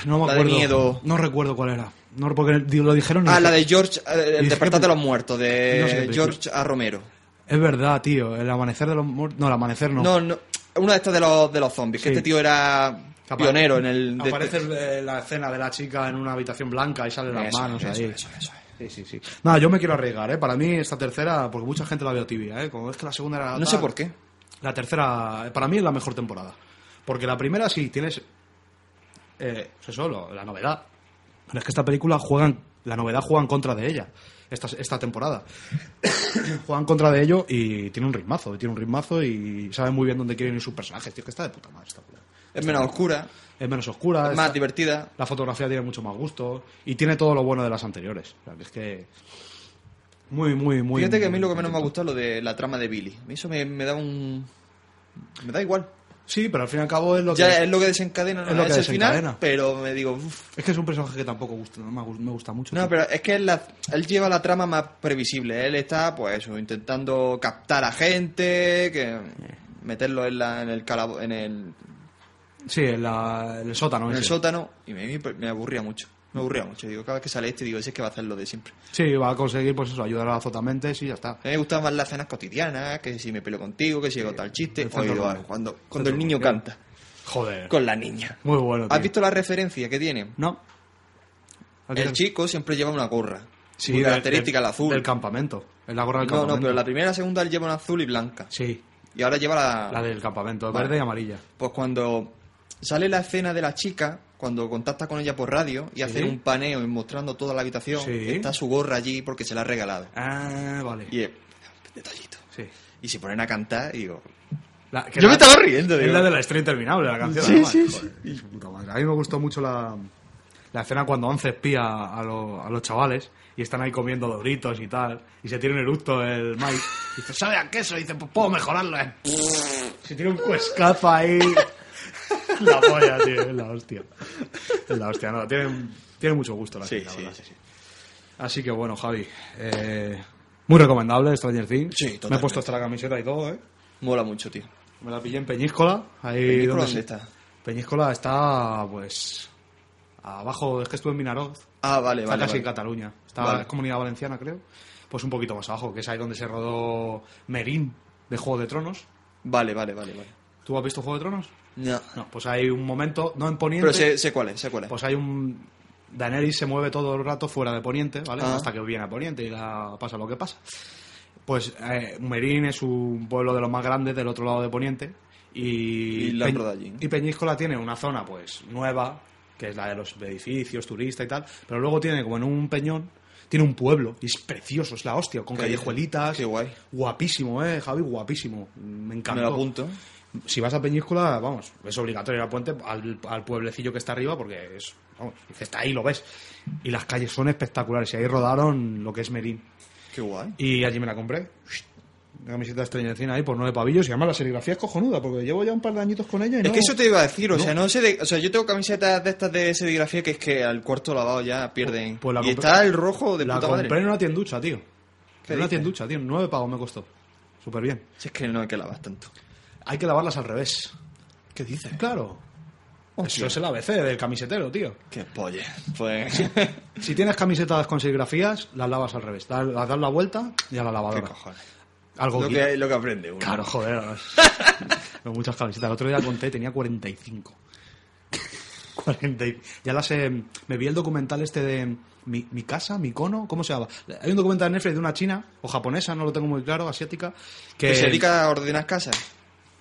No me la de acuerdo. miedo. No recuerdo cuál era. No, porque lo dijeron. Ah, la de George... eh, el es despertar de los muertos, de No sé. George A. Romero. Es verdad, tío. El amanecer de los muertos. No, el amanecer no. No, no. Una de estas de los, de los zombies, que este tío era pionero en el... de- Aparece eh, la escena de la chica en una habitación blanca y salen las Eso, manos eso, ahí. eso, eso. Sí, sí, sí. Nada, yo me quiero arriesgar, ¿eh? Para mí esta tercera, porque mucha gente la veo tibia, ¿eh? Como es que la segunda era... No sé por qué. La tercera, para mí es la mejor temporada. Porque la primera sí, tienes... Eh, eso, lo- la novedad. Pero es que esta película juegan... La novedad juega en contra de ella. Esta, esta temporada. juega en contra de ello y tiene un ritmazo. y Tiene un ritmazo y sabe muy bien dónde quieren ir sus personajes. Tío, que está de puta madre esta película. Es menos oscura, Es menos oscura. es más está- divertida. la fotografía tiene mucho más gusto y tiene todo lo bueno de las anteriores. O sea, que es que muy, muy, muy. Fíjate que a mí lo que menos me ha gustado es lo de la trama de Billy. A mí eso me, me da un... Me da igual. Sí, pero al fin y al cabo es lo que es lo que desencadena, es lo es, que el final, desencadena. pero me digo... uf. es que es un personaje que tampoco gusta, no me, gu- me gusta mucho. No, tío. pero es que él, la- él lleva la trama más previsible. Él está, pues eso, intentando captar a gente, que meterlo en, la, en el calabo- en el, Sí, en, la- en el sótano. en el ese. sótano, y me aburría mucho. Me aburría mucho. Digo, cada vez que sale este, digo, ese es que va a hacer lo de siempre. Sí, va a conseguir pues eso, ayudar a la Zotamentes y ya está. A mí me gustan más las cenas cotidianas, que si me peleo contigo, que si hago tal chiste. el Oye, común. cuando, cuando el niño canta Joder. con la niña. Muy bueno. ¿Has visto la referencia que tiene? No. El chico siempre lleva una gorra. Sí, muy característica, del- el azul. Del campamento. Es la gorra del no, campamento. no, pero la primera y la segunda él lleva una azul y blanca. Sí, Y ahora lleva la, la del campamento, Vale. verde y amarilla. Pues cuando sale la escena de la chica, cuando contacta con ella por radio y Sí. hace un paneo y mostrando toda la habitación, Sí. está su gorra allí porque se la ha regalado. Ah, vale. Y es detallito. Sí. Y se ponen a cantar y digo, La- que Yo me estaba riendo, Es la de la estrella interminable, la canción. Sí, además. sí, Joder, su puta madre. A mí me gustó mucho la, la escena cuando Once espía a, lo- a los chavales y están ahí comiendo doritos y tal. Y se tiene un eructo el Mike. Y dice, ¿sabe a queso? Y dice, pues puedo mejorarlo. eh". Se tiene un cuescazo ahí. La polla, tío. Es la hostia. Es la hostia, no. Tiene, tiene mucho gusto la Sí, la sí, verdad. sí. Así que bueno, Javi. eh, muy recomendable Stranger Things. Sí, Me he totalmente. puesto hasta la camiseta y todo, ¿eh? mola mucho, tío. Me la pillé en Peñíscola. Ahí ¿Peñíscola dónde está? Peñíscola está, pues, abajo, es que estuve en Minaroz, Ah, vale, está vale. casi vale. en Cataluña, está Vale. en Comunidad Valenciana, creo, pues un poquito más abajo, que es ahí donde se rodó Merín, de Juego de Tronos. Vale, vale, vale, vale. ¿Tú has visto Juego de Tronos? No. No, pues hay un momento, no en Poniente, Pero sé, sé cuál es, sé cuál es. pues hay un... Daenerys se mueve todo el rato fuera de Poniente, ¿vale? Ah. Hasta que viene a Poniente y la pasa lo que pasa. Pues eh, Merín es un pueblo de los más grandes del otro lado de Poniente y, Y la Peñ- allí, ¿no? y Peñíscola tiene una zona pues nueva, que es la de los edificios, turistas y tal, pero luego tiene como en un peñón, tiene un pueblo y es precioso, es la hostia, con ¿Qué callejuelitas. Qué guay. Guapísimo, eh, Javi, guapísimo. Me encantó. Me lo apunto. Si vas a Peñíscola, vamos, es obligatorio ir al puente, al, al pueblecillo que está arriba, porque es, vamos, que está ahí, lo ves. Y las calles son espectaculares, y ahí rodaron lo que es Merín. Qué guay. Y allí me la compré. Una camiseta cine ahí por nueve pavillos y además la serigrafía es cojonuda porque llevo ya un par de añitos con ella y Es no... que eso te iba a decir, o No. sea, no sé de, o sea, yo tengo camisetas de estas de serigrafía que es que al cuarto lavado ya pierden. Pues la y compré- está el rojo de la puta compré madre. en una tienducha, tío. ¿Qué En una tienducha, tío. Nueve pagos me costó. Súper bien. Si es que no hay que lavar tanto. Hay que lavarlas al revés. ¿Qué dices? Claro. Hostia. Eso es el ABC del camisetero, tío. Qué polla. Pues. Si tienes camisetas con serigrafías, las lavas al revés. Las das la vuelta y a la ¿Qué lavadora. cojones? Algo Lo que- lo que aprende uno. Claro, joder. Tengo muchas camisetas. El otro día conté, tenía 45. 40 y- Ya las he... Me vi el documental este de... Mi, mi casa, mi cono, ¿cómo se llama? Hay un documental en Netflix de una china o japonesa, no lo tengo muy claro, asiática, que, Que se dedica a ordenar casas.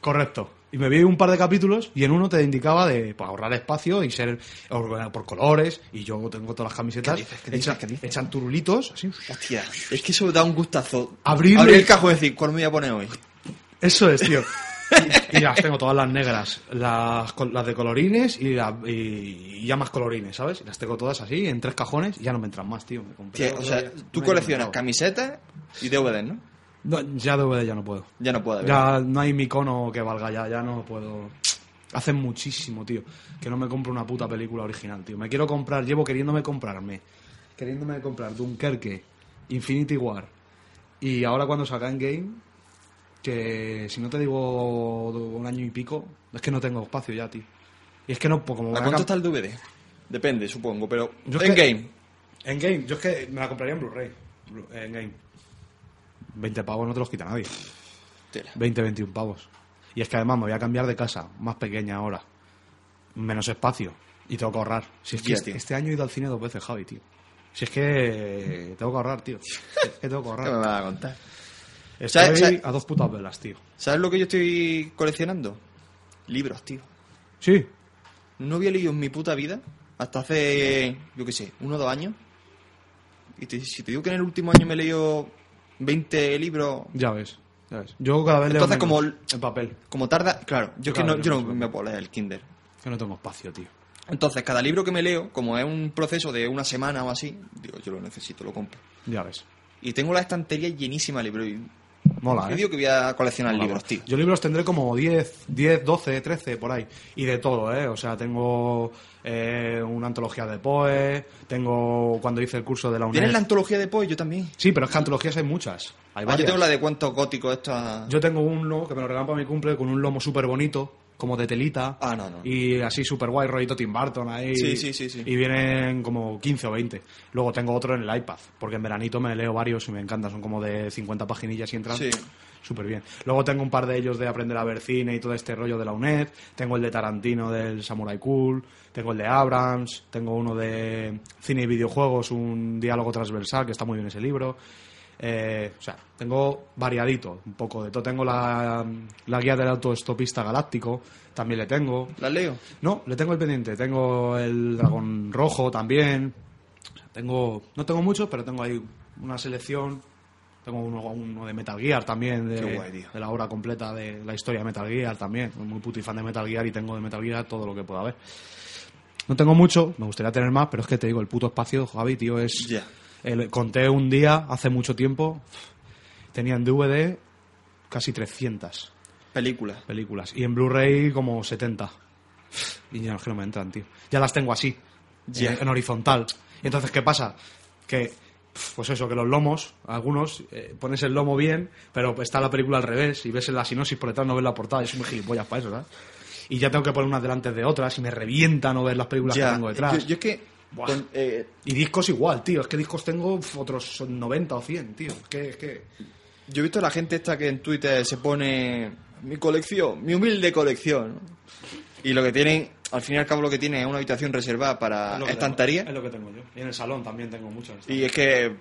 Correcto. Y me vi un par de capítulos y en uno te indicaba de pues, ahorrar espacio y ser ordenado por colores. Y yo tengo todas las camisetas. ¿Qué dices? ¿Qué dices? echan, ¿Qué dices? echan turulitos, así. Hostia, es que eso da un gustazo. Abrir el cajón y decir, ¿cuál me voy a poner hoy? Eso es, tío. Y, y las tengo todas las negras, las, las de colorines y, la- y- y ya más colorines, ¿sabes? Y las tengo todas así en tres cajones y ya no me entran más, tío. Me compré Tío, o sea, tú coleccionas camisetas y DVDs, ¿no? No, ya DVD ya no puedo. Ya no puedo. Ya no hay mi icono que valga ya, ya no puedo. Hace muchísimo, tío, que no me compro una puta película original, tío. Me quiero comprar, llevo queriéndome comprarme, queriéndome comprar Dunkerque, Infinity War y ahora cuando salga en Game, que si no te digo un año y pico, es que no tengo espacio ya, tío. Y es que no, pues como ¿A cuánto está el DVD? Depende, supongo, pero Yo en que- game. En Game, yo es que me la compraría en Blu-ray. Blu- En Game. 20 pavos no te los quita nadie. Tela. 20, 21 pavos. Y es que además me voy a cambiar de casa, más pequeña ahora. Menos espacio. Y tengo que ahorrar. Si es que este, este año he ido al cine dos veces, Javi, tío. Si es que tengo que ahorrar, tío. Es que tengo que ¿Qué me ahorrar. vas a contar? Estoy ¿Sabes- sabes- a dos putas velas, tío. ¿Sabes lo que yo estoy coleccionando? Libros, tío. Sí. No había leído en mi puta vida hasta hace, yo qué sé, uno o dos años. Y te- si te digo que en el último año me he leído 20 libros, Ya ves. Ya ves. Yo cada vez leo Entonces, menos como el- en papel. como tarda, claro, yo, Yo que no, yo no me puedo leer el Kinder. Que no tengo espacio, tío. Entonces, cada libro que me leo, como es un proceso de una semana o así, digo, yo lo necesito, lo compro. Ya ves. Y tengo la estantería llenísima de libros. Y Mola, ¿eh? digo que voy a coleccionar Mola, libros, mola. tío. Yo libros tendré como 10, 10, 12, 13 por ahí. Y de todo, ¿eh? O sea, tengo eh, una antología de Poe, tengo cuando hice el curso de la UNED. ¿Tienes la antología de Poe? Yo también. Sí, pero es que antologías hay muchas. Hay Ah, yo varias. tengo la de cuentos góticos, esta... Yo tengo uno que me lo regalan para mi cumple con un lomo súper bonito, como de telita. Ah, no, no. Y así súper guay, rollito Tim Burton ahí. Sí, sí, sí, sí. Y vienen como 15 o 20. Luego tengo otro en el iPad, porque en veranito me leo varios y me encantan. Son como de 50 paginillas y entran Sí. súper bien. Luego tengo un par de ellos de aprender a ver cine y todo este rollo de la UNED. Tengo el de Tarantino del Samurai Cool. Tengo el de Abrams. Tengo uno de cine y videojuegos, un diálogo transversal, que está muy bien ese libro. Eh, o sea, tengo variadito, un poco de todo. Tengo la, la guía del autoestopista galáctico, también le tengo. ¿Las leo? No, le tengo el pendiente. Tengo el dragón rojo también. O sea, tengo, no tengo mucho, pero tengo ahí una selección. Tengo uno, uno de Metal Gear también, de, guay, de la obra completa de la historia de Metal Gear también. Soy muy puto y fan de Metal Gear y tengo de Metal Gear todo lo que pueda haber. No tengo mucho, me gustaría tener más, pero es que te digo, el puto espacio, Javi, tío, es... el- conté un día, hace mucho tiempo, tenía en DVD casi 300 Películas. películas. Y en Blu-ray como 70. Y ya es que no me entran, tío. Ya las tengo así, en, en horizontal. Entonces, ¿qué pasa? Que, pues eso, que los lomos, algunos, eh, pones el lomo bien, pero está la película al revés y ves la sinopsis por detrás, no ves la portada. Yo soy muy gilipollas para eso, ¿sabes? Y ya tengo que poner unas delante de otras y me revienta no ver las películas que tengo detrás. Yo, yo es que... Con- eh, Y discos igual, tío. Es que discos tengo otros 90 o 100, tío. Es que, es que... Yo he visto a la gente esta que en Twitter se pone mi colección, mi humilde colección. Y lo que tienen, al fin y al cabo lo que tienen es una habitación reservada para es estantería. tengo, es lo que tengo yo. Y en el salón también tengo muchas. Y es que,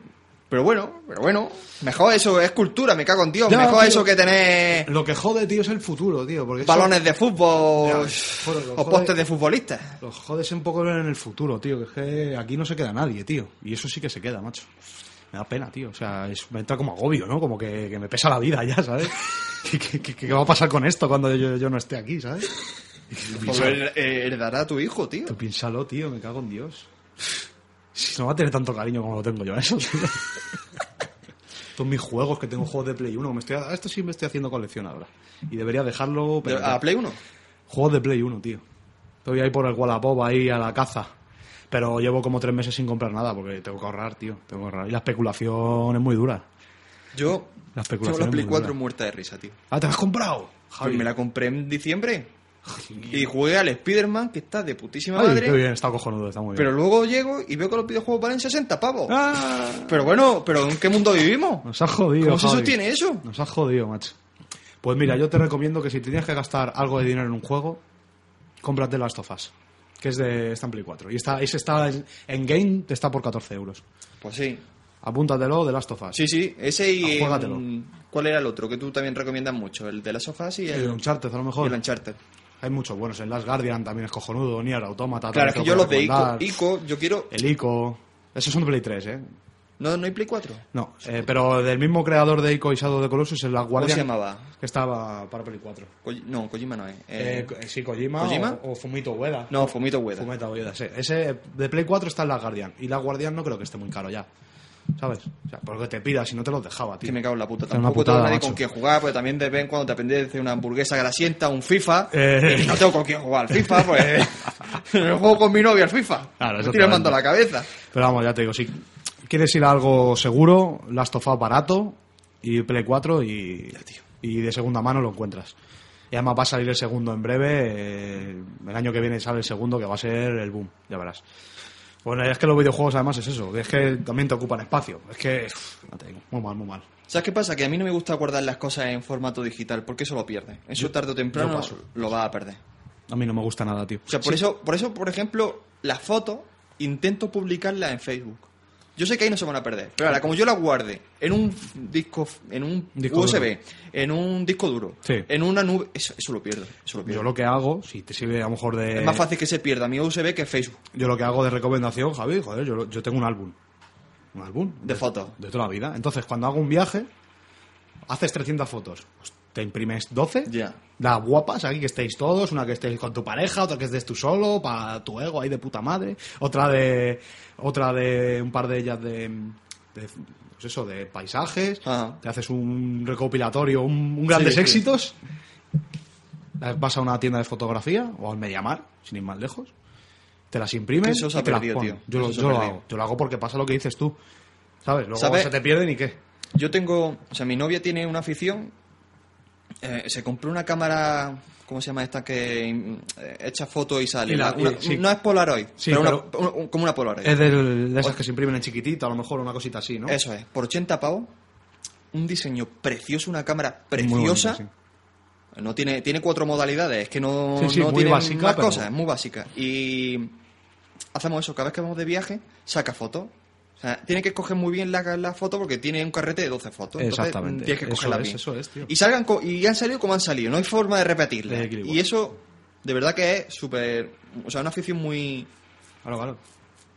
pero bueno, pero bueno, mejor eso es cultura, me cago en Dios. Ya, mejor tío. eso que tener Lo que jode, tío, es el futuro, tío. Porque eso- balones de fútbol Ya, joder, lo o jode- postes de futbolistas. Los jodes un poco en el futuro, tío. Que es que aquí no se queda nadie, tío. Y eso sí que se queda, macho. Me da pena, tío. O sea, es- me entra como agobio, ¿no? Como que, que me pesa la vida ya, ¿sabes? ¿Qué, qué, qué- qué va a pasar con esto cuando yo, yo no esté aquí, ¿sabes? Piénsalo, eh, heredará a tu hijo, tío. tú piénsalo, tío. Me cago en Dios. Si no va a tener tanto cariño como lo tengo yo a eso, tío. Todos mis juegos, que tengo juegos de Play 1. Me estoy, a esto sí me estoy haciendo colección ahora. Y debería dejarlo... Pero- ¿A Play 1? Juegos de Play 1, tío. Estoy ahí por el Wallapop, ahí a la caza. Pero llevo como tres meses sin comprar nada porque tengo que ahorrar, tío. Tengo que ahorrar. Y la especulación es muy dura. Yo La tengo especulación la Play es muy 4 dura. muerta de risa, tío. Ah, ¿te la has comprado? Pues me la compré en diciembre y jugué al Spider-Man, que está de putísima Ay, madre. qué bien, está cojonudo, está muy bien. Pero luego llego y veo que los videojuegos valen 60 pavos. ¡Ah! Pero bueno, ¿pero en qué mundo vivimos? Nos has jodido, ¿Cómo se sostiene eso? Nos has jodido, macho. Pues mira, yo te recomiendo que si tenías que gastar algo de dinero en un juego, cómprate las tofas. que es de está en Play 4. Y está, ese está en, en game, te está por 14 euros. Pues sí. Apúntatelo de Last of Us. Sí, sí, ese y... Juégatelo. ¿Cuál era el otro que tú también recomiendas mucho? El de las sofás y el, El Uncharted, a lo mejor. y el Uncharted. Hay muchos buenos. El Last Guardian también es cojonudo. Nier Automata. Claro, es que yo los de Ico. Ico, yo quiero... El Ico. Esos son de Play 3, ¿eh? ¿No, ¿No hay Play 4? No, eh, pero del mismo creador de Ico y Shadow the Colossus, el Last ¿Cómo Guardian. se llamaba? Que estaba para Play 4. Koji- no, Kojima no es. Eh, Eh, co- sí, Kojima, ¿Kojima? O, o Fumito Ueda. no, Fumito Ueda. Fumito Ueda, sí. Ese de Play 4 está el Last Guardian. Y Last Guardian no creo que esté muy caro ya. ¿Sabes? O sea, porque te pidas si no te los dejaba, tío. Que me cago en la puta. Tampoco putada, tengo nadie macho. con quien jugar, porque también de vez en cuando te apetece una hamburguesa grasienta, un FIFA, Eh. y no tengo con quién jugar al FIFA, pues juego con mi novia al FIFA. Claro, me tiro el mando a la cabeza. Pero vamos, ya te digo, si quieres ir a algo seguro, Last of Us barato y Play 4 y, y de segunda mano lo encuentras. Y además va a salir el segundo en breve. eh, el año que viene sale el segundo, que va a ser el boom, ya verás. Bueno, es que los videojuegos además es eso, es que también te ocupan espacio. Es que, ya te digo, muy mal, muy mal. ¿Sabes qué pasa? Que a mí no me gusta guardar las cosas en formato digital, porque eso lo pierde. Eso tarde o temprano yo lo va a perder. A mí no me gusta nada, tío. O sea, por eso, por eso, por ejemplo, las fotos intento publicarlas en Facebook. Yo sé que ahí no se van a perder, pero ahora, como yo las guarde en un disco, en un Disco USB, duro. en un disco duro, Sí. en una nube, eso, eso lo pierdo, eso lo pierdo. Yo lo que hago, si te sirve a lo mejor de... Es más fácil que se pierda mi USB que Facebook. Yo lo que hago de recomendación, Javi, joder, yo, yo tengo un álbum. Un álbum. De fotos. De toda la vida. Entonces, cuando hago un viaje, haces 300 fotos. Te imprimes 12. Ya. Las guapas, aquí que estéis todos. Una que estéis con tu pareja, otra que estés tú solo, para tu ego ahí de puta madre. Otra de. Otra de. Un par de ellas de. de pues eso, de paisajes. Ajá. Te haces un recopilatorio, un, un grandes Sí, sí. éxitos. Las Vas a una tienda de fotografía o al Mediamar, sin ir más lejos. Te las imprimes Eso se ha y te perdido, tío. Yo, lo, yo lo hago. Yo lo hago porque pasa lo que dices tú. ¿Sabes? Luego ¿Sabes? se te pierden y qué. Yo tengo, o sea, mi novia tiene una afición. Eh, se compró una cámara, ¿cómo se llama esta que eh, echa fotos y sale? Y la- La- una- y- sí. No es Polaroid, Sí, pero, una- un- como una Polaroid. Es del- de esas que se imprimen en chiquitito, a lo mejor una cosita así, ¿no? Eso es, por 80 pavos, un diseño precioso, una cámara preciosa. bonito, sí. No tiene, tiene cuatro modalidades, es que no, no tiene básica, más pero- cosas, es muy básica. Y hacemos eso, cada vez que vamos de viaje, saca fotos. Sea, tiene que escoger muy bien la, la foto porque tiene un carrete de 12 fotos. Exactamente. Tienes que es, bien. eso es, tío. Y, salgan y han salido como han salido, no hay forma de repetirla. Y eso, de verdad que es súper. O sea, una afición muy. Claro, claro.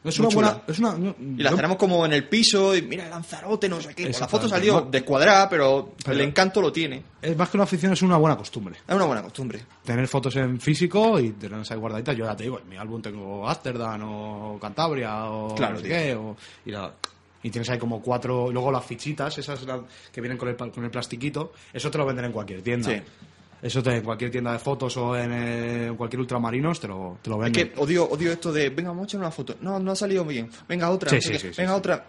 Es una buena. Es una, no, Y las tenemos como en el piso, y mira, Lanzarote, no sé qué. Pues la foto salió descuadrada, pero, Pero- el encanto lo tiene. Es más que una afición, es una buena costumbre. Es una buena costumbre. Tener fotos en físico y tenerlas ahí guardaditas. Yo ya te digo, en mi álbum tengo Amsterdam o Cantabria o Claro, no sé qué, o- y, la- y tienes ahí como cuatro. Luego las fichitas, esas que vienen con el, con el plastiquito, eso te lo venden en cualquier tienda. Sí. Eso te, en cualquier tienda de fotos o en, eh, en cualquier ultramarinos te lo, te lo Es venden. que odio, odio esto de, venga, vamos a echar una foto. No, no ha salido bien. Venga, otra. Sí, sí, sí, venga, otra.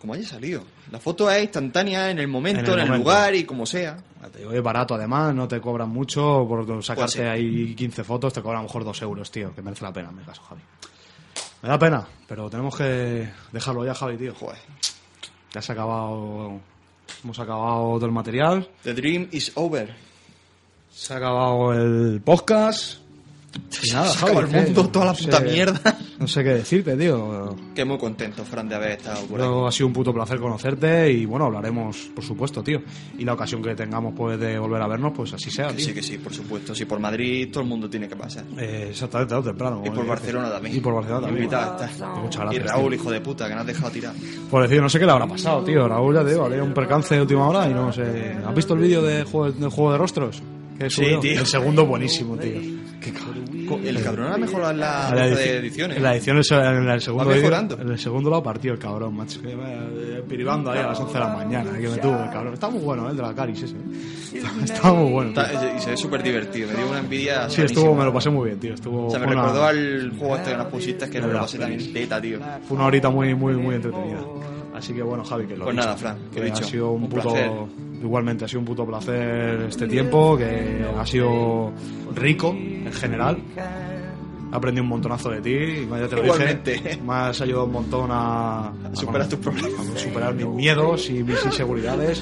Como haya salido. La foto es instantánea en el momento, En en el el, momento. lugar y como sea. Te digo, es barato además, no te cobran mucho por sacarte Pues ahí 15 fotos, te cobran a lo mejor 2 euros, tío, que merece la pena en mi caso, Javi. Me da pena, pero tenemos que dejarlo ya, Javi, tío. Joder. Ya se ha acabado. Hemos acabado todo el material, The dream is over. Se ha acabado el podcast. Y nada, Se el ¿qué? mundo, toda la No puta sé- mierda. No sé qué decirte, tío. Que muy contento, Fran, de haber estado por aquí. Pero ha sido un puto placer conocerte y bueno, hablaremos, por supuesto, tío. Y la ocasión que tengamos pues de volver a vernos, pues así sea, Que tío. sí, que sí, por supuesto. Si por Madrid todo el mundo tiene que pasar. Eh, exactamente, tarde o temprano. Y por Eh, Barcelona también. Y por Barcelona también. Está. Muchas Y gracias. Raúl, tío. hijo de puta, que nos has dejado tirar. Por decir, no sé qué le habrá pasado, tío. Raúl, ya te digo, había un percance de última hora y no sé. ¿Has visto el vídeo de juego, del juego de rostros? Que Sí, tío. El segundo buenísimo, tío. Qué cabrón. El cabrón ha mejorado la, En la lista edici- de ediciones. En la edición, en el segundo Va mejorando. en el segundo lo ha partido el cabrón, macho. Eh, piribando ahí a las 11 de la mañana, que me tuvo el cabrón. Está muy bueno, ¿eh? el de la Caris ese. Está, está muy bueno. Está- y se ve súper divertido. Me dio una envidia. Sí, estuvo, me lo pasé muy bien, tío. Estuvo O sea, me una- recordó al juego este que nos pusiste que me lo pasé también teta, tío. Fue una horita muy, muy, muy entretenida. Así que bueno, Javi, que lo Pues dicho, nada, Fran, que dicho. ha sido un, Un puto, placer. Igualmente ha sido un puto placer este tiempo, que ha sido rico en general. He aprendido un montonazo de ti, y ya te lo Igualmente. dije. Me has ayudado un montón a, a superar tus problemas. a superar mis miedos y mis inseguridades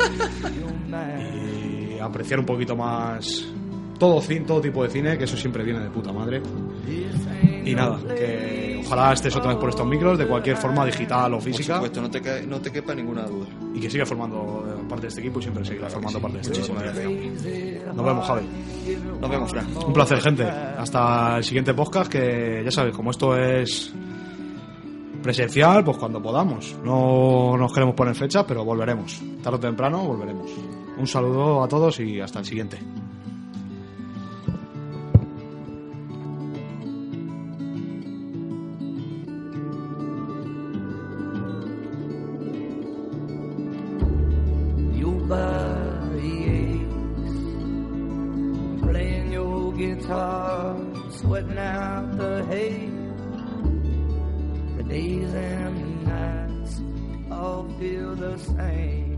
y apreciar un poquito más todo cine, todo tipo de cine, que eso siempre viene de puta madre. Y nada, que ojalá estés otra vez por estos micros, de cualquier forma, digital o Por física, supuesto, no te, ca- no te quepa ninguna duda. y que siga formando parte de este equipo y siempre seguirá formando parte de este equipo. Muchísimas gracias. Nos vemos, Javi. Nos vemos, Fran. Un placer, gente. Hasta el siguiente podcast, que ya sabes, como esto es presencial, pues cuando podamos. No nos queremos poner fechas, pero volveremos. Tarde o temprano volveremos. Un saludo a todos y hasta el siguiente. Same.